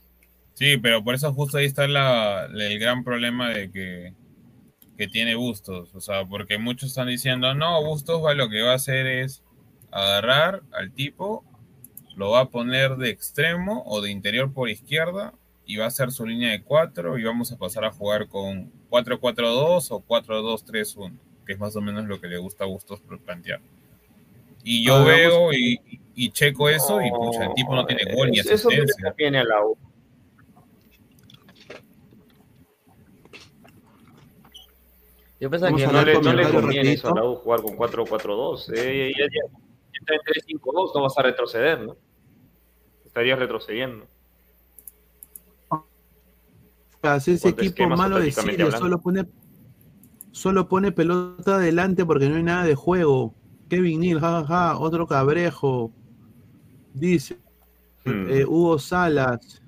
Sí, pero por eso justo ahí está la, el gran problema de que, que tiene Bustos. O sea, porque muchos están diciendo, no, Bustos va, lo que va a hacer es agarrar al tipo, lo va a poner de extremo o de interior por izquierda y va a hacer su línea de 4 y vamos a pasar a jugar con 4-4-2 o 4-2-3-1, que es más o menos lo que le gusta a Bustos plantear. Y yo Ah, veo y, y checo eso y pucha, el tipo no tiene gol ni Eso- eso que asistencia. conviene a la U. Yo pensaba que no le, no el le conviene eso a la. U jugar con 4-4-2. Eh, ya, ya, ya está en 3-5-2, no vas a retroceder, ¿no? Estarías retrocediendo. Ese Cuánto equipo malo de Siria solo pone, solo pone pelota adelante porque no hay nada de juego. Kevin Neal, jajaja, otro cabrejo. Dice Hmm. eh, Hugo Salas.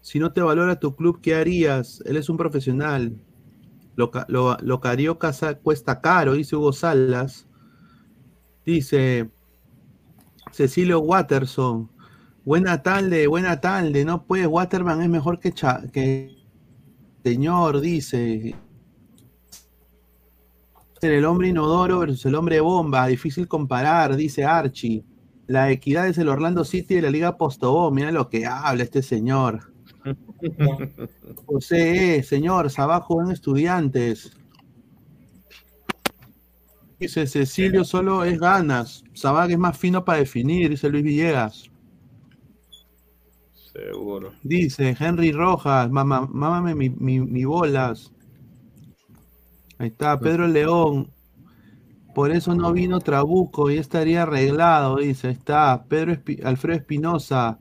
Si no te valora tu club, ¿qué harías? Él es un profesional. Lo, lo, lo carioca cuesta caro, dice Hugo Salas. Dice Cecilio Watterson. Buena tarde, buena tarde. No puede, Waterman es mejor que, que señor, dice. El hombre inodoro versus el hombre bomba. Difícil comparar, dice Archie. La equidad es el Orlando City de la Liga Postobón. Mira lo que habla este señor. José, E, señor, abajo en estudiantes. Dice Cecilio, solo es ganas. Sabag es más fino para definir, dice Luis Villegas. Seguro. Dice Henry Rojas, mamá, mámame mi, mi- mi bolas. Ahí está, Pedro León. Por eso no vino Trabuco y estaría arreglado, dice. Ahí está, Pedro Espi- Alfredo Espinosa.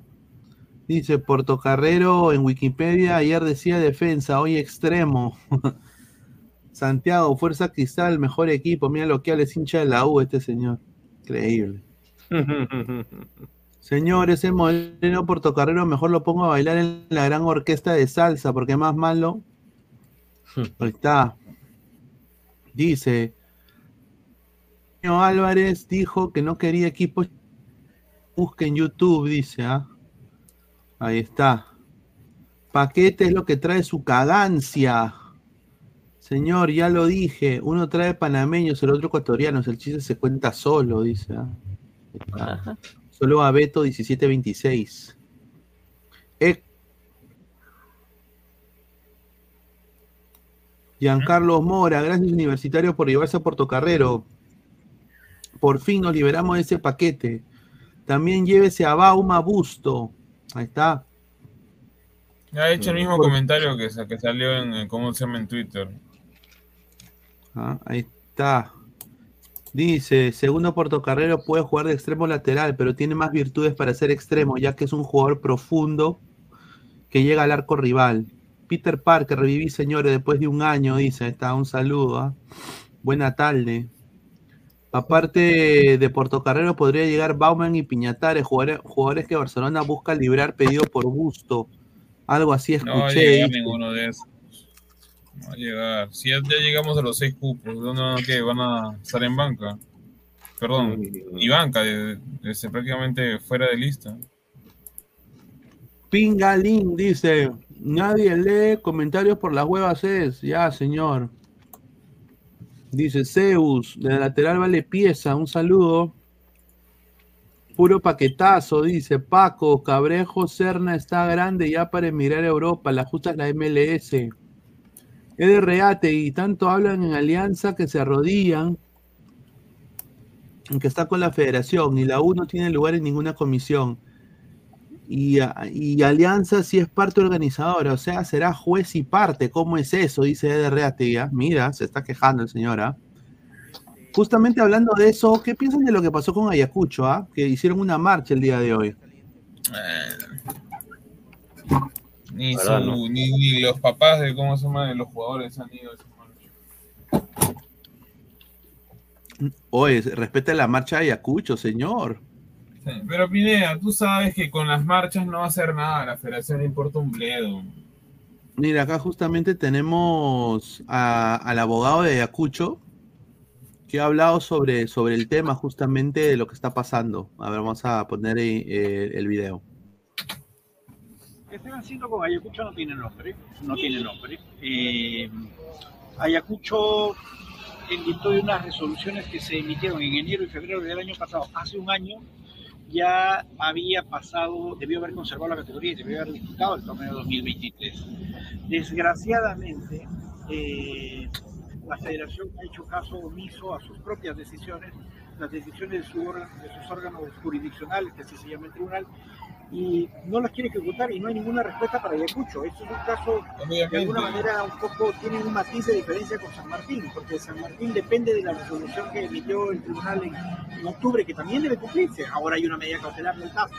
Dice, Portocarrero en Wikipedia ayer decía defensa, hoy extremo. Santiago, Fuerza Cristal, mejor equipo. Mira lo que es hincha de la U este señor. Increíble. Señor, ese moreno portocarrero mejor lo pongo a bailar en la gran orquesta de salsa, porque más malo. Ahí está. Dice. Álvarez dijo que no quería equipos. Busque en YouTube, dice. ¿ah? Ahí está. Paquete es lo que trae su cagancia. Señor, ya lo dije. Uno trae panameños, el otro ecuatorianos. El chiste se cuenta solo, dice. está. Solo a Beto 1726. E- Giancarlo Mora, gracias Universitario por llevarse a Portocarrero. Por fin nos liberamos de ese paquete. También llévese a Bauma Busto. Ahí está. He hecho el mismo Por- comentario que, que salió en, cómo se llama en Twitter. Ah, ahí está. Dice, segundo Portocarrero puede jugar de extremo lateral, pero tiene más virtudes para ser extremo, ya que es un jugador profundo que llega al arco rival. Peter Parker, reviví señores después de un año, dice, está, un saludo. ¿ah? Buena tarde. Aparte de Portocarrero podría llegar Bauman y Piñatares, jugadores, jugadores que Barcelona busca librar pedido por gusto. Algo así No escuché. llegar dice. ninguno de esos. No va a llegar. Si ya, ya llegamos a los seis cupos, ¿dónde van a, qué? ¿Van a estar en banca? Perdón, y banca, de- de- de- prácticamente fuera de lista. Pingalín dice, nadie lee comentarios por las huevas es. Ya, señor. Dice Zeus, de lateral vale pieza, un saludo. Puro paquetazo, dice Paco, Cabrejo, Serna está grande ya para emigrar a Europa, la justa es la MLS. Reate y tanto hablan en alianza que se arrodillan, que está con la federación y la U no tiene lugar en ninguna comisión. Y, y Alianza sí es parte organizadora, o sea, será juez y parte. ¿Cómo es eso? Dice Eder Reategui. Mira, se está quejando el señor. ¿ah? Justamente hablando de eso, ¿qué piensan de lo que pasó con Ayacucho? ah? Que hicieron una marcha el día de hoy. Ni, su- ¿no? ni, ni los papás de cómo se llama de los jugadores han ido a esa marcha. Oye, respeta la marcha de Ayacucho, señor. Sí, Pero Pineda, tú sabes que con las marchas no va a hacer nada, a la federación le importa un bledo. Mira, acá justamente tenemos a- al abogado de Ayacucho que ha hablado sobre, sobre el tema justamente de lo que está pasando. A ver, vamos a poner ahí, eh, el video. que estén haciendo con Ayacucho no tiene nombre, no tiene nombre. Eh, Ayacucho, en virtud de unas resoluciones que se emitieron en enero y febrero del año pasado, hace un año, ya había pasado, debió haber conservado la categoría y debió haber disputado el torneo 2023. Desgraciadamente, eh, la federación ha hecho caso omiso a sus propias decisiones, las decisiones de, de sus órganos jurisdiccionales, que así se llama el tribunal, y no las quiere ejecutar y no hay ninguna respuesta para Ayacucho. Esto es un caso, de alguna manera, un poco, tiene un matiz de diferencia con San Martín, porque San Martín depende de la resolución que emitió el tribunal en, en octubre, que también debe cumplirse. Ahora hay una medida cautelar del TAF,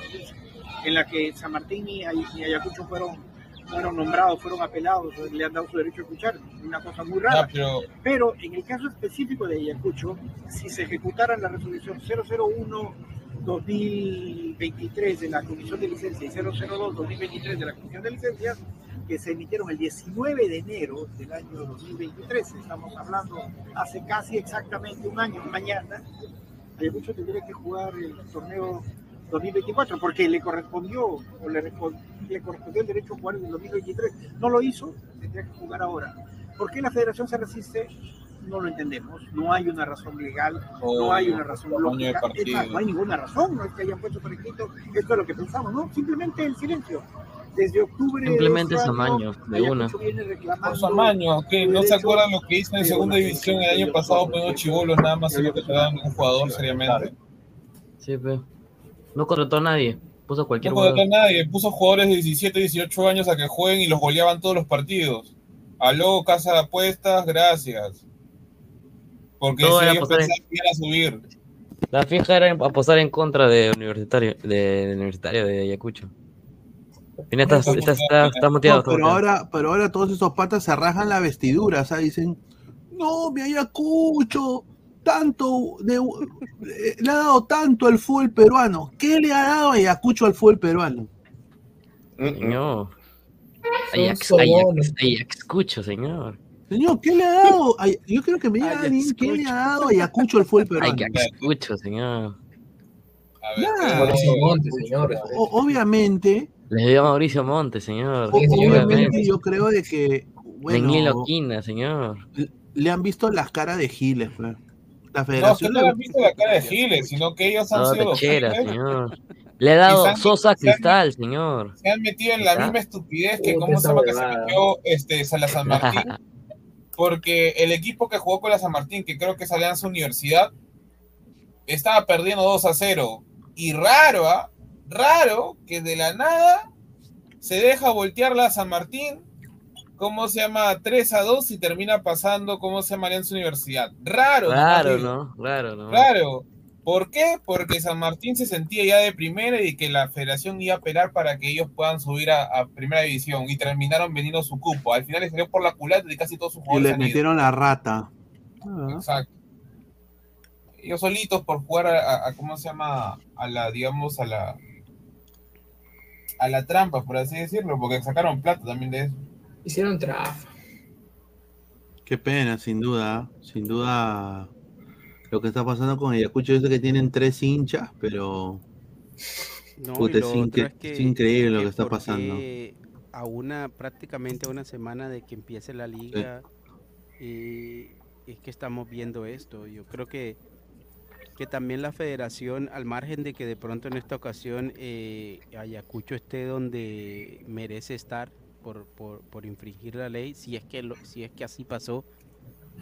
en la que San Martín y, y Ayacucho fueron, fueron nombrados, fueron apelados, le han dado su derecho a escuchar, una cosa muy rara. Ya, pero Pero en el caso específico de Ayacucho, si se ejecutara la resolución 001-2023 de la Comisión de Licencia y 002-2023 de la Comisión de Licencias, que se emitieron el 19 de enero del año 2023, estamos hablando hace casi exactamente un año, mañana, Ayacucho tendría que jugar el torneo 2024 porque le correspondió o le, le correspondió el derecho a jugar en el 2023. No lo hizo, tendría que jugar ahora. ¿Por qué la federación se resiste? No lo entendemos. No hay una razón legal, no hay una razón lógica. No hay ninguna razón, no es que hayan puesto por escrito esto es lo que pensamos, ¿no? Simplemente el silencio. Desde octubre. Simplemente este ese año, amaño, de una. Por su amaño, que no se acuerdan lo que hizo en segunda división el año pasado, poniendo chivolos nada más en lo que te dan un jugador seriamente. Sí, pe. No contrató a nadie. Puso a cualquier No contrató a nadie, puso jugadores de 17, 18 años a que jueguen y los goleaban todos los partidos. Aló, casa de apuestas, gracias. Porque Todo si era ellos en- que iban a subir. La fija era apostar en contra de Universitario, de, de Universitario de Ayacucho. Mira, está, está, está, está muteado. No, pero ahora, pero ahora todos esos patas se rajan la vestidura, o sea, dicen, no, mi Ayacucho, tanto, de, eh, le ha dado tanto al fútbol peruano. ¿Qué le ha dado Ayacucho al fútbol peruano? Ajax, escucho, señor. Señor, ¿qué le ha dado? Ay- Yo creo que me diga alguien, ¿qué le ha dado Ayacucho al fútbol peruano? Ajax, escucho, señor. Nada. Mauricio Montes, señor. O- obviamente, Les dio a Mauricio Montes, señor. o- obviamente yo creo de que, bueno, Daniel Quina, señor. le han visto las caras de Giles, pues. La No, federación no le- han visto la cara de Giles, sino que ellos han No, sido pechera, docentes, señor. Le ha dado han- Sosa se han- Cristal, señor. se han metido en la misma estupidez que cómo se llama que se metió este San Martín. Porque el equipo que jugó con la San Martín, que creo que es Alianza Universidad, estaba perdiendo 2 a 0. Y raro, ¿ah? Raro que de la nada se deja voltear la San Martín, ¿cómo se llama? 3 a 2 y termina pasando, ¿cómo se llama? Alianza Universidad. Raro, digo. ¿no? Claro, ¿no? Claro. ¿Por qué? Porque San Martín se sentía ya de primera y que la federación iba a apelar para que ellos puedan subir a, a primera división y terminaron vendiendo su cupo. Al final les salió por la culata y casi todos sus y jugadores le han ido. metieron la rata. Ah. Exacto. Ellos solitos por jugar a, a- a- ¿cómo se llama? A la, digamos, a la a la trampa, por así decirlo, porque sacaron plata también de eso. Hicieron trafa. Qué pena, sin duda, sin duda lo que está pasando con Ayacucho es que tienen tres hinchas, pero No, puta, es, incre- es que- es increíble lo que está pasando. A una, prácticamente a una semana de que empiece la liga, y es que estamos viendo esto. Yo creo que, que también la federación, al margen de que de pronto en esta ocasión eh, Ayacucho esté donde merece estar por, por, por infringir la ley, si es que lo- si es que así pasó,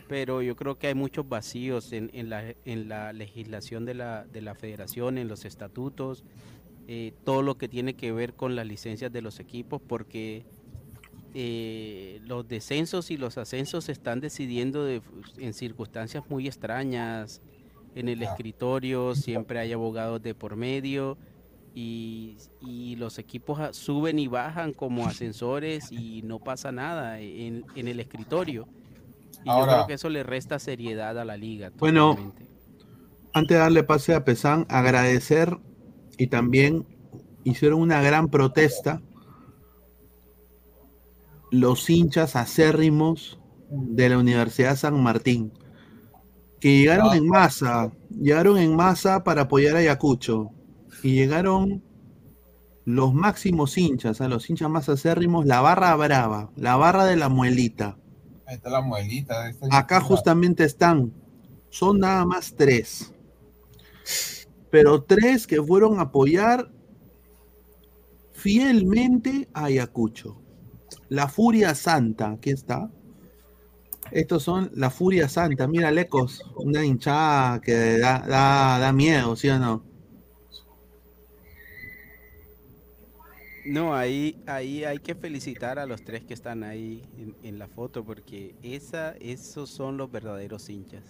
pero yo creo que hay muchos vacíos en, en, la, en la legislación de la, de la federación, en los estatutos, eh, todo lo que tiene que ver con las licencias de los equipos, porque eh, los descensos y los ascensos se están decidiendo de- en circunstancias muy extrañas. En el escritorio siempre hay abogados de por medio y, y los equipos suben y bajan como ascensores y no pasa nada en, en el escritorio. Y yo Ahora- creo que eso le resta seriedad a la liga. Bueno, antes de darle pase a Pesán, agradecer y también hicieron una gran protesta los hinchas acérrimos de la Universidad San Martín, que llegaron en masa, llegaron en masa para apoyar a Ayacucho y llegaron los máximos hinchas, a los hinchas más acérrimos, la barra brava, la barra de la muelita. Ahí está la muelita. Acá justamente están. Son nada más tres. Pero tres que fueron a apoyar fielmente a Ayacucho. La Furia Santa, aquí está. Estos son la Furia Santa. Mira, Lecos, una hinchada que da, da, da miedo, ¿sí o no? No, ahí, ahí hay que felicitar a los tres que están ahí en, en la foto porque esa, esos son los verdaderos hinchas.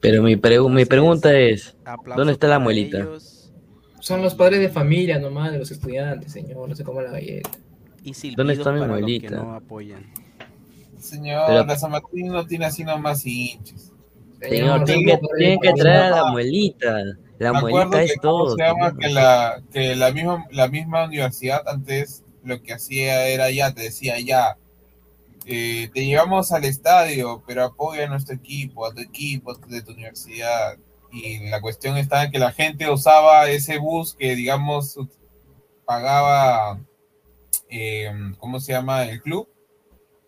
Pero mi, pregu- mi pregunta es, ¿dónde está la muelita? ellos. Son los padres de familia nomás de los estudiantes, señor. No se coma la galleta. Y ¿Dónde está mi para los que muelita? no apoyan. Señor, Pero- la San Martín no tiene así nomás hinchas. Señor, tienen que, tienen que traer a la muelita. La Me acuerdo que, es ¿cómo todo. se llama? Que, la, que la, misma, la misma universidad antes lo que hacía era ya, te decía ya, eh, te llevamos al estadio, pero apoya a nuestro equipo, a tu equipo de tu universidad. Y la cuestión está en que la gente usaba ese bus que, digamos, pagaba, eh, ¿cómo se llama? El club.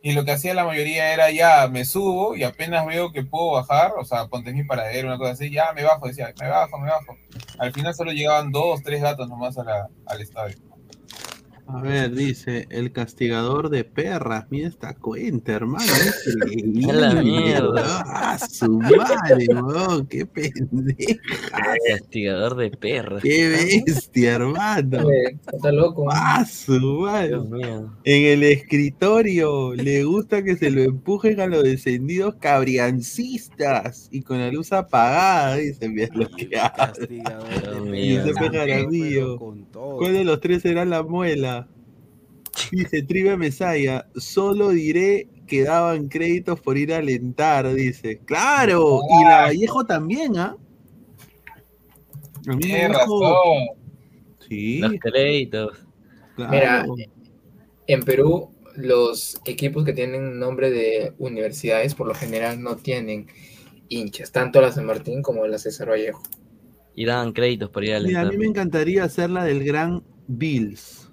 Y lo que hacía la mayoría era ya, me subo y apenas veo que puedo bajar, o sea, ponte mi paradero, una cosa así, ya me bajo, decía, me bajo, me bajo. Al final solo llegaban dos, tres gatos nomás a la- al estadio. A ver, dice, el castigador de perras. Mira esta cuenta, hermano. A la mierda. Ah, su madre, weón. Qué pendeja. Castigador de perros. Qué bestia, hermano. Está loco. Ah, su madre. Dios mío. En el escritorio le gusta que se lo empujen a los descendidos cabriancistas y con la luz apagada, dice, mira lo que hace. Dice Pejaramillo. ¿Cuál de los tres será la muela? Dice Tribe Mesaya, solo diré que daban créditos por ir a alentar, dice. ¡Claro! Y la Vallejo también, ¿ah? Dijo- razón. Sí. Los créditos. Mira, en Perú los equipos que tienen nombre de universidades por lo general no tienen hinchas, tanto la San Martín como la César Vallejo. Y daban créditos por ir a Mira, a alentar. mí me encantaría hacer la del gran Bills.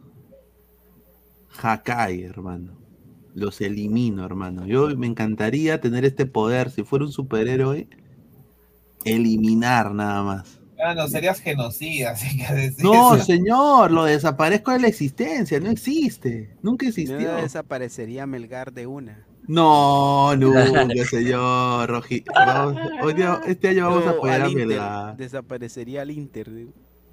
Hakai, hermano. Los elimino, hermano. Yo me encantaría tener este poder, si fuera un superhéroe, eliminar nada más. Ah, no, serías genocida, así que decir No, eso. señor, lo desaparezco de la existencia, no existe, nunca No existió. desaparecería Melgar de una. No, nunca, señor. Roji. Vamos- hoy día- este año vamos a No, apoyar a Melgar. Desaparecería al Inter.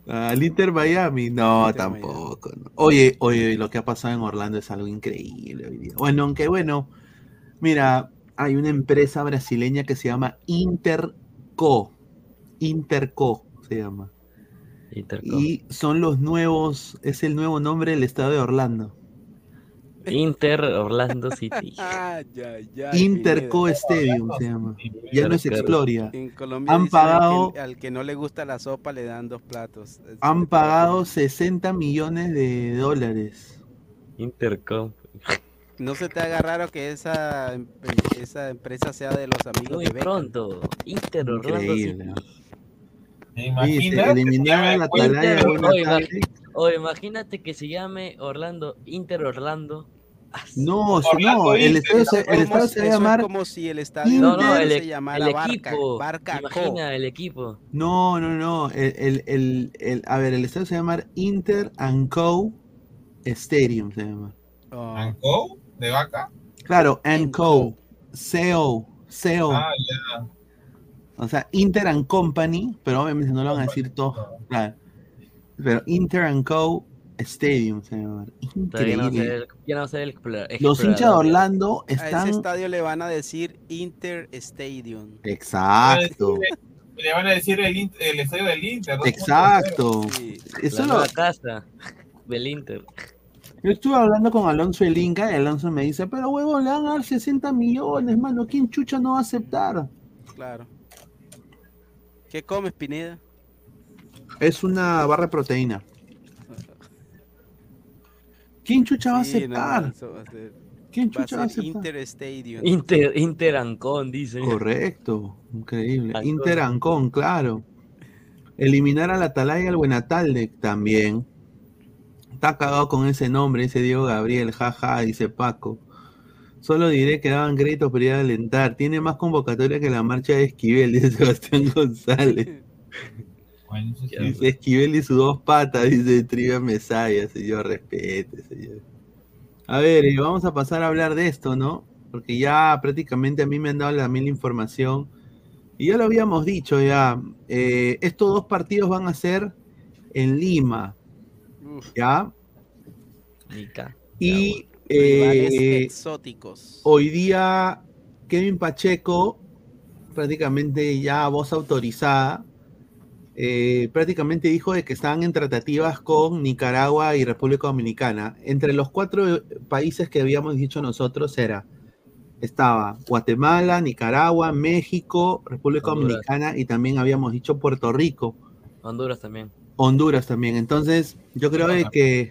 Al Inter Miami, no, Inter tampoco. no. Oye, oye, lo que ha pasado en Orlando es algo increíble hoy día. Bueno, aunque bueno, mira, hay una empresa brasileña que se llama Interco. Interco se llama. Interco. Y son los nuevos, es el nuevo nombre del estado de Orlando. Inter Orlando City. Ay, ay, ay, Interco. Stadium se llama. Ya no es Interco. Exploria. En Colombia Han dicen al que- pagado, al que no le gusta la sopa le dan dos platos. Han pagado 60 millones de dólares. Intercom. No se te haga raro que esa, em- esa empresa sea de los amigos Muy de Beckham. pronto. Inter Orlando Increíble. City. ¿Me Dice, imaginas? eliminar a la atalaya Inter, oye, imagínate que se llame Orlando, Inter Orlando. No, Orlando no, el Inter, estadio se, el Como- estadio se va a es llamar. como si el estadio No, no, el, se llamara el equipo. Barca Co. Imagina el equipo. No, no, no. El, el, el, el- a ver, el estadio se va a llamar Inter and Co. Stadium se llama. Oh, ¿Anco? ¿De vaca? Claro, and And Co. CO. CO. Ah, ya. O sea, Inter and Company, pero obviamente no lo van a decir todo. Claro. Pero Inter and Co. Stadium se llama. Todavía no sé Increíble. el, ya no sé el explora- Los hinchas de. Orlando A ese están. estadio le van a decir Inter Stadium. Exacto. Le van a decir el, estadio del Inter. ¿no? Exacto. Sí. Eso La lo, casa del Inter. Yo estuve hablando con Alonso el Inca y Alonso me dice, pero huevón, le van a dar 60 millones, mano, ¿quién chucha no va a aceptar? Claro. ¿Qué comes, Pineda? Es una barra de proteína. ¿Quién chucha va a Sí, no, aceptar? eso va a ser- ¿Quién va a chucha va a ser aceptar? Inter Stadium. Inter, Inter Ancon, dice. Correcto, increíble. Ancón. Inter Ancón, claro. Eliminar al Atalaya y al Buenatalde también. Está cagado con ese nombre, ese Diego Gabriel, jaja, dice Paco. Solo diré que daban créditos para ir a alentar. Tiene más convocatoria que la marcha de Esquivel, dice Sebastián González. Dice Esquivel y sus dos patas, dice Trivia Mesaya, señor, respete, señor. A ver, y vamos a pasar a hablar de esto, ¿no? Porque ya prácticamente a mí me han dado la mil información. Y ya lo habíamos dicho ya. eh, estos dos partidos van a ser en Lima. ¿Ya? Y Rivales eh, exóticos. hoy día Kevin Pacheco, prácticamente ya voz autorizada, eh, prácticamente dijo de que estaban en tratativas con Nicaragua y República Dominicana. Entre los cuatro eh, países que habíamos dicho nosotros era, estaba Guatemala, Nicaragua, México, República Honduras. Dominicana y también habíamos dicho Puerto Rico. Honduras también. Honduras también. Entonces, yo creo de que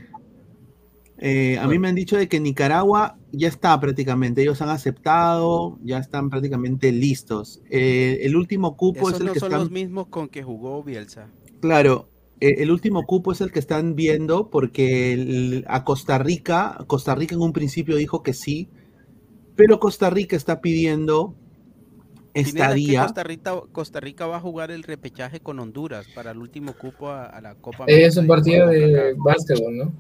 eh, a mí me han dicho de que Nicaragua ya está prácticamente, ellos han aceptado, ya están prácticamente listos. Eh, el último cupo Esos es el no que son están, los mismos con que jugó Bielsa. claro, eh, el último cupo es el que están viendo porque el- a Costa Rica, Costa Rica en un principio dijo que sí, pero Costa Rica está pidiendo estadía. Costa Rica, Costa Rica va a jugar el repechaje con Honduras para el último cupo a, a la Copa Es un América partido de básquetbol, ¿no?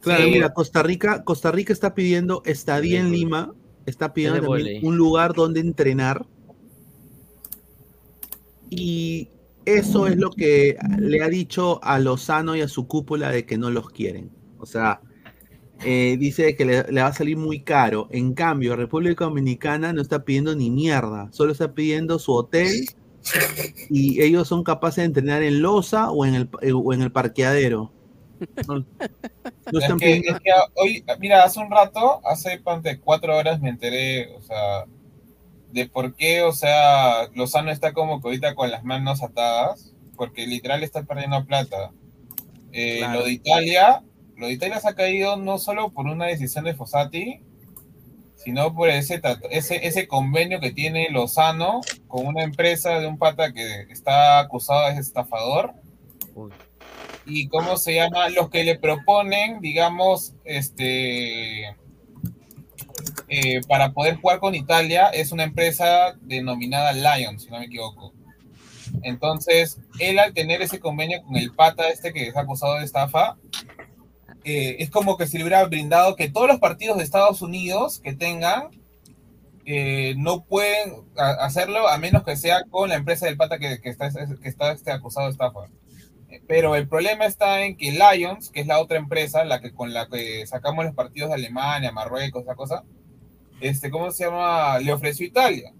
Claro, Sí. mira, Costa Rica, Costa Rica está pidiendo estadía en Lima, está pidiendo también un lugar donde entrenar. Y eso es lo que le ha dicho a Lozano y a su cúpula de que no los quieren. O sea, eh, dice que le, le va a salir muy caro. En cambio, República Dominicana no está pidiendo ni mierda, solo está pidiendo su hotel y ellos son capaces de entrenar en Loza o en el, eh, o en el parqueadero. No, no Es que, es que hoy, mira, hace un rato, hace ponte, cuatro horas me enteré, o sea, de por qué, o sea, Lozano está como que ahorita con las manos atadas, porque literal está perdiendo plata. Eh, Claro. Lo de Italia, lo de Italia se ha caído no solo por una decisión de Fossati, sino por ese, ese, ese convenio que tiene Lozano con una empresa de un pata que está acusado de estafador. Y cómo se llama, los que le proponen, digamos, este, eh, para poder jugar con Italia es una empresa denominada Lion, si no me equivoco. Entonces, él al tener ese convenio con el pata este que es acusado de estafa, eh, es como que se le hubiera brindado que todos los partidos de Estados Unidos que tengan eh, no pueden hacerlo a menos que sea con la empresa del pata que, que está, que está este, acusado de estafa. Pero el problema está en que Lions, que es la otra empresa, la que con la que sacamos los partidos de Alemania, Marruecos, esa cosa, este, ¿cómo se llama? Le ofreció Italia.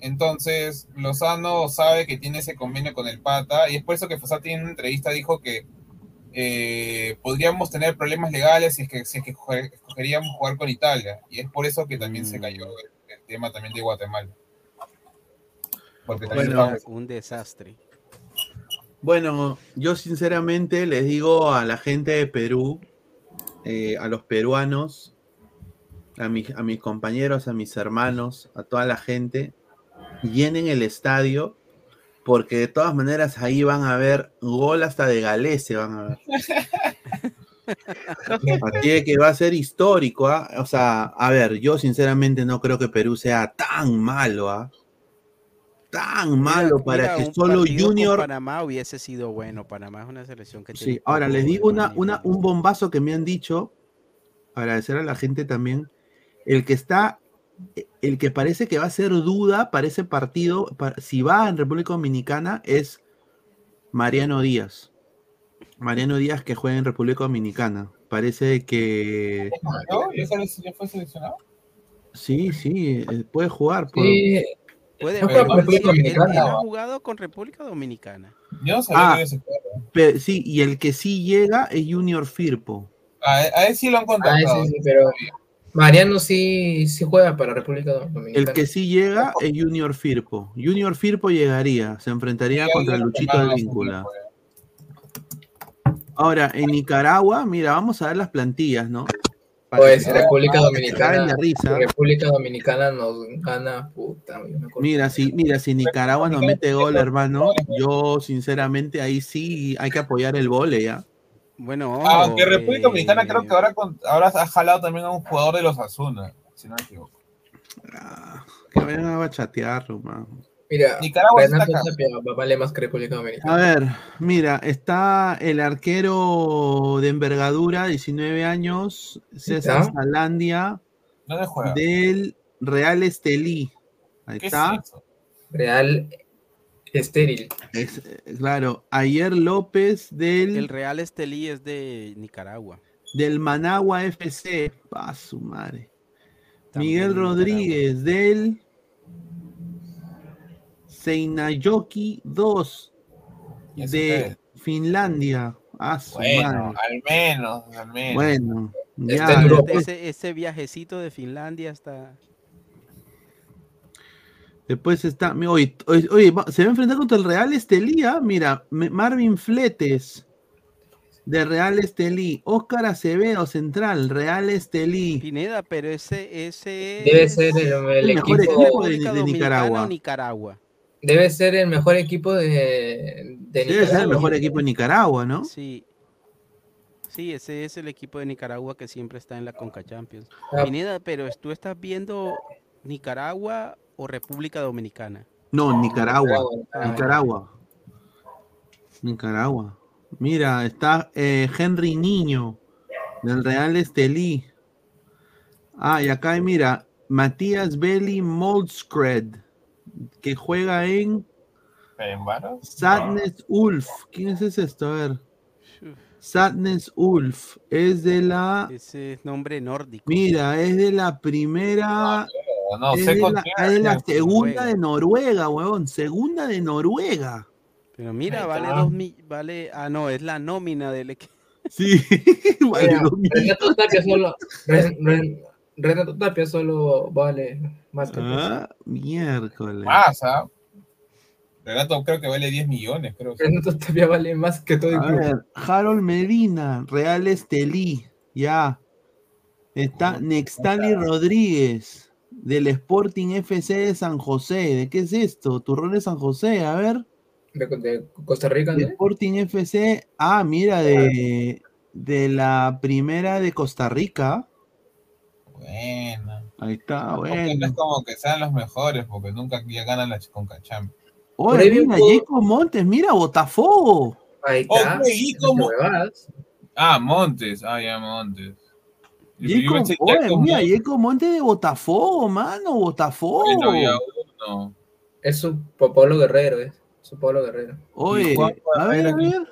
Entonces, Lozano sabe que tiene ese convenio con el Pata, y es por eso que Fossati en una entrevista dijo que eh, podríamos tener problemas legales si es que, si es que jugar- escogeríamos jugar con Italia, y es por eso que también se cayó el, el tema también de Guatemala. Porque también Bueno, estamos- un desastre. Bueno, yo sinceramente les digo a la gente de Perú, eh, a los peruanos, a, mis- a mis compañeros, a mis hermanos, a toda la gente, llenen el estadio, porque de todas maneras ahí van a ver gol hasta de Galese, van a ver. Así que va a ser histórico, ¿ah? O sea, a ver, yo sinceramente no creo que Perú sea tan malo, ¿ah? Tan malo para Mira, que solo Junior Panamá hubiese sido bueno. Panamá es una selección que tiene Sí, ahora les digo una, una, un bombazo que me han dicho, agradecer a la gente también, el que está, el que parece que va a ser duda para ese partido, pa- si va en República Dominicana, es Mariano Díaz. Mariano Díaz que juega en República Dominicana. Parece que ¿No? ¿Ya sale- ya fue seleccionado? sí, sí, eh, puede jugar. por- Sí, Puede él- ha jugado con República Dominicana. Yo no sabía Ah, que ese sí, y el que sí llega es Junior Firpo. A, a él sí lo han Ah, contactado. sí, sí, pero Mariano sí, sí juega para República Dominicana. El que sí llega es Junior Firpo. Junior Firpo llegaría, se enfrentaría Sí, contra Luchito alguien Víncula. Ahora, en Nicaragua, mira, vamos a ver las plantillas, ¿no? Pues República caguen Dominicana, risa. República Dominicana nos gana, puta. Mira, si, mira, si Nicaragua nos mete gol, hermano, yo sinceramente ahí sí hay que apoyar el vole, ¿ya? Bueno, Aunque República eh, Dominicana creo que ahora, con- ahora ha jalado también a un jugador de los Asuna. si no me equivoco. Que vayan a bachatearlo, man. Mira, Nicaragua está acá. Tapia vale más que República Dominicana. A ver, mira, está el arquero de envergadura, 19 años, César ¿Está? Salandia, ¿Dónde juega? del Real Estelí. Ahí ¿Qué es está. eso? Real estéril. Es, eh, claro, Ayer López del, El Real Estelí es de Nicaragua. del Managua FC. Pa' su madre. Miguel Nicaragua. Rodríguez del Seinayoki 2 ¿Y eso qué de Finlandia. Bueno, madre. al menos, al menos. Bueno, Está ya. Después, Ese, ese viajecito de Finlandia hasta... después está. Oye, oye, se va a enfrentar contra el Real Estelí. ah, Mira, Marvin Fletes de Real Estelí. Óscar Acevedo, central, Real Estelí. Pineda, pero ese, ese Debe es ser el, el El mejor equipo. equipo de, de Nicaragua. Nicaragua. Debe ser el mejor equipo de, de Debe ser el Nicaragua. mejor equipo de Nicaragua, ¿no? Sí. Sí, ese es el equipo de Nicaragua que siempre está en la Conca Champions. Ah. Pineda, pero tú estás viendo Nicaragua o República Dominicana. No, Nicaragua. Nicaragua. Nicaragua. Nicaragua. Mira, está eh, Henry Niño del Real Estelí. Ah, y acá hay, mira, Matías Belli Moldskred, que juega en. Sadness Ulf. ¿Quién es ese esto? A ver. Sadness Ulf. Es de la. Ese es nombre nórdico. Mira, es de la primera. No, no, es sé de la, quién es de la hace. segunda de Noruega, huevón. Segunda de Noruega. Pero mira, vale dos mil, vale, ah no, es la nómina del equipo. Sí, vale dos mil. Solo. Renato Tapia solo vale más que Ah, miércoles. Más, ¿ah? Renato creo que vale 10 millones, creo. Renato Tapia vale más que todo el A ver, Harold Medina, Real Estelí, ya. Está Nextali Rodríguez, del Sporting FC de San José. ¿De qué es esto? Turrón de San José, a ver. De, de Costa Rica, De ¿no? Sporting FC, ah, mira, de, de la primera de Costa Rica. Bueno. Ahí está, Porque no bueno. es como que sean los mejores, porque nunca ya ganan la Conca Champions. Oye, un mira, Jacob Montes, mira, Botafogo. Ahí Oh, está. güey, ¿y cómo? Qué huevadas. Ah, Montes. Ah, ya, Montes. Jacob, pensé oye, Jacob mira, Montes. Jacob Montes de Botafogo, mano, Botafogo. Bueno, había uno. Es su Pa- Pablo Guerrero, es. Su Pablo Guerrero. Oye, Juan, a ver, a ver.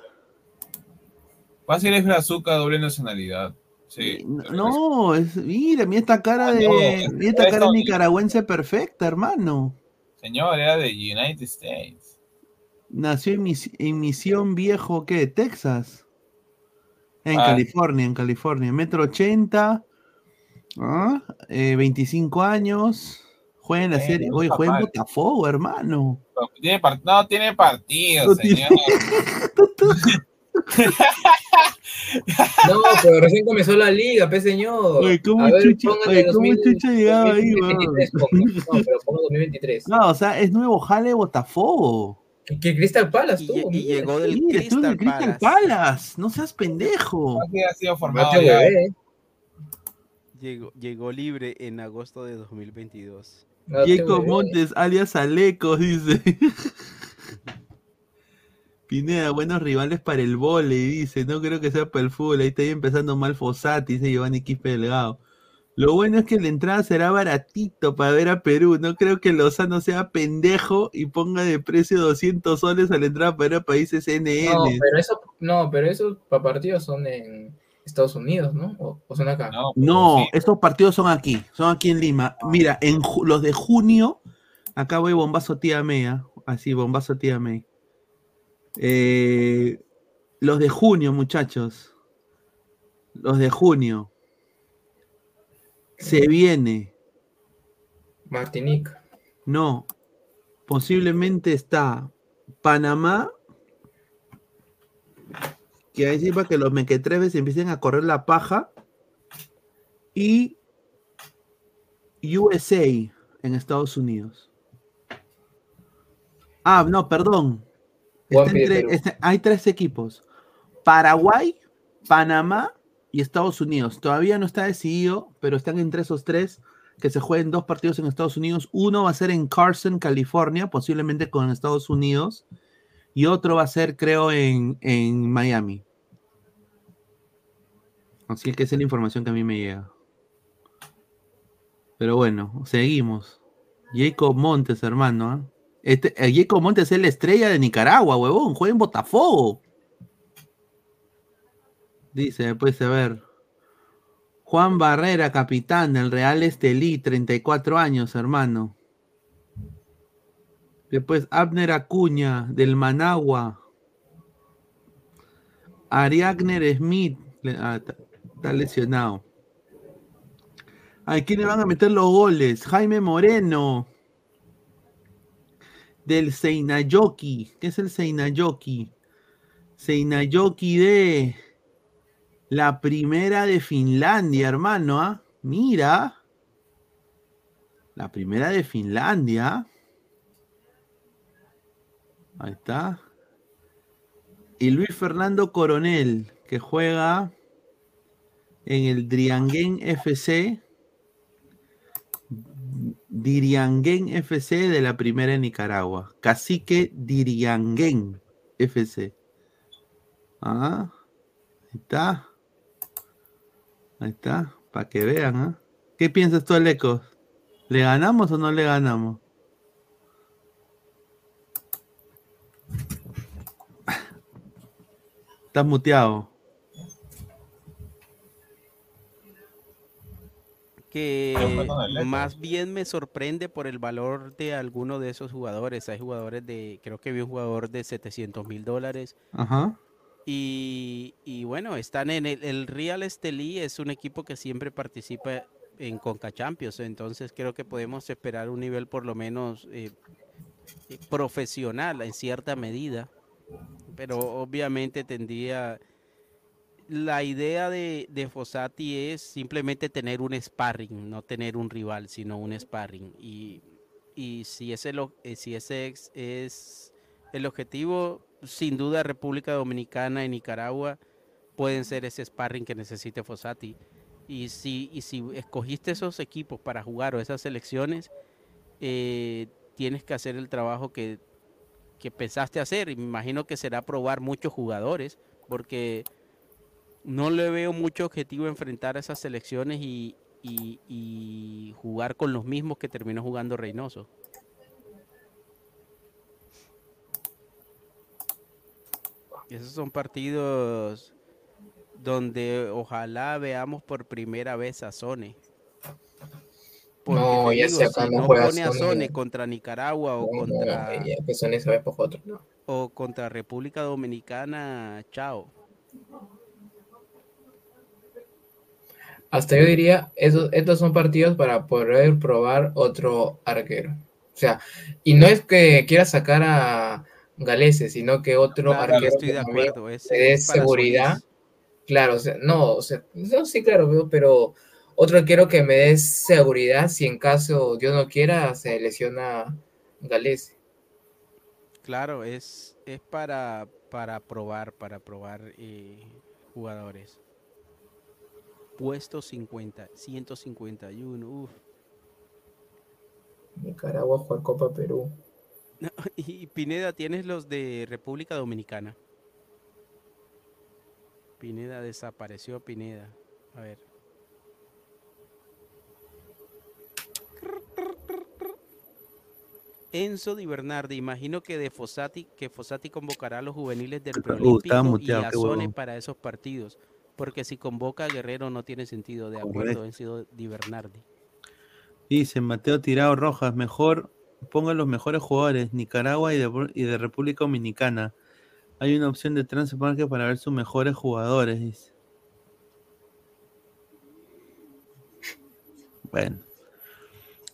Fácil es Brazuca, doble nacionalidad. Sí. No, es, mira, mira esta cara Ah, de, no, mira esta es cara nicaragüense perfecta, hermano. Señor, era de United States. Nació en, Mis- en Misión Viejo, ¿qué? Texas. En Ah. California, en California. Metro 80, ¿ah? Eh, 25 años. Juega en la Eh, serie. Oye, juega en. Botafogo, hermano. No tiene, no tiene partido, señor. No, pero recién comenzó la liga, pe señor. Oye, ¿cómo A ver, chucha- oye, cómo 2000 chucha ha llegado ahí, 2023, ponga. No, pero ponga 2023. No, o sea, es nuevo jale Botafogo. Que, Crystal Palace Y, tuvo. y mira. llegó del Sí, Crystal Crystal Palace. Palace. No seas pendejo. Así ha sido formado Mateo ya. Bebé. Llegó, llegó libre en agosto de 2022. Mateo Jacob Bebé. Montes, alias Alecos, dice. Pineda, buenos rivales para el vole, dice. No creo que sea para el fútbol. Ahí está ahí empezando mal Fossati, dice Giovanni Quispe Delgado. Lo bueno es que la entrada será baratito para ver a Perú. No creo que Lozano sea pendejo y ponga de precio 200 soles a la entrada para ver a países NN. No, pero eso, no, pero esos pa- partidos son en Estados Unidos, ¿no? O, o son acá. No, No, sí. estos partidos son aquí, son aquí en Lima. Mira, en los de junio, acá voy bombazo tía Mea, así, bombazo tía May. Eh, los de junio, muchachos. Los de junio. Se viene, Martinique. no, posiblemente está Panamá, que ahí para que los mequetrefes empiecen a correr la paja, y USA en Estados Unidos. Ah, no, perdón. Entre- está- hay tres equipos. Paraguay, Panamá y Estados Unidos. Todavía no está decidido, pero están entre esos tres que se jueguen dos partidos en Estados Unidos. Uno va a ser en Carson, California, posiblemente con Estados Unidos. Y otro va a ser, creo, en, en Miami. Así que esa es la información que a mí me llega. Pero bueno, seguimos. Jacob Montes, hermano. ¿ah? Este, Montes es la estrella de Nicaragua, huevón. Juega en Botafogo. Dice, pues a ver. Juan Barrera, capitán del Real Estelí, 34 años, hermano. Después Abner Acuña, del Managua. Ariagner Smith, le- ah, está está lesionado. ¿A quién le van a meter los goles? Jaime Moreno. Del Seinayoki. ¿Qué es el Seinayoki? Seinayoki de la primera de Finlandia, hermano. ¿ah? Mira. La primera de Finlandia. Ahí está. Y Luis Fernando Coronel, que juega en el Driangen FC. Diriangen FC de la primera en Nicaragua. Cacique Diriangen FC. Ah, ahí está. Ahí está, para que vean, ¿ah? ¿Qué piensas tú, Alecos? ¿Le ganamos o no le ganamos? Estás muteado. Que más bien me sorprende por el valor de alguno de esos jugadores. Hay jugadores de, creo que vi un jugador de 700 mil dólares. Ajá. Y, y bueno, están en el, el Real Estelí, es un equipo que siempre participa en Conca Champions, entonces creo que podemos esperar un nivel por lo menos eh, eh, profesional en cierta medida, pero obviamente tendría la idea de, de Fossati es simplemente tener un sparring, no tener un rival, sino un sparring. Y, y si, ese, lo- eh, si ese es el objetivo, sin duda República Dominicana y Nicaragua pueden ser ese sparring que necesite Fossati. Y si, y si escogiste esos equipos para jugar o esas selecciones, eh, tienes que hacer el trabajo que, que pensaste hacer. Y me imagino que será probar muchos jugadores, porque no le veo mucho objetivo enfrentar a esas selecciones y, y- y jugar con los mismos que terminó jugando Reynoso. Esos son partidos donde ojalá veamos por primera vez a Sone. Porque No, ya digo, si no no juega pone a Sone. Contra Nicaragua o No, contra ya, que por otro, no. o contra República Dominicana, chao. Hasta yo diría, esos, estos son partidos para poder probar otro arquero. O sea, y no es que quiera sacar a Galese, sino que otro Claro, arquero estoy de acuerdo, es- es seguridad. Claro, o sea, no, o sea, no, sí, claro, pero otro arquero que me dé seguridad si en caso Dios no quiera se lesiona Galese. Claro, es, es para, para probar, para probar eh, jugadores. Puesto 50, 151, uf. Nicaragua juega Copa Perú. No, Y Pineda, tienes los de República Dominicana. Pineda desapareció, Pineda. A ver. Enzo Di Bernardi, imagino que de Fossati, que Fossati convocará a los juveniles del Uh, preolímpico y a huevón. para esos partidos. Porque si convoca a Guerrero no tiene sentido. De acuerdo, Enzo Di Bernardi. Dice Mateo Tirado Rojas, mejor pongan los mejores jugadores, Nicaragua y de, y de República Dominicana. Hay una opción de transfer market para ver sus mejores jugadores, dice. Bueno.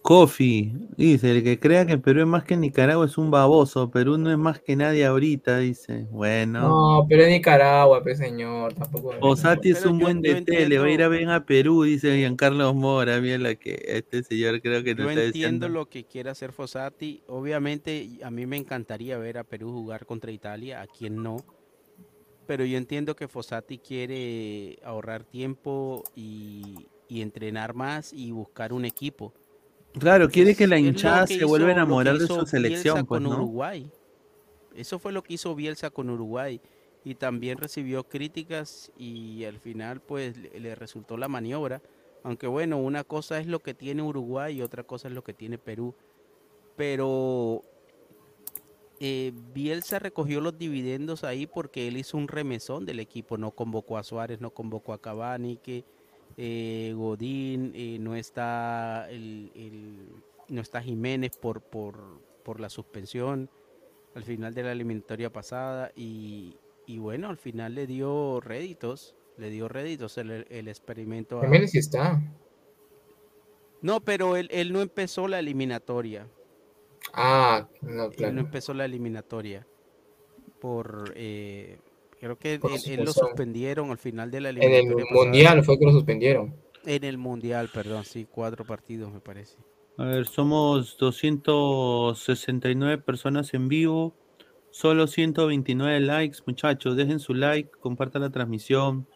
Kofi, dice, el que crea que Perú es más que Nicaragua es un baboso. Perú no es más que nadie ahorita, dice. Bueno. No, pero es Nicaragua, pues señor, tampoco. Osati es un buen DT, le va a ir a bien a Perú, dice Giancarlo Mora. Mira la que este señor creo que nos Yo está entiendo diciendo. lo que quiere hacer Fossati. Obviamente, a mí me encantaría ver a Perú jugar contra Italia, a quien no. Pero yo entiendo que Fossati quiere ahorrar tiempo y, y entrenar más y buscar un equipo. Claro, quiere que la hinchada que se vuelva a enamorar de su selección, Bielsa pues, con ¿no? Uruguay. Eso fue lo que hizo Bielsa con Uruguay y también recibió críticas y al final pues le, le resultó la maniobra. Aunque bueno, una cosa es lo que tiene Uruguay y otra cosa es lo que tiene Perú. Pero eh, Bielsa recogió los dividendos ahí porque él hizo un remesón del equipo, no convocó a Suárez, no convocó a Cavani, que eh, Godín, eh, no está el, el- no está Jiménez por, por, por la suspensión al final de la eliminatoria pasada y, y bueno, al final le dio réditos, le dio réditos el, el experimento. a- Jiménez sí está. No, pero él, él no empezó la eliminatoria. Ah, no, Él claro. no empezó la eliminatoria por eh, creo que él, él lo suspendieron al final de la En el pasada. Mundial fue que lo suspendieron. En el mundial, perdón, sí, cuatro partidos me parece. A ver, somos 269 personas en vivo, solo 129 likes, muchachos. Dejen su like, compartan la transmisión.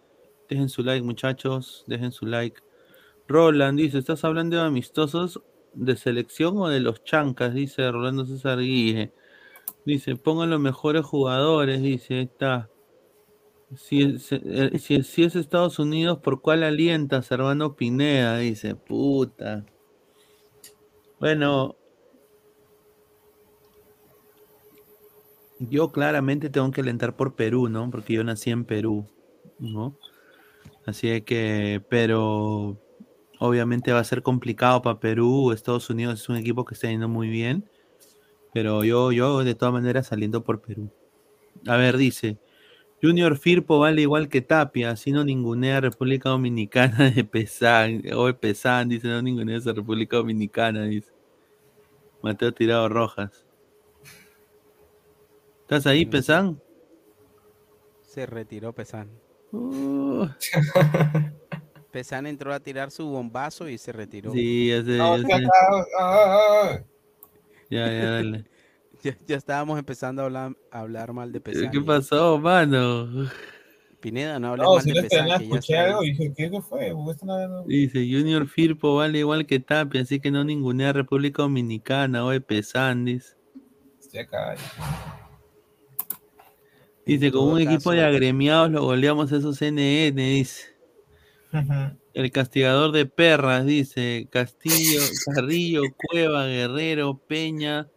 Dejen su like, muchachos. Dejen su like. Roland dice: ¿Estás hablando de amistosos de selección o de los chancas? Dice Rolando César Guille. Dice: Pongan los mejores jugadores. Dice: ahí está. Si es, eh, si, es- Estados Unidos, ¿por cuál alientas, hermano Pineda? Dice: Puta. Bueno, yo claramente tengo que alentar por Perú, ¿no? Porque yo nací en Perú, ¿no? Así que, pero obviamente va a ser complicado para Perú. Estados Unidos es un equipo que está yendo muy bien, pero yo, yo de todas maneras saliendo por Perú. A ver, dice, Junior Firpo vale igual que Tapia, así no ningunea a República Dominicana de Pesán, o de Pesán, dice, no ningunea a República Dominicana, dice. Mateo Tirado Rojas. ¿Estás ahí, Pesán? Se retiró Pesan. Uh, Pesan entró a tirar su bombazo y se retiró. sí, ya sé, No, ya ya sé. está, ah, ah, ah. Ya, ya, dale. Ya, ya estábamos empezando a hablar, a hablar mal de Pesan. ¿Qué pasó, mano? Pineda, no hables No, mal si de no ya escuché está algo y dije, ¿qué, fue? Dice, Junior Firpo vale igual que Tapia, así que no ningunea a República Dominicana o de Pesán, dice. Estoy acá. Dice, con un equipo de agremiados lo goleamos a esos NN, dice. El castigador de perras, dice. Castillo, Carrillo, Cueva, Guerrero, Peña,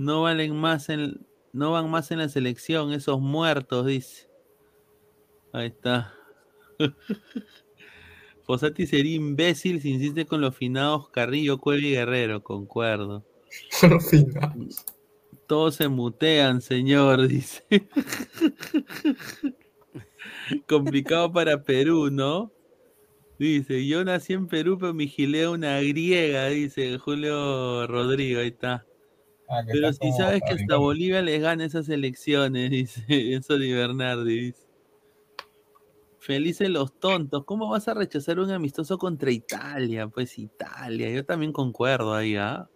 no valen más en, no van más en la selección, esos muertos, dice. Ahí está. Fosati sería imbécil si insiste con los finados Carrillo, Cueva y Guerrero, concuerdo. Todos se mutean, señor, dice. Complicado para Perú, ¿no? Dice, yo nací en Perú, pero me gilé a una griega, dice Julio Rodrigo, ahí está. Ah, Pero si sabes que hasta. Bolivia les gana esas elecciones, dice eso de Bernardi, dice. Felices los tontos, ¿cómo vas a rechazar un amistoso contra Italia? Pues Italia, yo también concuerdo ahí, ¿ah?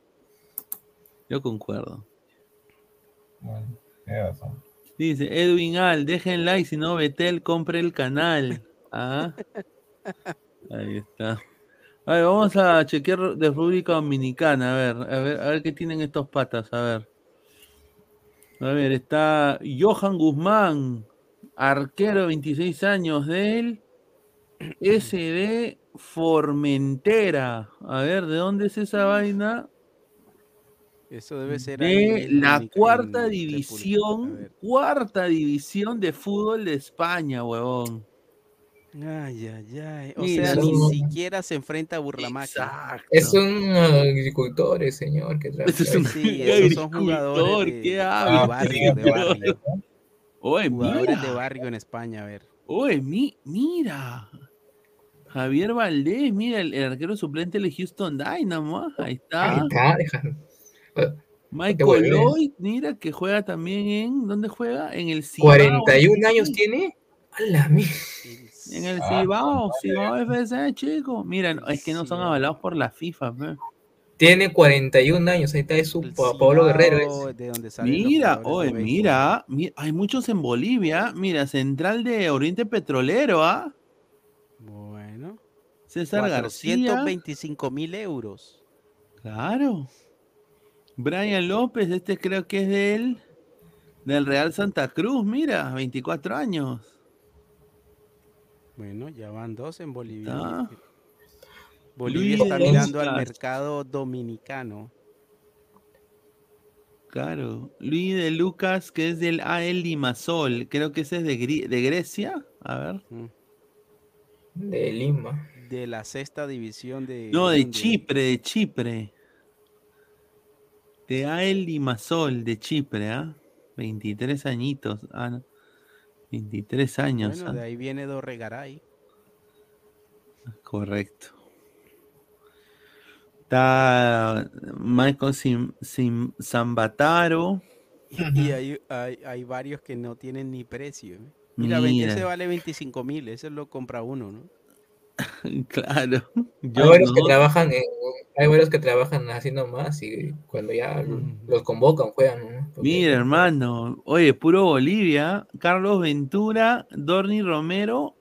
Yo concuerdo. Bueno, razón. Dice Edwin Al, dejen like, si no Betel compre el canal. Ah, ahí está. A ver, vamos a chequear de República Dominicana, a ver, a ver, a ver qué tienen estos patas, a ver. A ver, está Johan Guzmán, arquero de 26 años de él, SD Formentera. A ver, ¿de dónde es esa vaina? Eso debe ser de en la cuarta en división, cuarta división de fútbol de España, huevón. Ay, ay, ay. O Mira, sea, ni siquiera se enfrenta a Burlamaquia. Es un agricultor, señor. Que es un. Sí, esos son agricultor, jugadores de, ¿qué de barrio, de barrio. Oye, Jugadores de mira. barrio en España, a ver. Oye, mi, mira. Javier Valdés, mira, el, el arquero suplente de Houston Dynamo. ah, Ahí está. Ahí está, deja- Michael. Lloyd, mira, que juega también en. ¿Dónde juega? En el Cibao. 41 años tiene. A la mierda. En el Ah, Cibao, Cibao FC, chico. Mira, no, es que no son avalados por la FIFA, pe. Tiene 41 años. Ahí está, es su Pa- Pablo Guerrero. es. De donde salen los Mira, oye, mira, mi- hay muchos en Bolivia. Mira, Central de Oriente Petrolero, ¿ah? Bueno. César García. 425 mil euros. Claro. Brian López, este creo que es de él. Del Real Santa Cruz, mira, 24 años. Bueno, ya van dos en Bolivia. Ah. Bolivia está mirando al mercado dominicano. Claro. Luis de Lucas, que es del AL Limasol. Creo que ese es de, Gri- de Grecia. A ver. De Lima. De la sexta división de. No, de. Chipre, de Chipre. De AL Limasol, de Chipre, ¿ah? 23 añitos. Ah, no. 23 años. Bueno, ah. de ahí viene Dorregaray. Correcto. Está Michael Sim, Sim- Zambataro. Y hay, hay, hay varios que no tienen ni precio. ¿eh? Mira, Mira. ese vale 25 mil, ese lo compra uno, ¿no? Claro. Hay varios que trabajan en- hay varios que trabajan así nomás y cuando ya los convocan juegan, ¿no? Mira, hermano. Oye, puro Bolivia. Carlos Ventura, Dorni Romero.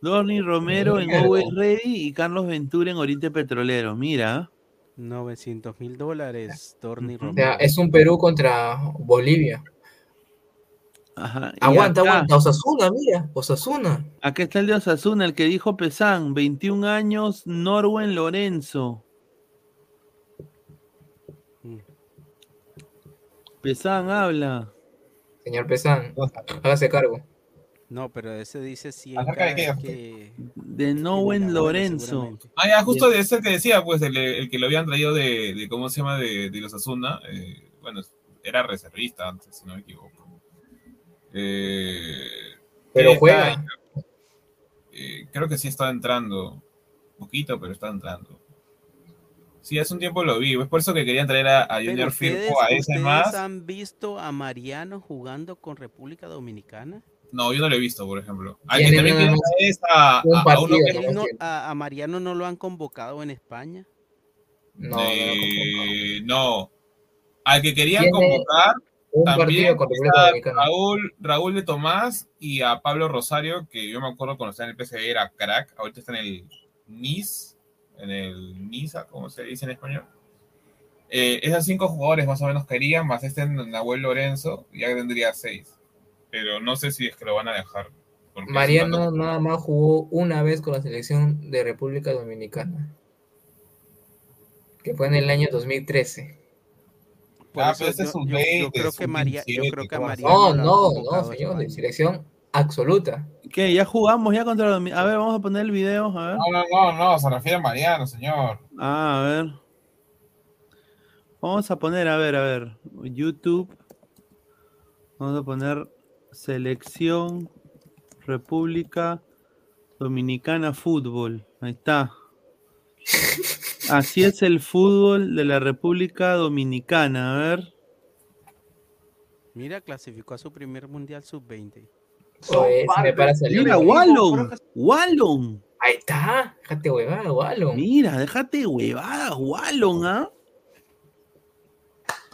Dorni Romero en. Always Ready y Carlos Ventura en Oriente Petrolero. Mira. 900 mil dólares, Torni O Romero. sea, es un Perú contra Bolivia. Ajá. Aguanta, acá- aguanta. Osasuna, mira, Osasuna. Acá está el de Osasuna, el que dijo Pesán, 21 años, Norwen Lorenzo. Pesán habla. Señor Pesán, hágase cargo. No, pero ese dice 100 ¿Acerca de qué? que... De Norwen Lorenzo. Ah, ya, justo de ese que decía, pues, el, el que lo habían traído de, de ¿cómo se llama? De, de los Asuna. eh, bueno, era reservista antes, si no me equivoco. Eh, Pero está- juega. eh, creo que sí estaba entrando. Poquito, pero está entrando. Sí, hace un tiempo lo vi. Es por eso que querían traer a, Junior Firpo, a ese ¿ustedes más. han visto a Mariano jugando con República Dominicana? No, yo no lo he visto, por ejemplo. Al que Tiene también es a, un a- a uno partido, que Él no- a, a Mariano no lo han convocado en España. No, Eh, no. Al que querían convocar un también partido. Raúl, Raúl de Tomás y a Pablo Rosario, que yo me acuerdo cuando estaba en el PSV era crack, ahorita está en el NIS, en el NISA, como se dice en español. Eh, esos cinco jugadores más o menos querían, más este Nahuel Lorenzo, ya tendría seis. Pero no sé si es que lo van a dejar. Mariano nada más jugó una vez con la selección de República Dominicana. Que fue en el año 2013. Por Ah, eso pero ese es yo- sus yo- yo 20, creo que María- yo 27, creo que a ¿cómo Mariano No, no, no, señor, de selección absoluta. ¿Qué? ¿Ya jugamos ya contra los... A ver, vamos a poner el video, a ver. No, no, no, no, se refiere a Mariano, señor. Ah, a ver. Vamos a poner, a ver, a ver. YouTube. Vamos a poner Selección República Dominicana Fútbol. Ahí está. Así es el fútbol de la República Dominicana. A ver. Mira, clasificó a su primer mundial sub-20. Oye, se me para salir. Mira, Wallon. Wallon. Ahí está. Déjate huevada, Wallon. Mira, déjate huevadas, Wallon, ¿ah?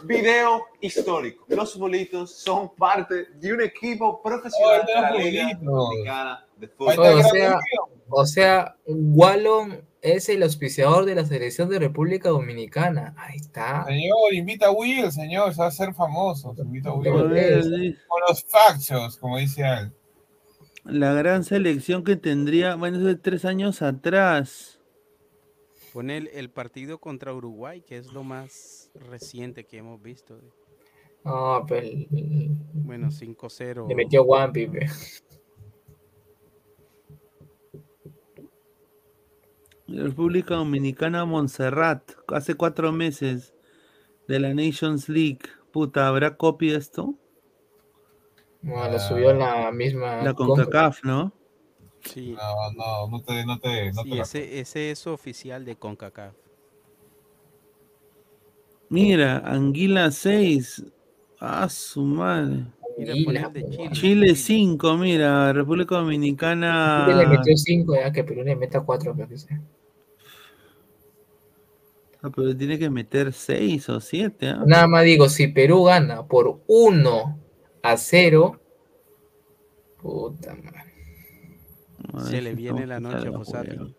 Video histórico. Los bolitos son parte de un equipo profesional Oh, de la los Liga bolitos. Dominicana de Oye, Fútbol. o sea, o sea, Wallon es el auspiciador de la selección de República Dominicana. Ahí está. Señor, invita a Will, señor, se va a hacer famoso. Invita a Will. Con los factos, como dice él. La gran selección que tendría, bueno, eso de tres años atrás. Pone el, el partido contra Uruguay, que es lo más reciente que hemos visto. No, pero el- Bueno, 5-0. le metió Wampi. República Dominicana Montserrat, hace cuatro meses de la Nations League. Puta, ¿habrá copia esto? No, lo subió la misma. La Conca. CONCACAF, ¿no? Sí. No, no, no te, no te, no Sí, te la- ese, ese es oficial de CONCACAF. Mira, Anguila 6. Ah, su madre. Chile. Chile 5, mira, República Dominicana. Chile le metió 5, ya que Perú le meta 4, creo pues, que sea. Ah, pero tiene que meter 6 o 7. ¿eh? ¿ah? Nada más digo, si Perú gana por 1 a 0, puta madre. Se le viene la noche a Fosati.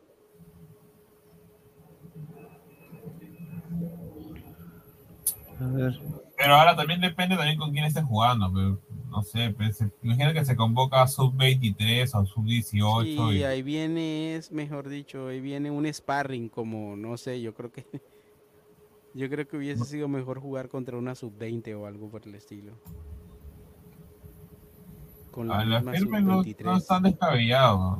A ver. Pero ahora también depende también con quién estés jugando. Pero, no sé, pues, imagina que se convoca sub-23 o sub-18. Y y- ahí viene, es mejor dicho, ahí viene un sparring como, no sé, yo creo que yo creo que hubiese sido mejor jugar contra una sub-20 o algo por el estilo. Con la a la misma firme no, sub-23. no están descabellados.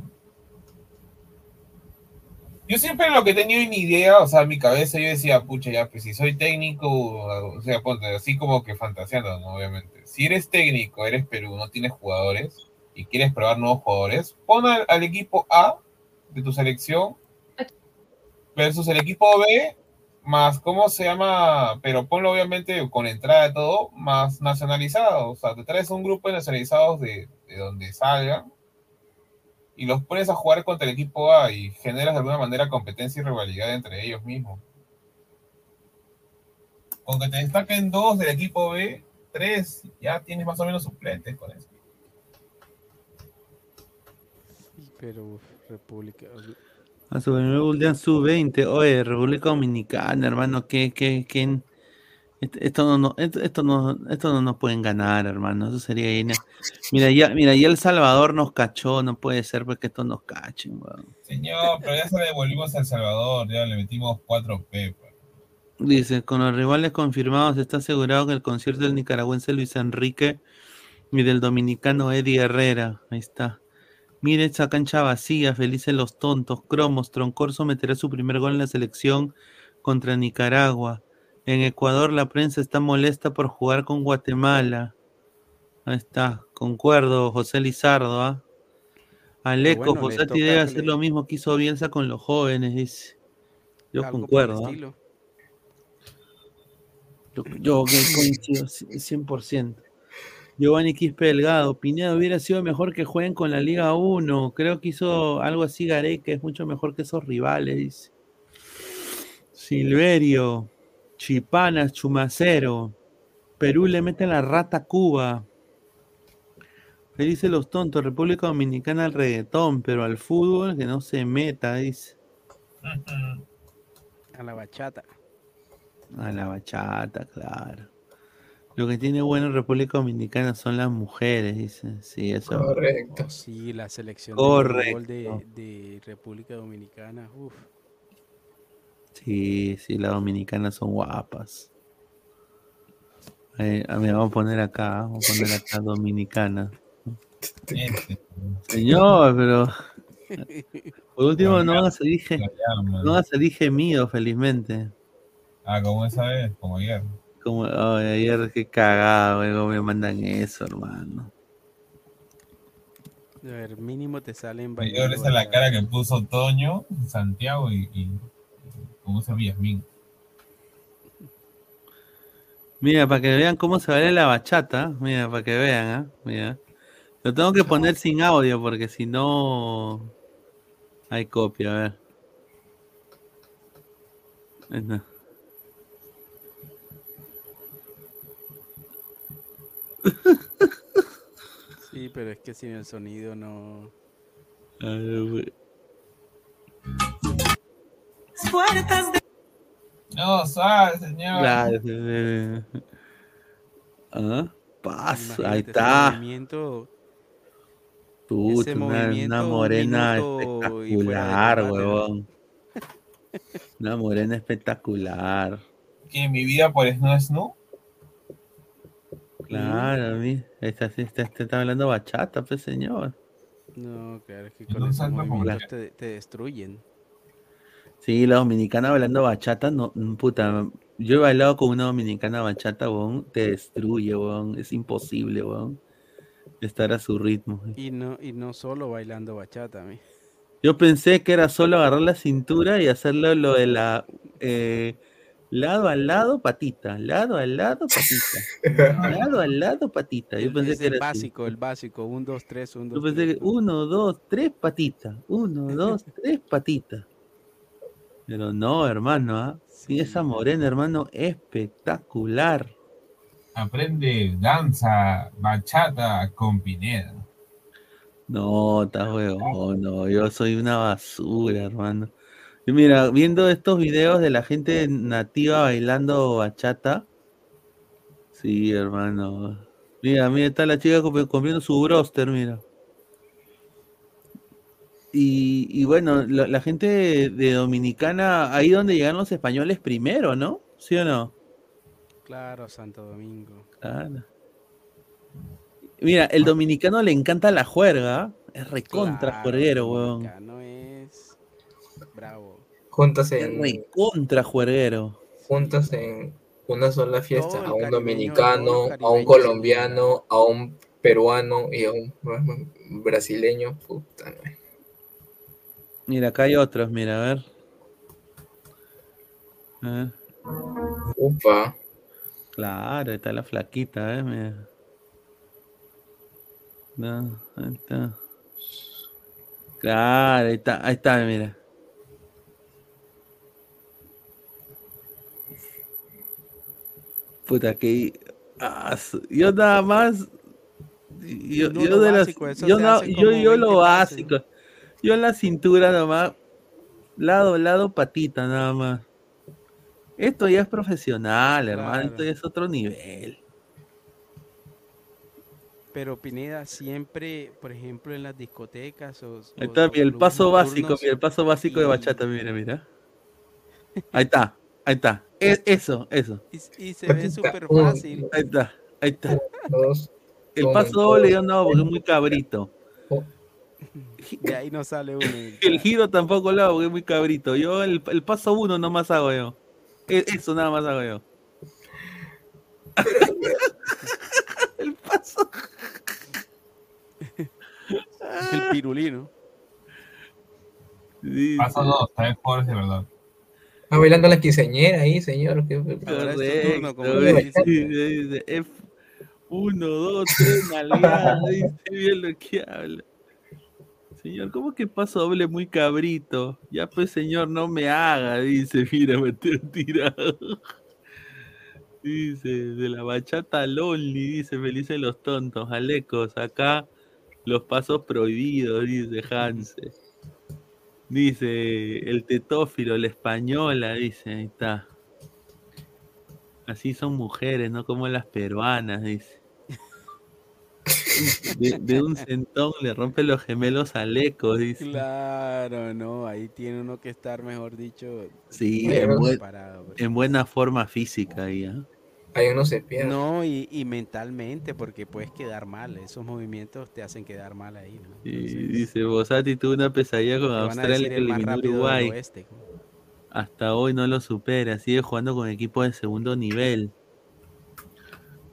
Yo siempre lo que he tenido en idea, o sea, en mi cabeza yo decía, pucha, ya, pues si soy técnico, o sea, ponte, así como que fantaseando, ¿no? Obviamente. Si eres técnico, eres Perú, no tienes jugadores y quieres probar nuevos jugadores, pon al, al equipo A de tu selección versus el equipo B, más, ¿cómo se llama? Pero ponlo obviamente con entrada de todo, más nacionalizado. O sea, te traes un grupo de nacionalizados de, de donde salgan y los pones a jugar contra el equipo A y generas de alguna manera competencia y rivalidad entre ellos mismos. Con que te destaquen dos del equipo B, tres, ya tienes más o menos suplentes con eso. Pero República. A su Golden sub-20. Oye, República Dominicana, hermano, que, que, que esto, no, esto, no, esto no nos pueden ganar, hermano. Eso sería genial. Mira, ya, mira, ya El Salvador nos cachó, no puede ser porque esto nos cachen, weón. Señor, pero ya se devolvimos a El Salvador, ya le metimos 4P. pues. Dice, con los rivales confirmados está asegurado que el concierto del nicaragüense Luis Enrique y del dominicano Eddie Herrera. Ahí está. Mire esa cancha vacía, felices los tontos. Cromos, Troncorso meterá su primer gol en la selección contra Nicaragua. En Ecuador la prensa está molesta por jugar con Guatemala. Ahí está, concuerdo, José Lizardo. ¿ah? Aleco, bueno, le José toca Ti debe hacer le- lo mismo que hizo Bielsa con los jóvenes, dice. Yo Algo concuerdo. estilo. Yo, yo que coincido c- 100%. Giovanni Quispe Delgado, Pineda hubiera sido mejor que jueguen con la Liga 1. Creo que hizo algo así Gareca, que es mucho mejor que esos rivales, dice. Silverio, Chipanas, Chumacero. Perú le mete la rata a Cuba. Felices los tontos, República Dominicana al reggaetón, pero al fútbol que no se meta, dice. A la bachata. A la bachata, claro. Lo que tiene bueno República Dominicana son las mujeres, dice. Sí, eso. Correcto. Sí, la selección de fútbol Correcto. de, de República Dominicana. Uf. Sí, sí, las dominicanas son guapas. Eh, a ver, vamos a poner acá, vamos a poner acá dominicana. Señor, pero por último no van a salir, ge- no van a salir gemidos, felizmente. Ah, como esa vez, como ayer. Como ay, ayer, qué cagado, güey, cómo me mandan eso, hermano. A ver, mínimo te salen bailando esa es la cara que puso Toño, Santiago y, y como se llama Yasmín. Mira, para que vean cómo se baila la bachata, mira, para que vean, ¿ah? Mira. Lo tengo que poner sin audio porque si no hay copia, a ver. Ahí está. Sí, pero es que sin el sonido no. A ver, Puertas de No, suave, señor. Sí. Ah, paso, ahí está. movimiento, ese una, movimiento, morena espectacular, ¿no? huevón. Una morena espectacular. Que mi vida por Snow Snow. Claro, mi, esta, esta, esta está hablando bachata, pues señor. No, claro, es que con no esos movimientos la- te, te destruyen. Sí, la dominicana bailando bachata, no, mm, puta, yo he bailado con una dominicana bachata, weón, te destruye, weón, es imposible, weón, estar a su ritmo. Y no, y no solo bailando bachata, mi. Yo pensé que era solo agarrar la cintura y hacerlo lo de la eh, lado al lado, patita, lado al lado, patita, lado al lado, patita. Yo pensé Es que el así. básico, el básico. Un, dos, tres, un, Yo dos, pensé tres. que uno, dos, tres patitas, uno, dos, tres patitas. Pero no, hermano, ¿ah? Sí, esa morena, hermano, espectacular. Aprende danza, bachata con Pineda. No, está huevón, no, yo soy una basura, hermano. Y mira, viendo estos videos de la gente nativa bailando bachata, Sí, hermano. Mira, mira, está la chica comi- comiendo su broster, mira. Y, y bueno, la, la gente de, Dominicana, ahí donde llegan los españoles primero, ¿no? ¿Sí o no? Claro, Santo Domingo. Claro. Mira, el dominicano le encanta la juerga. Es recontra Claro, juerguero, weón. dominicano es bravo. Juntas Es en, recontra juerguero. juntas en una sola fiesta a un caribeño, dominicano, a un colombiano, a un peruano y a un brasileño. Puta, madre. Mira, acá hay otros, mira, a ver. A ver. Upa. Claro, ahí está la flaquita, ¿eh? Mira. No, ahí está. Claro, ahí está, ahí está, mira. Puta, que. ah, yo nada más. Yo, No yo lo de eso yo, yo, yo 20 lo básico. Yo en la cintura nomás. Lado, lado, patita, nada más. Esto ya es profesional, hermano. Claro. Esto ya es otro nivel. Pero Pineda, siempre, por ejemplo, en las discotecas o, Ahí está, o mira, el paso básico, mira, el paso básico de bachata, mira, mira. Ahí está, ahí está. Es, eso, eso. Y, y se ve súper fácil. Ahí está, ahí está. Dos. El paso doble yo no, porque es muy cabrito. De ahí no sale uno. El giro tampoco lo hago, porque es muy cabrito. Yo el, el paso uno nomás hago yo. E- Eso nada más hago yo. el paso. El pirulino. Paso dos, también jugadores de verdad. Está bailando la quinceañera ahí, señor. ¿qué- Correcto, como dice, bachata. dice, F, uno, dos, tres, nalgada, dice bien lo que habla. Señor, ¿cómo que paso doble muy cabrito? Ya pues, señor, no me haga, dice, mira, me estoy tirado. Dice, de la bachata lonely, dice, felices los tontos, alecos, acá los pasos prohibidos, dice Hanse. Dice, el tetófilo, la española, dice, ahí está. Así son mujeres, no como las peruanas, dice. De, de un centón le rompe los gemelos al eco, dice. Claro, no, ahí tiene uno que estar, mejor dicho, Sí, en, buen- pues. en buena forma física ahí, ¿ah? Ahí uno se pierde. No, y, y mentalmente, porque puedes quedar mal. Esos movimientos te hacen quedar mal ahí, ¿no? Y dice, Bosati tuvo una pesadilla con Australia que eliminó Uruguay. oeste. Hasta hoy no lo supera, sigue jugando con equipos de segundo nivel.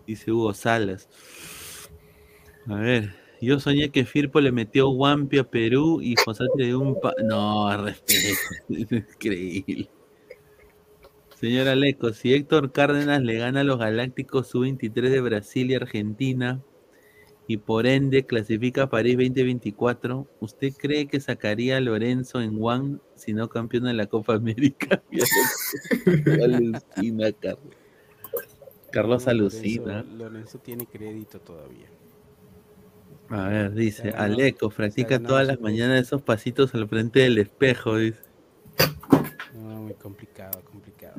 Dice Hugo Salas. A ver, yo soñé que Firpo le metió Guampi a Perú y Fosati le dio un pa... No, respeto. Es increíble. Señor Aleco, si Héctor Cárdenas le gana a los Galácticos Sub-23 de Brasil y Argentina y por ende clasifica a París 2024, ¿usted cree que sacaría a Lorenzo en One si no campeona de la Copa América? Alucina, Carlos. Carlos alucina. Lorenzo, Lorenzo tiene crédito todavía. A ver, dice, Aleco, practica todas las mañanas esos pasitos al frente del espejo, dice. No, muy complicado, complicado.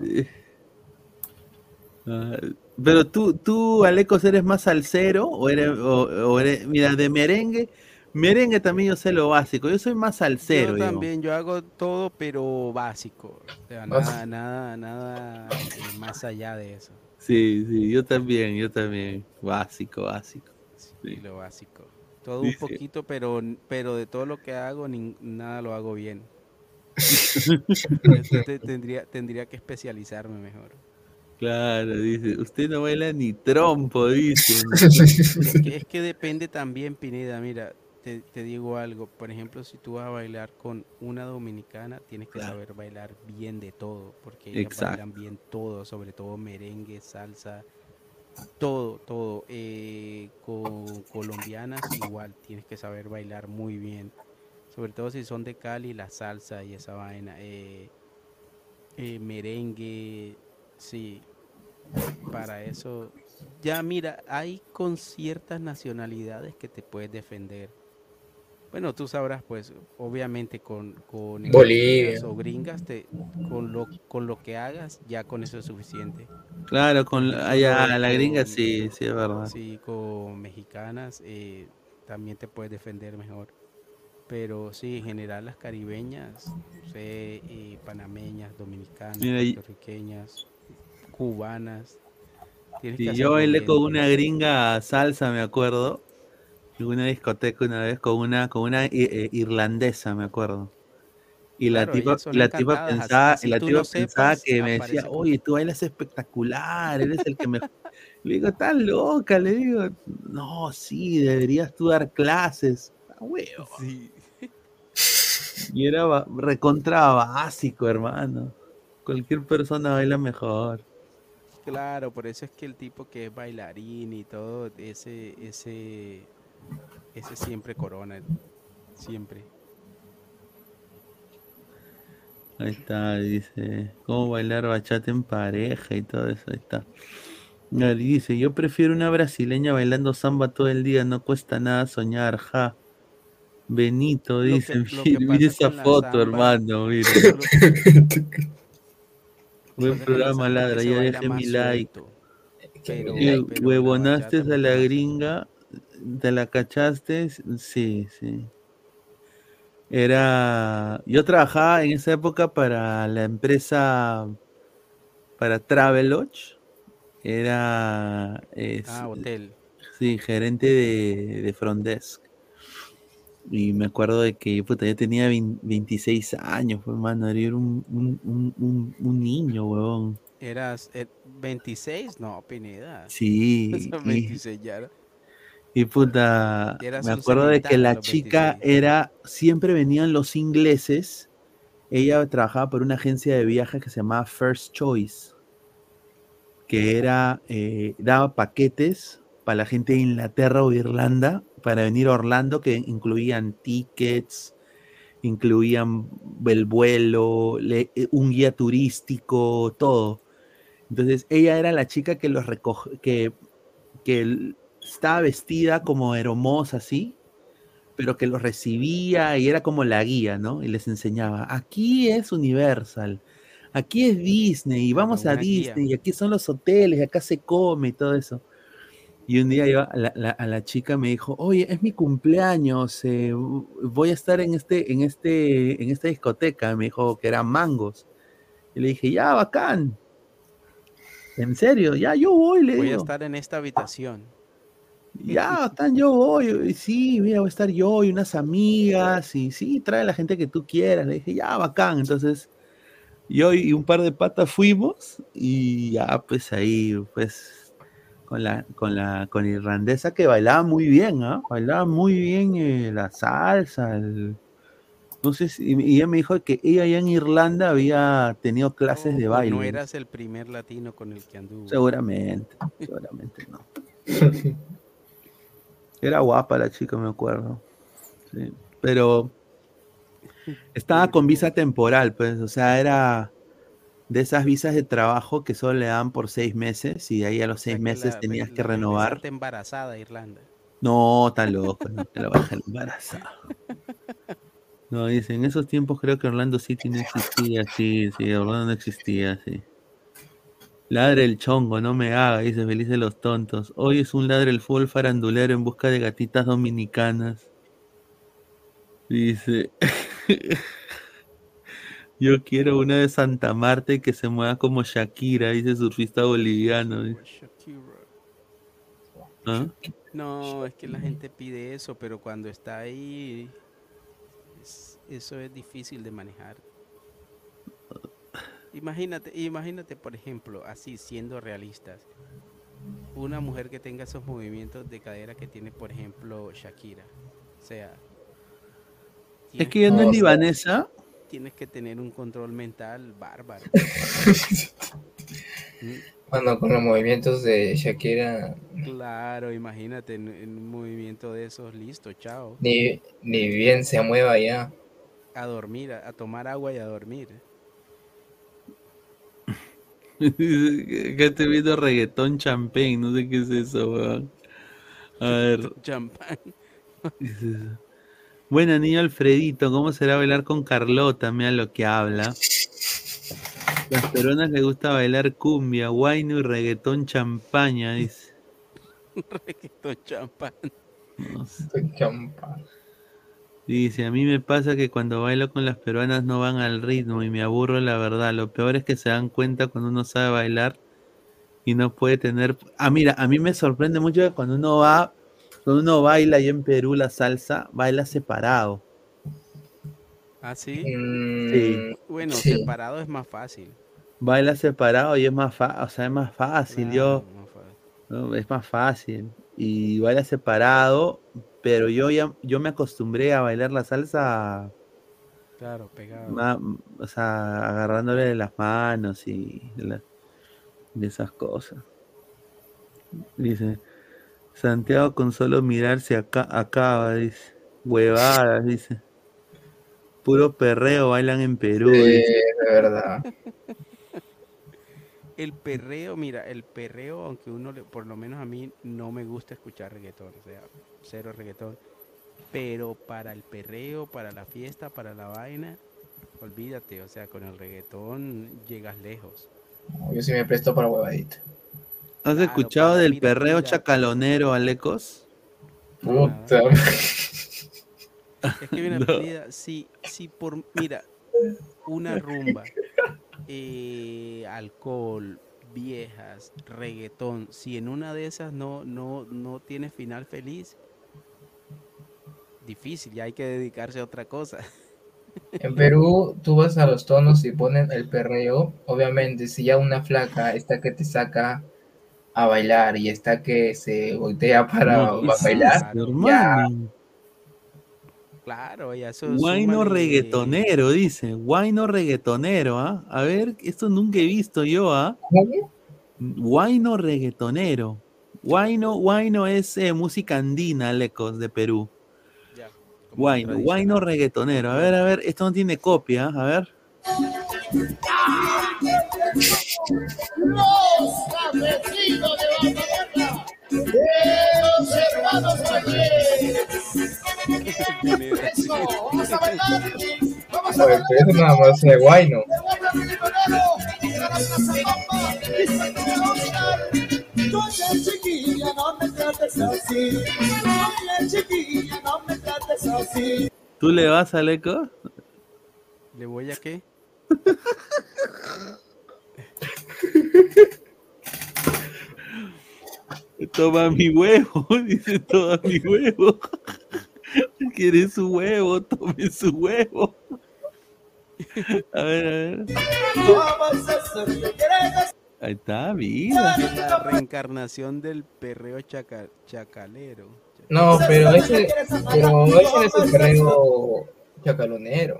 Ah, pero tú, tú, Alecos, ¿eres más salsero o eres, o, o eres- mira, de merengue, merengue también yo sé lo básico, yo soy más salsero, yo yo. también, yo hago todo, pero básico. O sea, nada, nada, nada eh, más allá de eso. Sí, sí, yo también, yo también, básico, básico. Y lo básico. Todo un poquito, pero, pero de todo lo que hago, nin- nada lo hago bien. Entonces tendría, tendría que especializarme mejor. Claro, dice, usted no baila ni trompo, dice. Es que, es que depende también, Pineda. Mira, te, te digo algo. Por ejemplo, si tú vas a bailar con una dominicana, tienes que Claro. saber bailar bien de todo, porque ellas Exacto. bailan bien todo, sobre todo merengue, salsa, todo, todo. Eh, con colombianas igual, tienes que saber bailar muy bien. Sobre todo si son de Cali, la salsa y esa vaina. eh, eh, merengue, sí. Para eso, ya mira, hay con ciertas nacionalidades que te puedes defender. Bueno, tú sabrás, pues, obviamente con, con Bolivia. o gringas, te, con, lo, con lo que hagas, ya con eso es suficiente. Claro, con allá la gringa sí, sí es verdad. Sí, con mexicanas eh, también te puedes defender mejor. Pero sí, en general las caribeñas, sé, eh, panameñas, dominicanas, Mira, y- puertorriqueñas, cubanas. Hacer yo bailé con una gringa salsa, me acuerdo. En una discoteca una vez con una, con una i- eh, irlandesa, me acuerdo. Y la Claro, tipa, la tipa pensaba, así y la tipa no pensaba sepas, que me decía, oye, tú bailas espectacular, eres el que me. Le digo, estás loca, le digo, no, sí, deberías tú dar clases. Ah, huevo. Y era recontra básico, hermano. Cualquier persona baila mejor. Claro, por eso es que el tipo que es bailarín y todo, ese, ese, ese siempre corona, siempre. Ahí está, dice, ¿cómo bailar bachata en pareja y todo eso? Ahí está. Y dice, yo prefiero una brasileña bailando samba todo el día, no cuesta nada soñar, ja. Benito, Lo que- dice, lo que mira esa foto, samba- hermano, mira. Buen programa, ladra, ya dejé mi like. pero- Y pero huevonaste a la gringa, ¿te la cachaste? Sí, sí. Era, yo trabajaba en esa época para la empresa, para Travelodge, era, es- Ah, hotel. sí, gerente de, de front desk. Y me acuerdo de que puta, yo tenía 20 26 años, pues, hermano, era un, un, un, niño, huevón. ¿Eras eh, 26? No, Pineda. Sí, Esos y- 26 ya. Y puta, me acuerdo de que la chica era, siempre venían los ingleses, ella trabajaba por una agencia de viajes que se llamaba First Choice, que era, eh, daba paquetes para la gente de Inglaterra o Irlanda para venir a Orlando, que incluían tickets, incluían el vuelo, le- eh, un guía turístico, todo. Entonces ella era la chica que los recoge, que, que estaba vestida como hermosa así, pero que los recibía y era como la guía, ¿no? Y les enseñaba, aquí es Universal, aquí es Disney, y vamos a una guía. Disney, y aquí son los hoteles, y acá se come y todo eso. Y un día yo, a, la, la- a la chica me dijo, oye, es mi cumpleaños, eh, voy a estar en, este, en, este, en esta discoteca. Me dijo que eran mangos. Y le dije, ya, bacán. En serio, ya yo voy, le Voy a digo. estar en esta habitación. Ya, bacán, yo voy. Y sí, mira, voy a estar yo y unas amigas. Y sí, trae a la gente que tú quieras. Le dije, ya, bacán. Entonces, yo y un par de patas fuimos. Y ya, pues ahí, pues, con la, con la, con irlandesa que bailaba muy bien, ¿ah? Bailaba muy bien eh, la salsa, el- no sé si, y ella me dijo que ella allá en Irlanda había tenido clases de O baile. No eras el primer latino con el que anduvo. Seguramente, seguramente no. Era guapa la chica, me acuerdo. Sí, Pero estaba con visa temporal, pues, o sea, era de esas visas de trabajo que solo le dan por seis meses y de ahí a los seis meses La- tenías la que renovar. regresaste embarazada Irlanda. No, tan loco, no te la dejar embarazada. No, dice, en esos tiempos creo que Orlando City no existía, sí, sí, Orlando no existía, sí. Ladre el chongo, no me haga, dice Feliz de los Tontos. Hoy es un ladre el fútbol farandulero en busca de gatitas dominicanas. Dice, yo quiero una de Santa Marta y que se mueva como Shakira, dice surfista boliviano. dice. ¿Ah? No, es que la gente pide eso, pero cuando está ahí, es- eso es difícil de manejar. Imagínate, imagínate, por ejemplo, así siendo realistas, una mujer que tenga esos movimientos de cadera que tiene, por ejemplo, Shakira. O sea, Es que no es libanesa. Tienes que tener un control mental bárbaro. Bueno, con los movimientos de Shakira, Claro, imagínate en, en un movimiento de esos, listo, chao. ni, ni bien se mueva ya. A dormir, a, a tomar agua y a dormir. Que estoy viendo reggaetón champagne, no sé qué es eso, weón. A ver. Champán. ¿qué es eso? Bueno, niño Alfredito, ¿cómo será bailar con Carlota? Mira lo que habla. Las peruanas les gusta bailar cumbia, guayno y reggaetón champaña, dice. Reggaetón champán. Dice, a mí me pasa que cuando bailo con las peruanas no van al ritmo y me aburro la verdad. Lo peor es que se dan cuenta cuando uno sabe bailar y no puede tener... Ah, mira, a mí me sorprende mucho que cuando uno va, cuando uno baila ahí en Perú la salsa, baila separado. ¿Ah, sí? Sí. Bueno, Sí. separado es más fácil. Baila separado y es más fácil, o sea, es más fácil. Yo, ¿no? es más fácil. Y baila separado, pero yo ya yo me acostumbré a bailar la salsa Claro, pegado. ma- o sea, agarrándole de las manos y de, la- de esas cosas. Dice, Santiago con solo mirarse acá, acaba, dice. Huevadas, dice. Puro perreo bailan en Perú. Sí, dice. de verdad. El perreo, mira, el perreo, aunque uno, le- por lo menos a mí, no me gusta escuchar reggaetón, o sea, cero reggaetón. Pero para el perreo, para la fiesta, para la vaina, olvídate, o sea, con el reggaetón llegas lejos. Yo sí me presto para huevadita. ¿Has escuchado del perreo chacalonero, Alecos? Puta. Es que viene No. perdida, si, si por, mira, una rumba, eh, alcohol, viejas, reggaetón, si en una de esas no, no, no tiene final feliz, difícil, ya hay que dedicarse a otra cosa. En Perú, tú vas a los tonos y ponen el perreo. Obviamente, si ya una flaca está que te saca a bailar y está que se voltea para No, ¿qué bailar, hermano? Claro, ya eso Guayno reggaetonero, dice. Guayno reggaetonero, ¿ah? A ver, esto nunca he visto yo, ¿ah? Guayno reggaetonero. Guayno, guayno es eh, música andina, Lecos, de Perú. Guayno, guayno reggaetonero. A ver, a ver, esto no tiene copia, ¿ah? a ver. Los de vamos a bailar. Vamos a bailar. nada más. Oye, chiquilla, no me trates así. Oye, chiquilla, no me trates así. ¿Tú le vas a Leco? ¿Le voy a qué? Toma mi huevo, dice, toma mi huevo. ¿Quiere su huevo? Tome su huevo. A ver, a ver. ¿Cómo es eso que quieres Ahí está, mira. La reencarnación del perreo chaca- chacalero. No, pero ese, pero ese es el perreo chacalonero.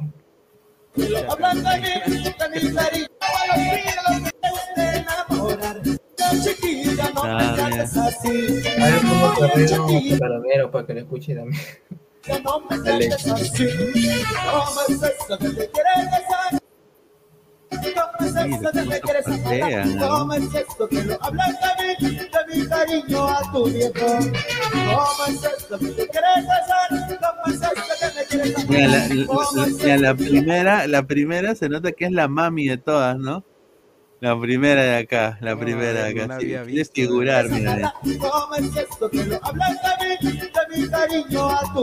Cariño, a Ah, ver cómo Oye, perreo chacalonero para que lo escuche también. No me trates así. ¿Cómo es eso que te quieres que me amar? ¿no? ¿Cómo es eso que no hablas de mí, de mi cariño a tu viejo? ¿Cómo es eso que te quieres besar? ¿Cómo es eso que me quieres amar? Mira, la, la- ¿Cómo es mira, la que- primera, la primera se nota que es la mami de todas, ¿no? La primera de acá, la primera de acá. sí, Quieres figurar, mira. ¿Cómo es esto que no hablas de mí, de mi cariño a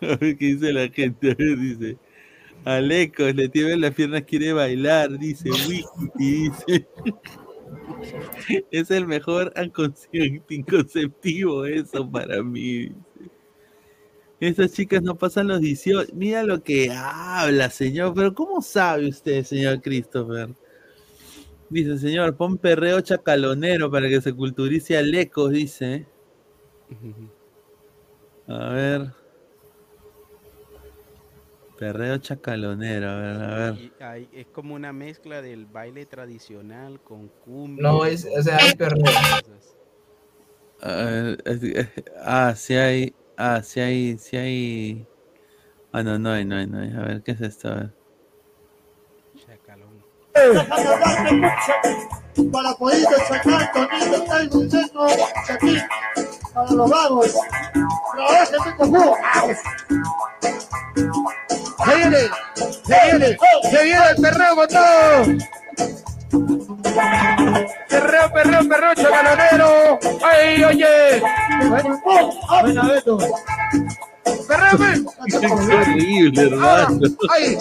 qué dice la gente. A ver, dice. Alecos, le tiemblan las piernas, quiere bailar, dice Wiki, dice. Es el mejor anticonceptivo eso para mí. Esas chicas no pasan los 18. Mira lo que habla, señor. Pero ¿cómo sabe usted, señor Christopher? Dice, señor, pon perreo chacalonero para que se culturice Alecos, dice. A ver. Perreo chacalonero, a ver, a ver. Y hay- es como una mezcla del baile tradicional con cumbia. No, es, o sea, hay perreo. A ver, es- es- ah, sí hay. Ah, sí hay. Sí hay. Ah, no, no hay, no hay, no hay. A ver, ¿qué es esto? A ver. Chacalón. Déjame hablarte mucho. Para poder sacar Tonito, traigo un centro aquí. Para los vagos. Trabajen mi cojudo. Se viene, se viene, se viene el perreo con todo. Perreo, perreo, perreo, chavalonero. Ay, oye. Buena, Beto. Perreo. Qué horrible, hermano. Ay.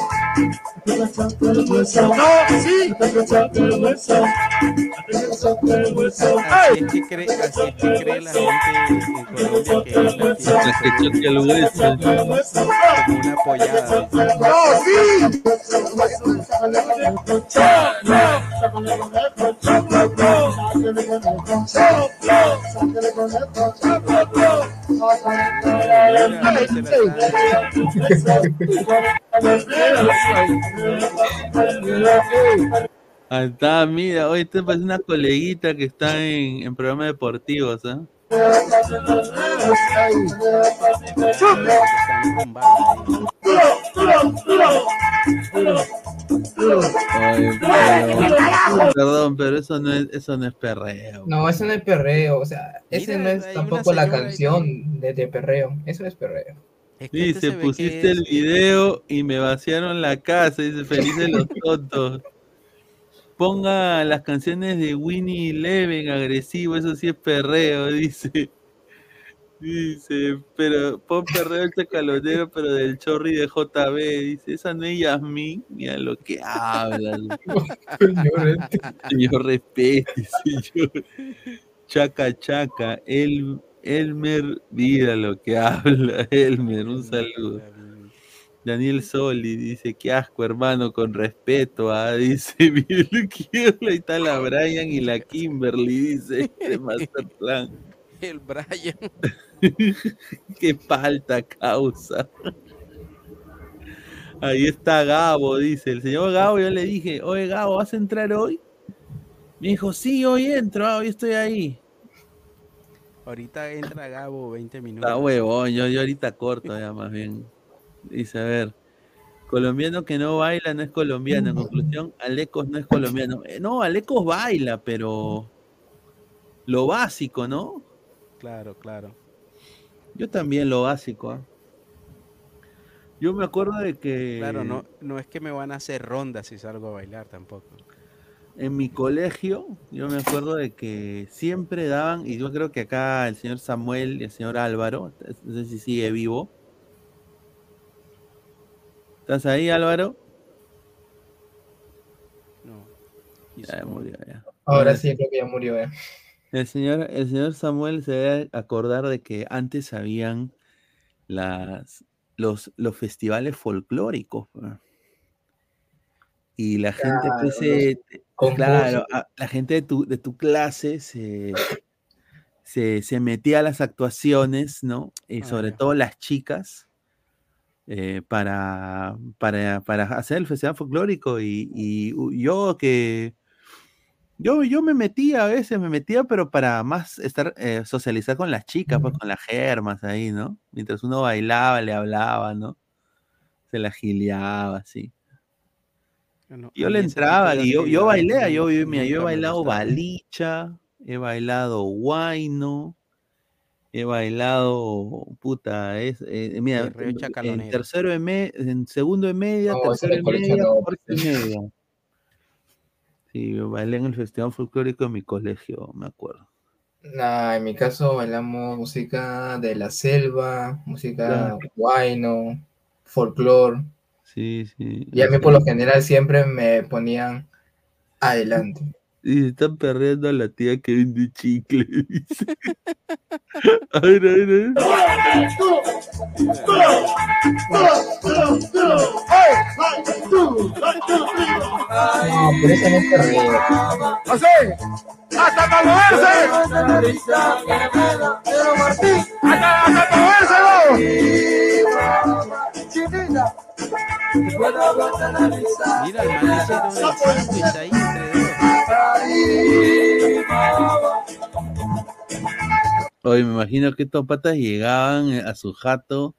Así que cree, así cree la gente en Colombia que es la que el hueso. una pollada. No, sí. Ah, está, mira, hoy te parece una coleguita que está en, en programas deportivos. Ay, pero- perdón, pero eso no es, eso no es perreo. No, eso no es perreo, o sea, ese Mira, no es tampoco la ahí. canción de, de perreo, eso es perreo. Es que este Dice, que pusiste es- el video y me vaciaron la casa. Dice, felices los tontos. Ponga las canciones de Winnie Eleven, agresivo, eso sí es perreo, dice. Dice, pero pon perreo el chacalonero, pero del chorri de JB. Dice, esa no es Yasmín. Mira lo que habla. Señor, respete, señor. Chaca, chaca. El, Elmer, mira lo que habla. Elmer, un saludo. Daniel Soli dice, qué asco, hermano, con respeto, ah, dice, mira lo que habla. Ahí está la Brian y la Kimberly, dice, de Masterplan. El Brian. qué falta causa. Ahí está Gabo, dice, el señor Gabo, yo le dije, oye Gabo, ¿vas a entrar hoy? Me dijo, sí, hoy entro, ah, hoy estoy ahí. Ahorita entra Gabo 20 minutos. Está huevón, yo, yo ahorita corto ya más bien. Dice, a ver, colombiano que no baila no es colombiano. En conclusión, Alecos no es colombiano. Eh, no, Alecos baila, pero lo básico, ¿no? Claro, claro. Yo también lo básico. ¿ah? Yo me acuerdo de que Claro, no, no es que me van a hacer rondas si salgo a bailar tampoco. En mi colegio, yo me acuerdo de que siempre daban, y yo creo que acá el señor Samuel y el señor Álvaro, no sé si sigue vivo. ¿Estás ahí, Álvaro? No. Ya murió, ya. Ahora sí creo que ya murió, eh. El señor, el señor Samuel se debe acordar de que antes habían las, los, los festivales folclóricos. pues. Y la gente, pues, Claro, se- los claro, concursos. a- la gente de tu, de tu clase se, se, se metía a las actuaciones, ¿no? Y sobre todo las chicas, eh, para, para, para hacer el festival folclórico. Y, y yo que yo, yo me metía a veces, me metía, pero para más estar, eh, socializar con las chicas, pues con las germas ahí, ¿no? Mientras uno bailaba, le hablaba, ¿no? Se la gileaba, así. Yo le entraba y yo, yo bailé, yo, yo- mira, yo he bailado balicha, he bailado guayno, he bailado, puta, es, eh, mira, en- tercero de me, en segundo de media, No, tercero de media, cuarto de media. Sí, yo bailé en el festival folclórico de mi colegio, me acuerdo. Nah, en mi caso bailamos música de la selva, música Claro. guayno, folclore. Sí, sí. Y a mí por lo general siempre me ponían adelante. Y se están perdiendo a la tía que vende chicle. dice. A ver, a ver, a ver. No, pero eso no es perreo. ¡Así! ¡Hasta moverse! ¡Hasta, hasta moverse! Mira, el man hicieron el sándwich ahí entre Oye, me imagino que estos patas llegaban a su jato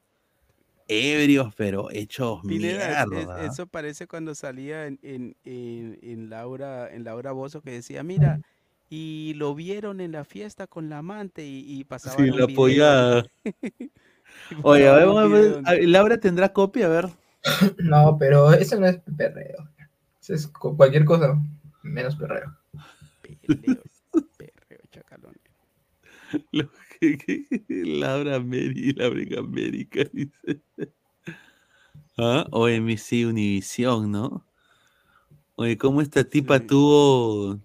ebrios, pero hechos Pineda, es- eso parece cuando salía en, en, en- en Laura, en Laura Bozo que decía, mira, y lo vieron en la fiesta con la amante y, y Sí, un la apoyada. Oye, a ver, a ver, donde- Laura tendrá copia, a ver. No, pero eso no es perreo. Eso es cu- cualquier cosa menos perreo. Perreo, chacalón. Lo que, que- Laura Mary, Laura América, dice. Ah, OMC Univisión, ¿no? Oye, ¿cómo esta tipa tuvo?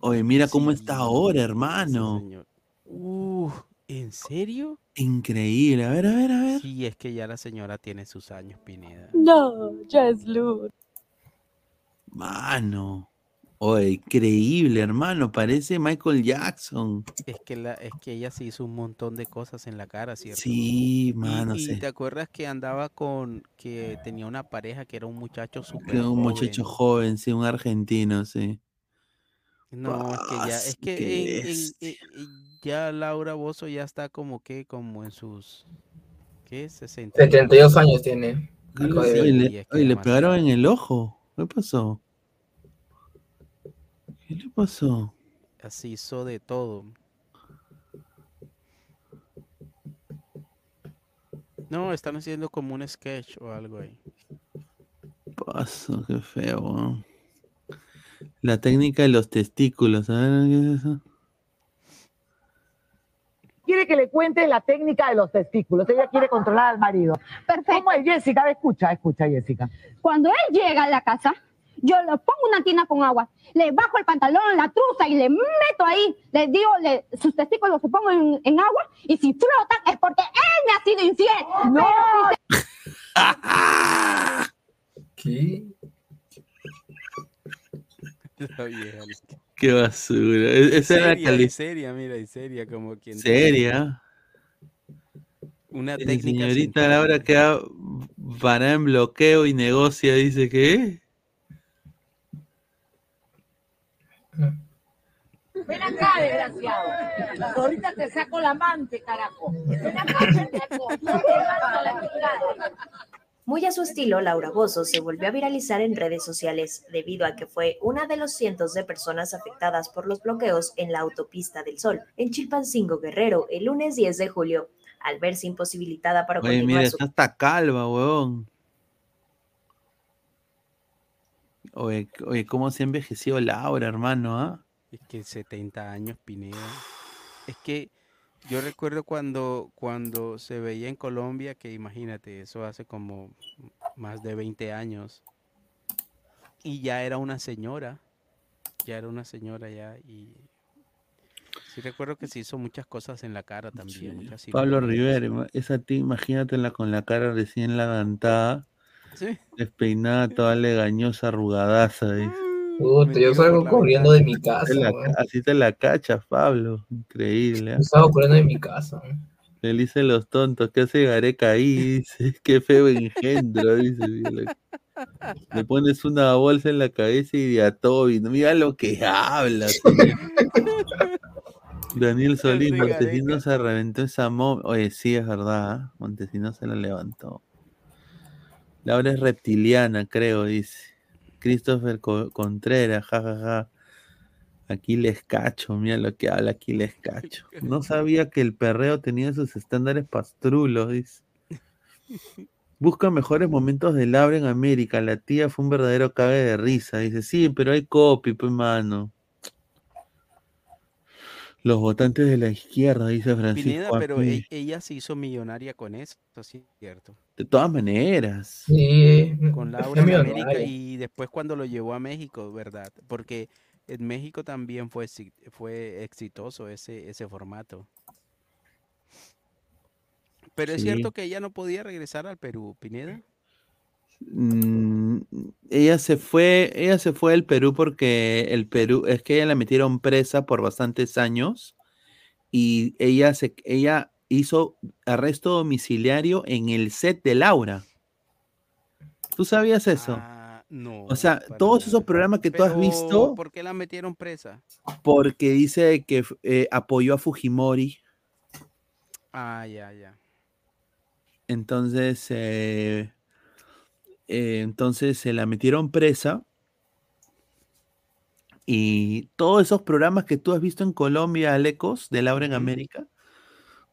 Oye, mira cómo está ahora, hermano. Uh, ¿en serio? Increíble. A ver, a ver, a ver. Sí, es que ya la señora tiene sus años, Pineda. No, ya es luz. Mano. Oye, increíble, hermano. Parece Michael Jackson. Es que, la, es que ella se hizo un montón de cosas en la cara, ¿cierto? Sí, mano, Y, sí. te acuerdas que andaba con, que tenía una pareja que era un muchacho súper un muchacho joven, sí, un argentino, sí. No, es que ya, es que qué en- en- en- en- ya Laura Bozo ya está como que, como en sus, ¿qué? 60. 72 años tiene. Ver. le, y es que oye, le pegaron en el ojo. ¿Qué pasó? ¿Qué le pasó? Así hizo de todo. No, están haciendo como un sketch o algo ahí. Pasó, qué feo. La técnica de los testículos, ¿sabes qué es eso? quiere que le cuente la técnica de los testículos. Ella quiere controlar al marido. Perfecto. ¿Cómo es, Jessica? Escucha, escucha, Jessica. Cuando él llega a la casa, yo le pongo una tina con agua, le bajo el pantalón, la truza y le meto ahí, le digo, le, sus testículos los pongo en, en agua y si flotan es porque él me ha sido infiel. ¡No! ¿Qué? La. Qué basura. E- Esa era la Seria, y cali- seria, mira, y seria, como quien. Seria. Una La técnica señorita científica. Laura queda para en bloqueo y negocia, dice que. Ven acá, desgraciado. Ahorita te saco la amante, carajo. Ven acá, pendejo. Muy a su estilo, Laura Bozo se volvió a viralizar en redes sociales debido a que fue una de los cientos de personas afectadas por los bloqueos en la autopista del Sol, en Chilpancingo Guerrero, el lunes 10 de julio, al verse imposibilitada para Oye, continuar mira, su está hasta calva, huevón. Oye, oye, cómo se ha envejecido Laura, hermano, ¿ah? Es que 70 años, Pineda. Es que yo recuerdo cuando, cuando se veía en Colombia, que imagínate, eso hace como más de 20 años. Y ya era una señora. Ya era una señora ya. Y sí recuerdo que se hizo muchas cosas en la cara también. muchas Pablo. Rivera, esa tía, imagínatela con la cara recién levantada, Sí. despeinada, toda legañosa, arrugadaza. dice. Puta, yo salgo corriendo de mi casa. Así te la, así te la cachas, Pablo. Increíble. Yo salgo corriendo de mi casa. Le dice los tontos, ¿qué hace Gareca ahí? Dice, qué feo engendro, dice. Le pones una bolsa en la cabeza y de a todo, y mira lo que habla. Daniel Solís, Henry Montesino se reventó esa momia. Oye, sí, es verdad. ¿ah? Montesino se la levantó. Laura es reptiliana, creo, dice. Christopher Co- Contreras, jajaja. Aquí les cacho, mira lo que habla, aquí les cacho. No sabía que el perreo tenía sus estándares pastrulos, dice. Busca mejores momentos de Laura en América. La tía fue un verdadero cague de risa. Dice, sí, pero hay copy, pues, mano. Los votantes de la izquierda, dice Francisco. Pineda, pero e- ella se hizo millonaria con eso, sí, es cierto. De todas maneras. Sí, Con es Laura en América y después cuando lo llevó a México, ¿verdad? Porque en México también fue, fue exitoso ese, ese formato. Pero es cierto que ella no podía regresar al Perú, Pineda. Mm, ella se fue, ella se fue del Perú porque el Perú, es que ella la metieron presa por bastantes años y ella se, ella hizo arresto domiciliario en el set de Laura. ¿Tú sabías eso? Ah, no. O sea, todos esos programas que tú has visto, ¿Por qué la metieron presa? porque dice que eh, apoyó a Fujimori. Ah, ya, ya. Entonces, eh, eh, entonces se la metieron presa. Y todos esos programas que tú has visto en Colombia, Alecos, de Laura en América,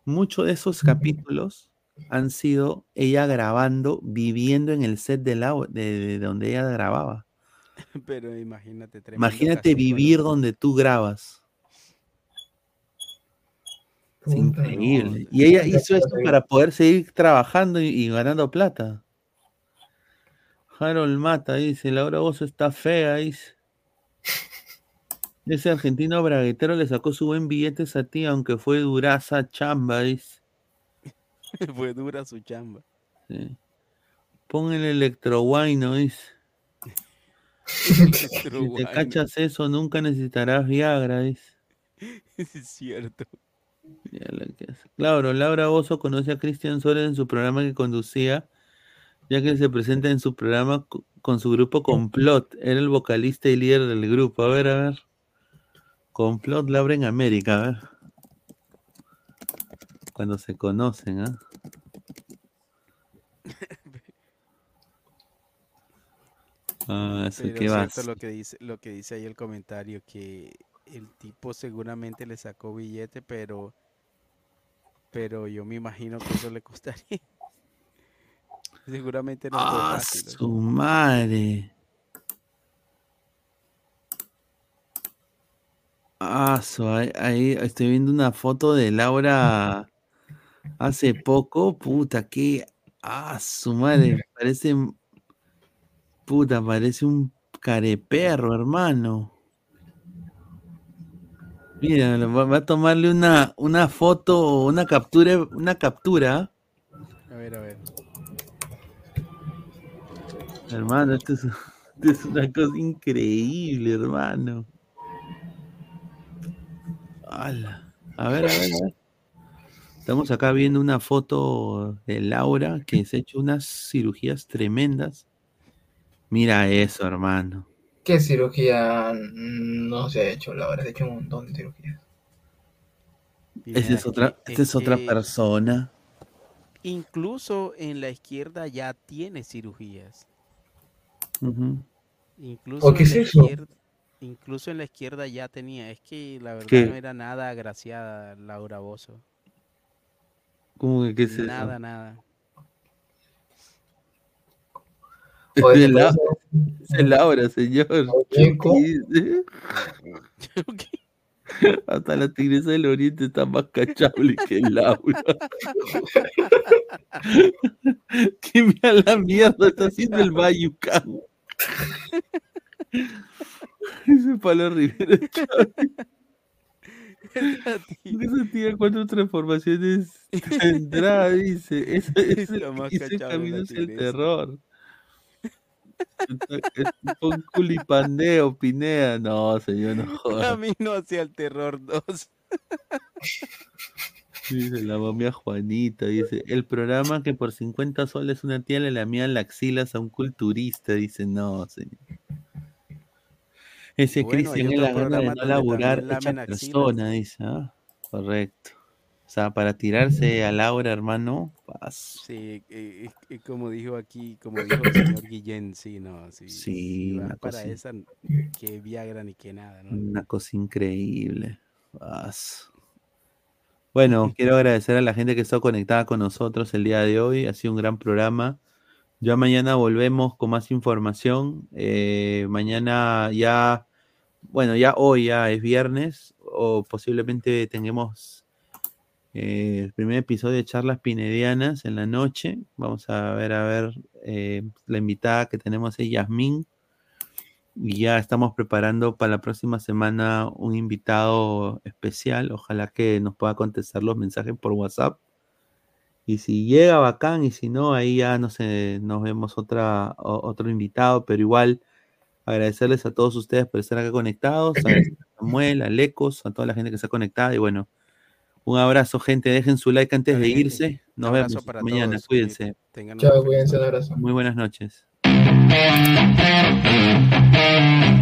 muchos de esos capítulos han sido ella grabando, viviendo en el set de, Lau- de, de donde ella grababa. Pero imagínate, tremendo Imagínate vivir donde tú grabas. Es increíble. Y ella hizo esto para poder seguir trabajando y, y ganando plata. Harold Mata dice, Laura Bozo está fea, dice. Ese argentino braguetero le sacó su buen billete a ti, aunque fue duraza chamba, dice. Fue dura su chamba. Sí. Pon el electroguayno, dice. Si te cachas eso, nunca necesitarás Viagra, dice. Es cierto. Claro, Laura Bozo conoce a Cristian Suárez en su programa que conducía, ya que se presenta en su programa co- con su grupo Complot. Era el vocalista y líder del grupo. A ver, a ver. Complot Laura en América, a ver. Cuando se conocen, ¿ah? Ah, eso Pero es va. lo que dice, lo que dice ahí el comentario, que el tipo seguramente le sacó billete, pero, pero yo me imagino que eso le costaría. Seguramente no Ah. ¿no? su madre. Ah, ahí, ahí estoy viendo una foto de Laura hace poco. Puta, que. Ah, su madre. Parece. Puta, parece un careperro, hermano. Mira, va a tomarle una, una foto, una captura, una captura. A ver, a ver. Hermano, esto es, esto es una cosa increíble, hermano. Ala. A ver, a ver, a ver. Estamos acá viendo una foto de Laura que se ha hecho unas cirugías tremendas. Mira eso, hermano. ¿Qué cirugía no se ha hecho, la verdad? Se ha hecho un montón de cirugías. Esa es otra, esta es otra que- persona. Incluso en la izquierda ya tiene cirugías. Incluso, ¿O qué en es eso? incluso en la izquierda ya tenía. Es que la verdad ¿Qué? no era nada agraciada Laura Bozo. ¿Cómo que qué es eso? Nada, nada. Es es Laura, señor. Dice. Hasta la tigresa del oriente está más cachable que Laura. que mira la mierda está haciendo el Bayucán. Ese palo Rivera Esa tiene cuatro transformaciones tendrá, dice. Ese, ese, Está más ese camino es el terror. Es un culipandeo, Pinea. No, señor, no joda. Camino hacia el terror 2. Dice la momia Juanita, dice, el programa que por 50 soles una tía le lamían las axilas a un culturista, dice, no, señor. Ese Bueno, Cristian es la gana de no laburar hecha persona, dice, ah, correcto. O sea, para tirarse a Laura, hermano, paso. Sí, como dijo aquí, como dijo el señor Guillén, sí, no, sí. Sí, una para cosa- esa, que Viagra ni que nada, ¿no? Una cosa increíble. Paso. Bueno, quiero agradecer a la gente que está conectada con nosotros el día de hoy. Ha sido un gran programa. Ya mañana volvemos con más información. Eh, mañana ya, bueno, ya hoy ya es viernes o posiblemente tengamos eh, el primer episodio de charlas pinedianas en la noche. Vamos a ver, a ver, eh, la invitada que tenemos es Yasmín. Y ya estamos preparando para la próxima semana un invitado especial. Ojalá que nos pueda contestar los mensajes por WhatsApp. Y si llega, bacán. Y si no, ahí ya no sé, nos vemos otra, o- otro invitado. Pero igual, agradecerles a todos ustedes por estar acá conectados. a Samuel, a Lecos, a toda la gente que está conectada. Y bueno, un abrazo, gente. Dejen su like antes de irse. Nos vemos para mañana. todos, Cuídense. Chao, cuídense, un abrazo. Muy buenas noches. Thank you.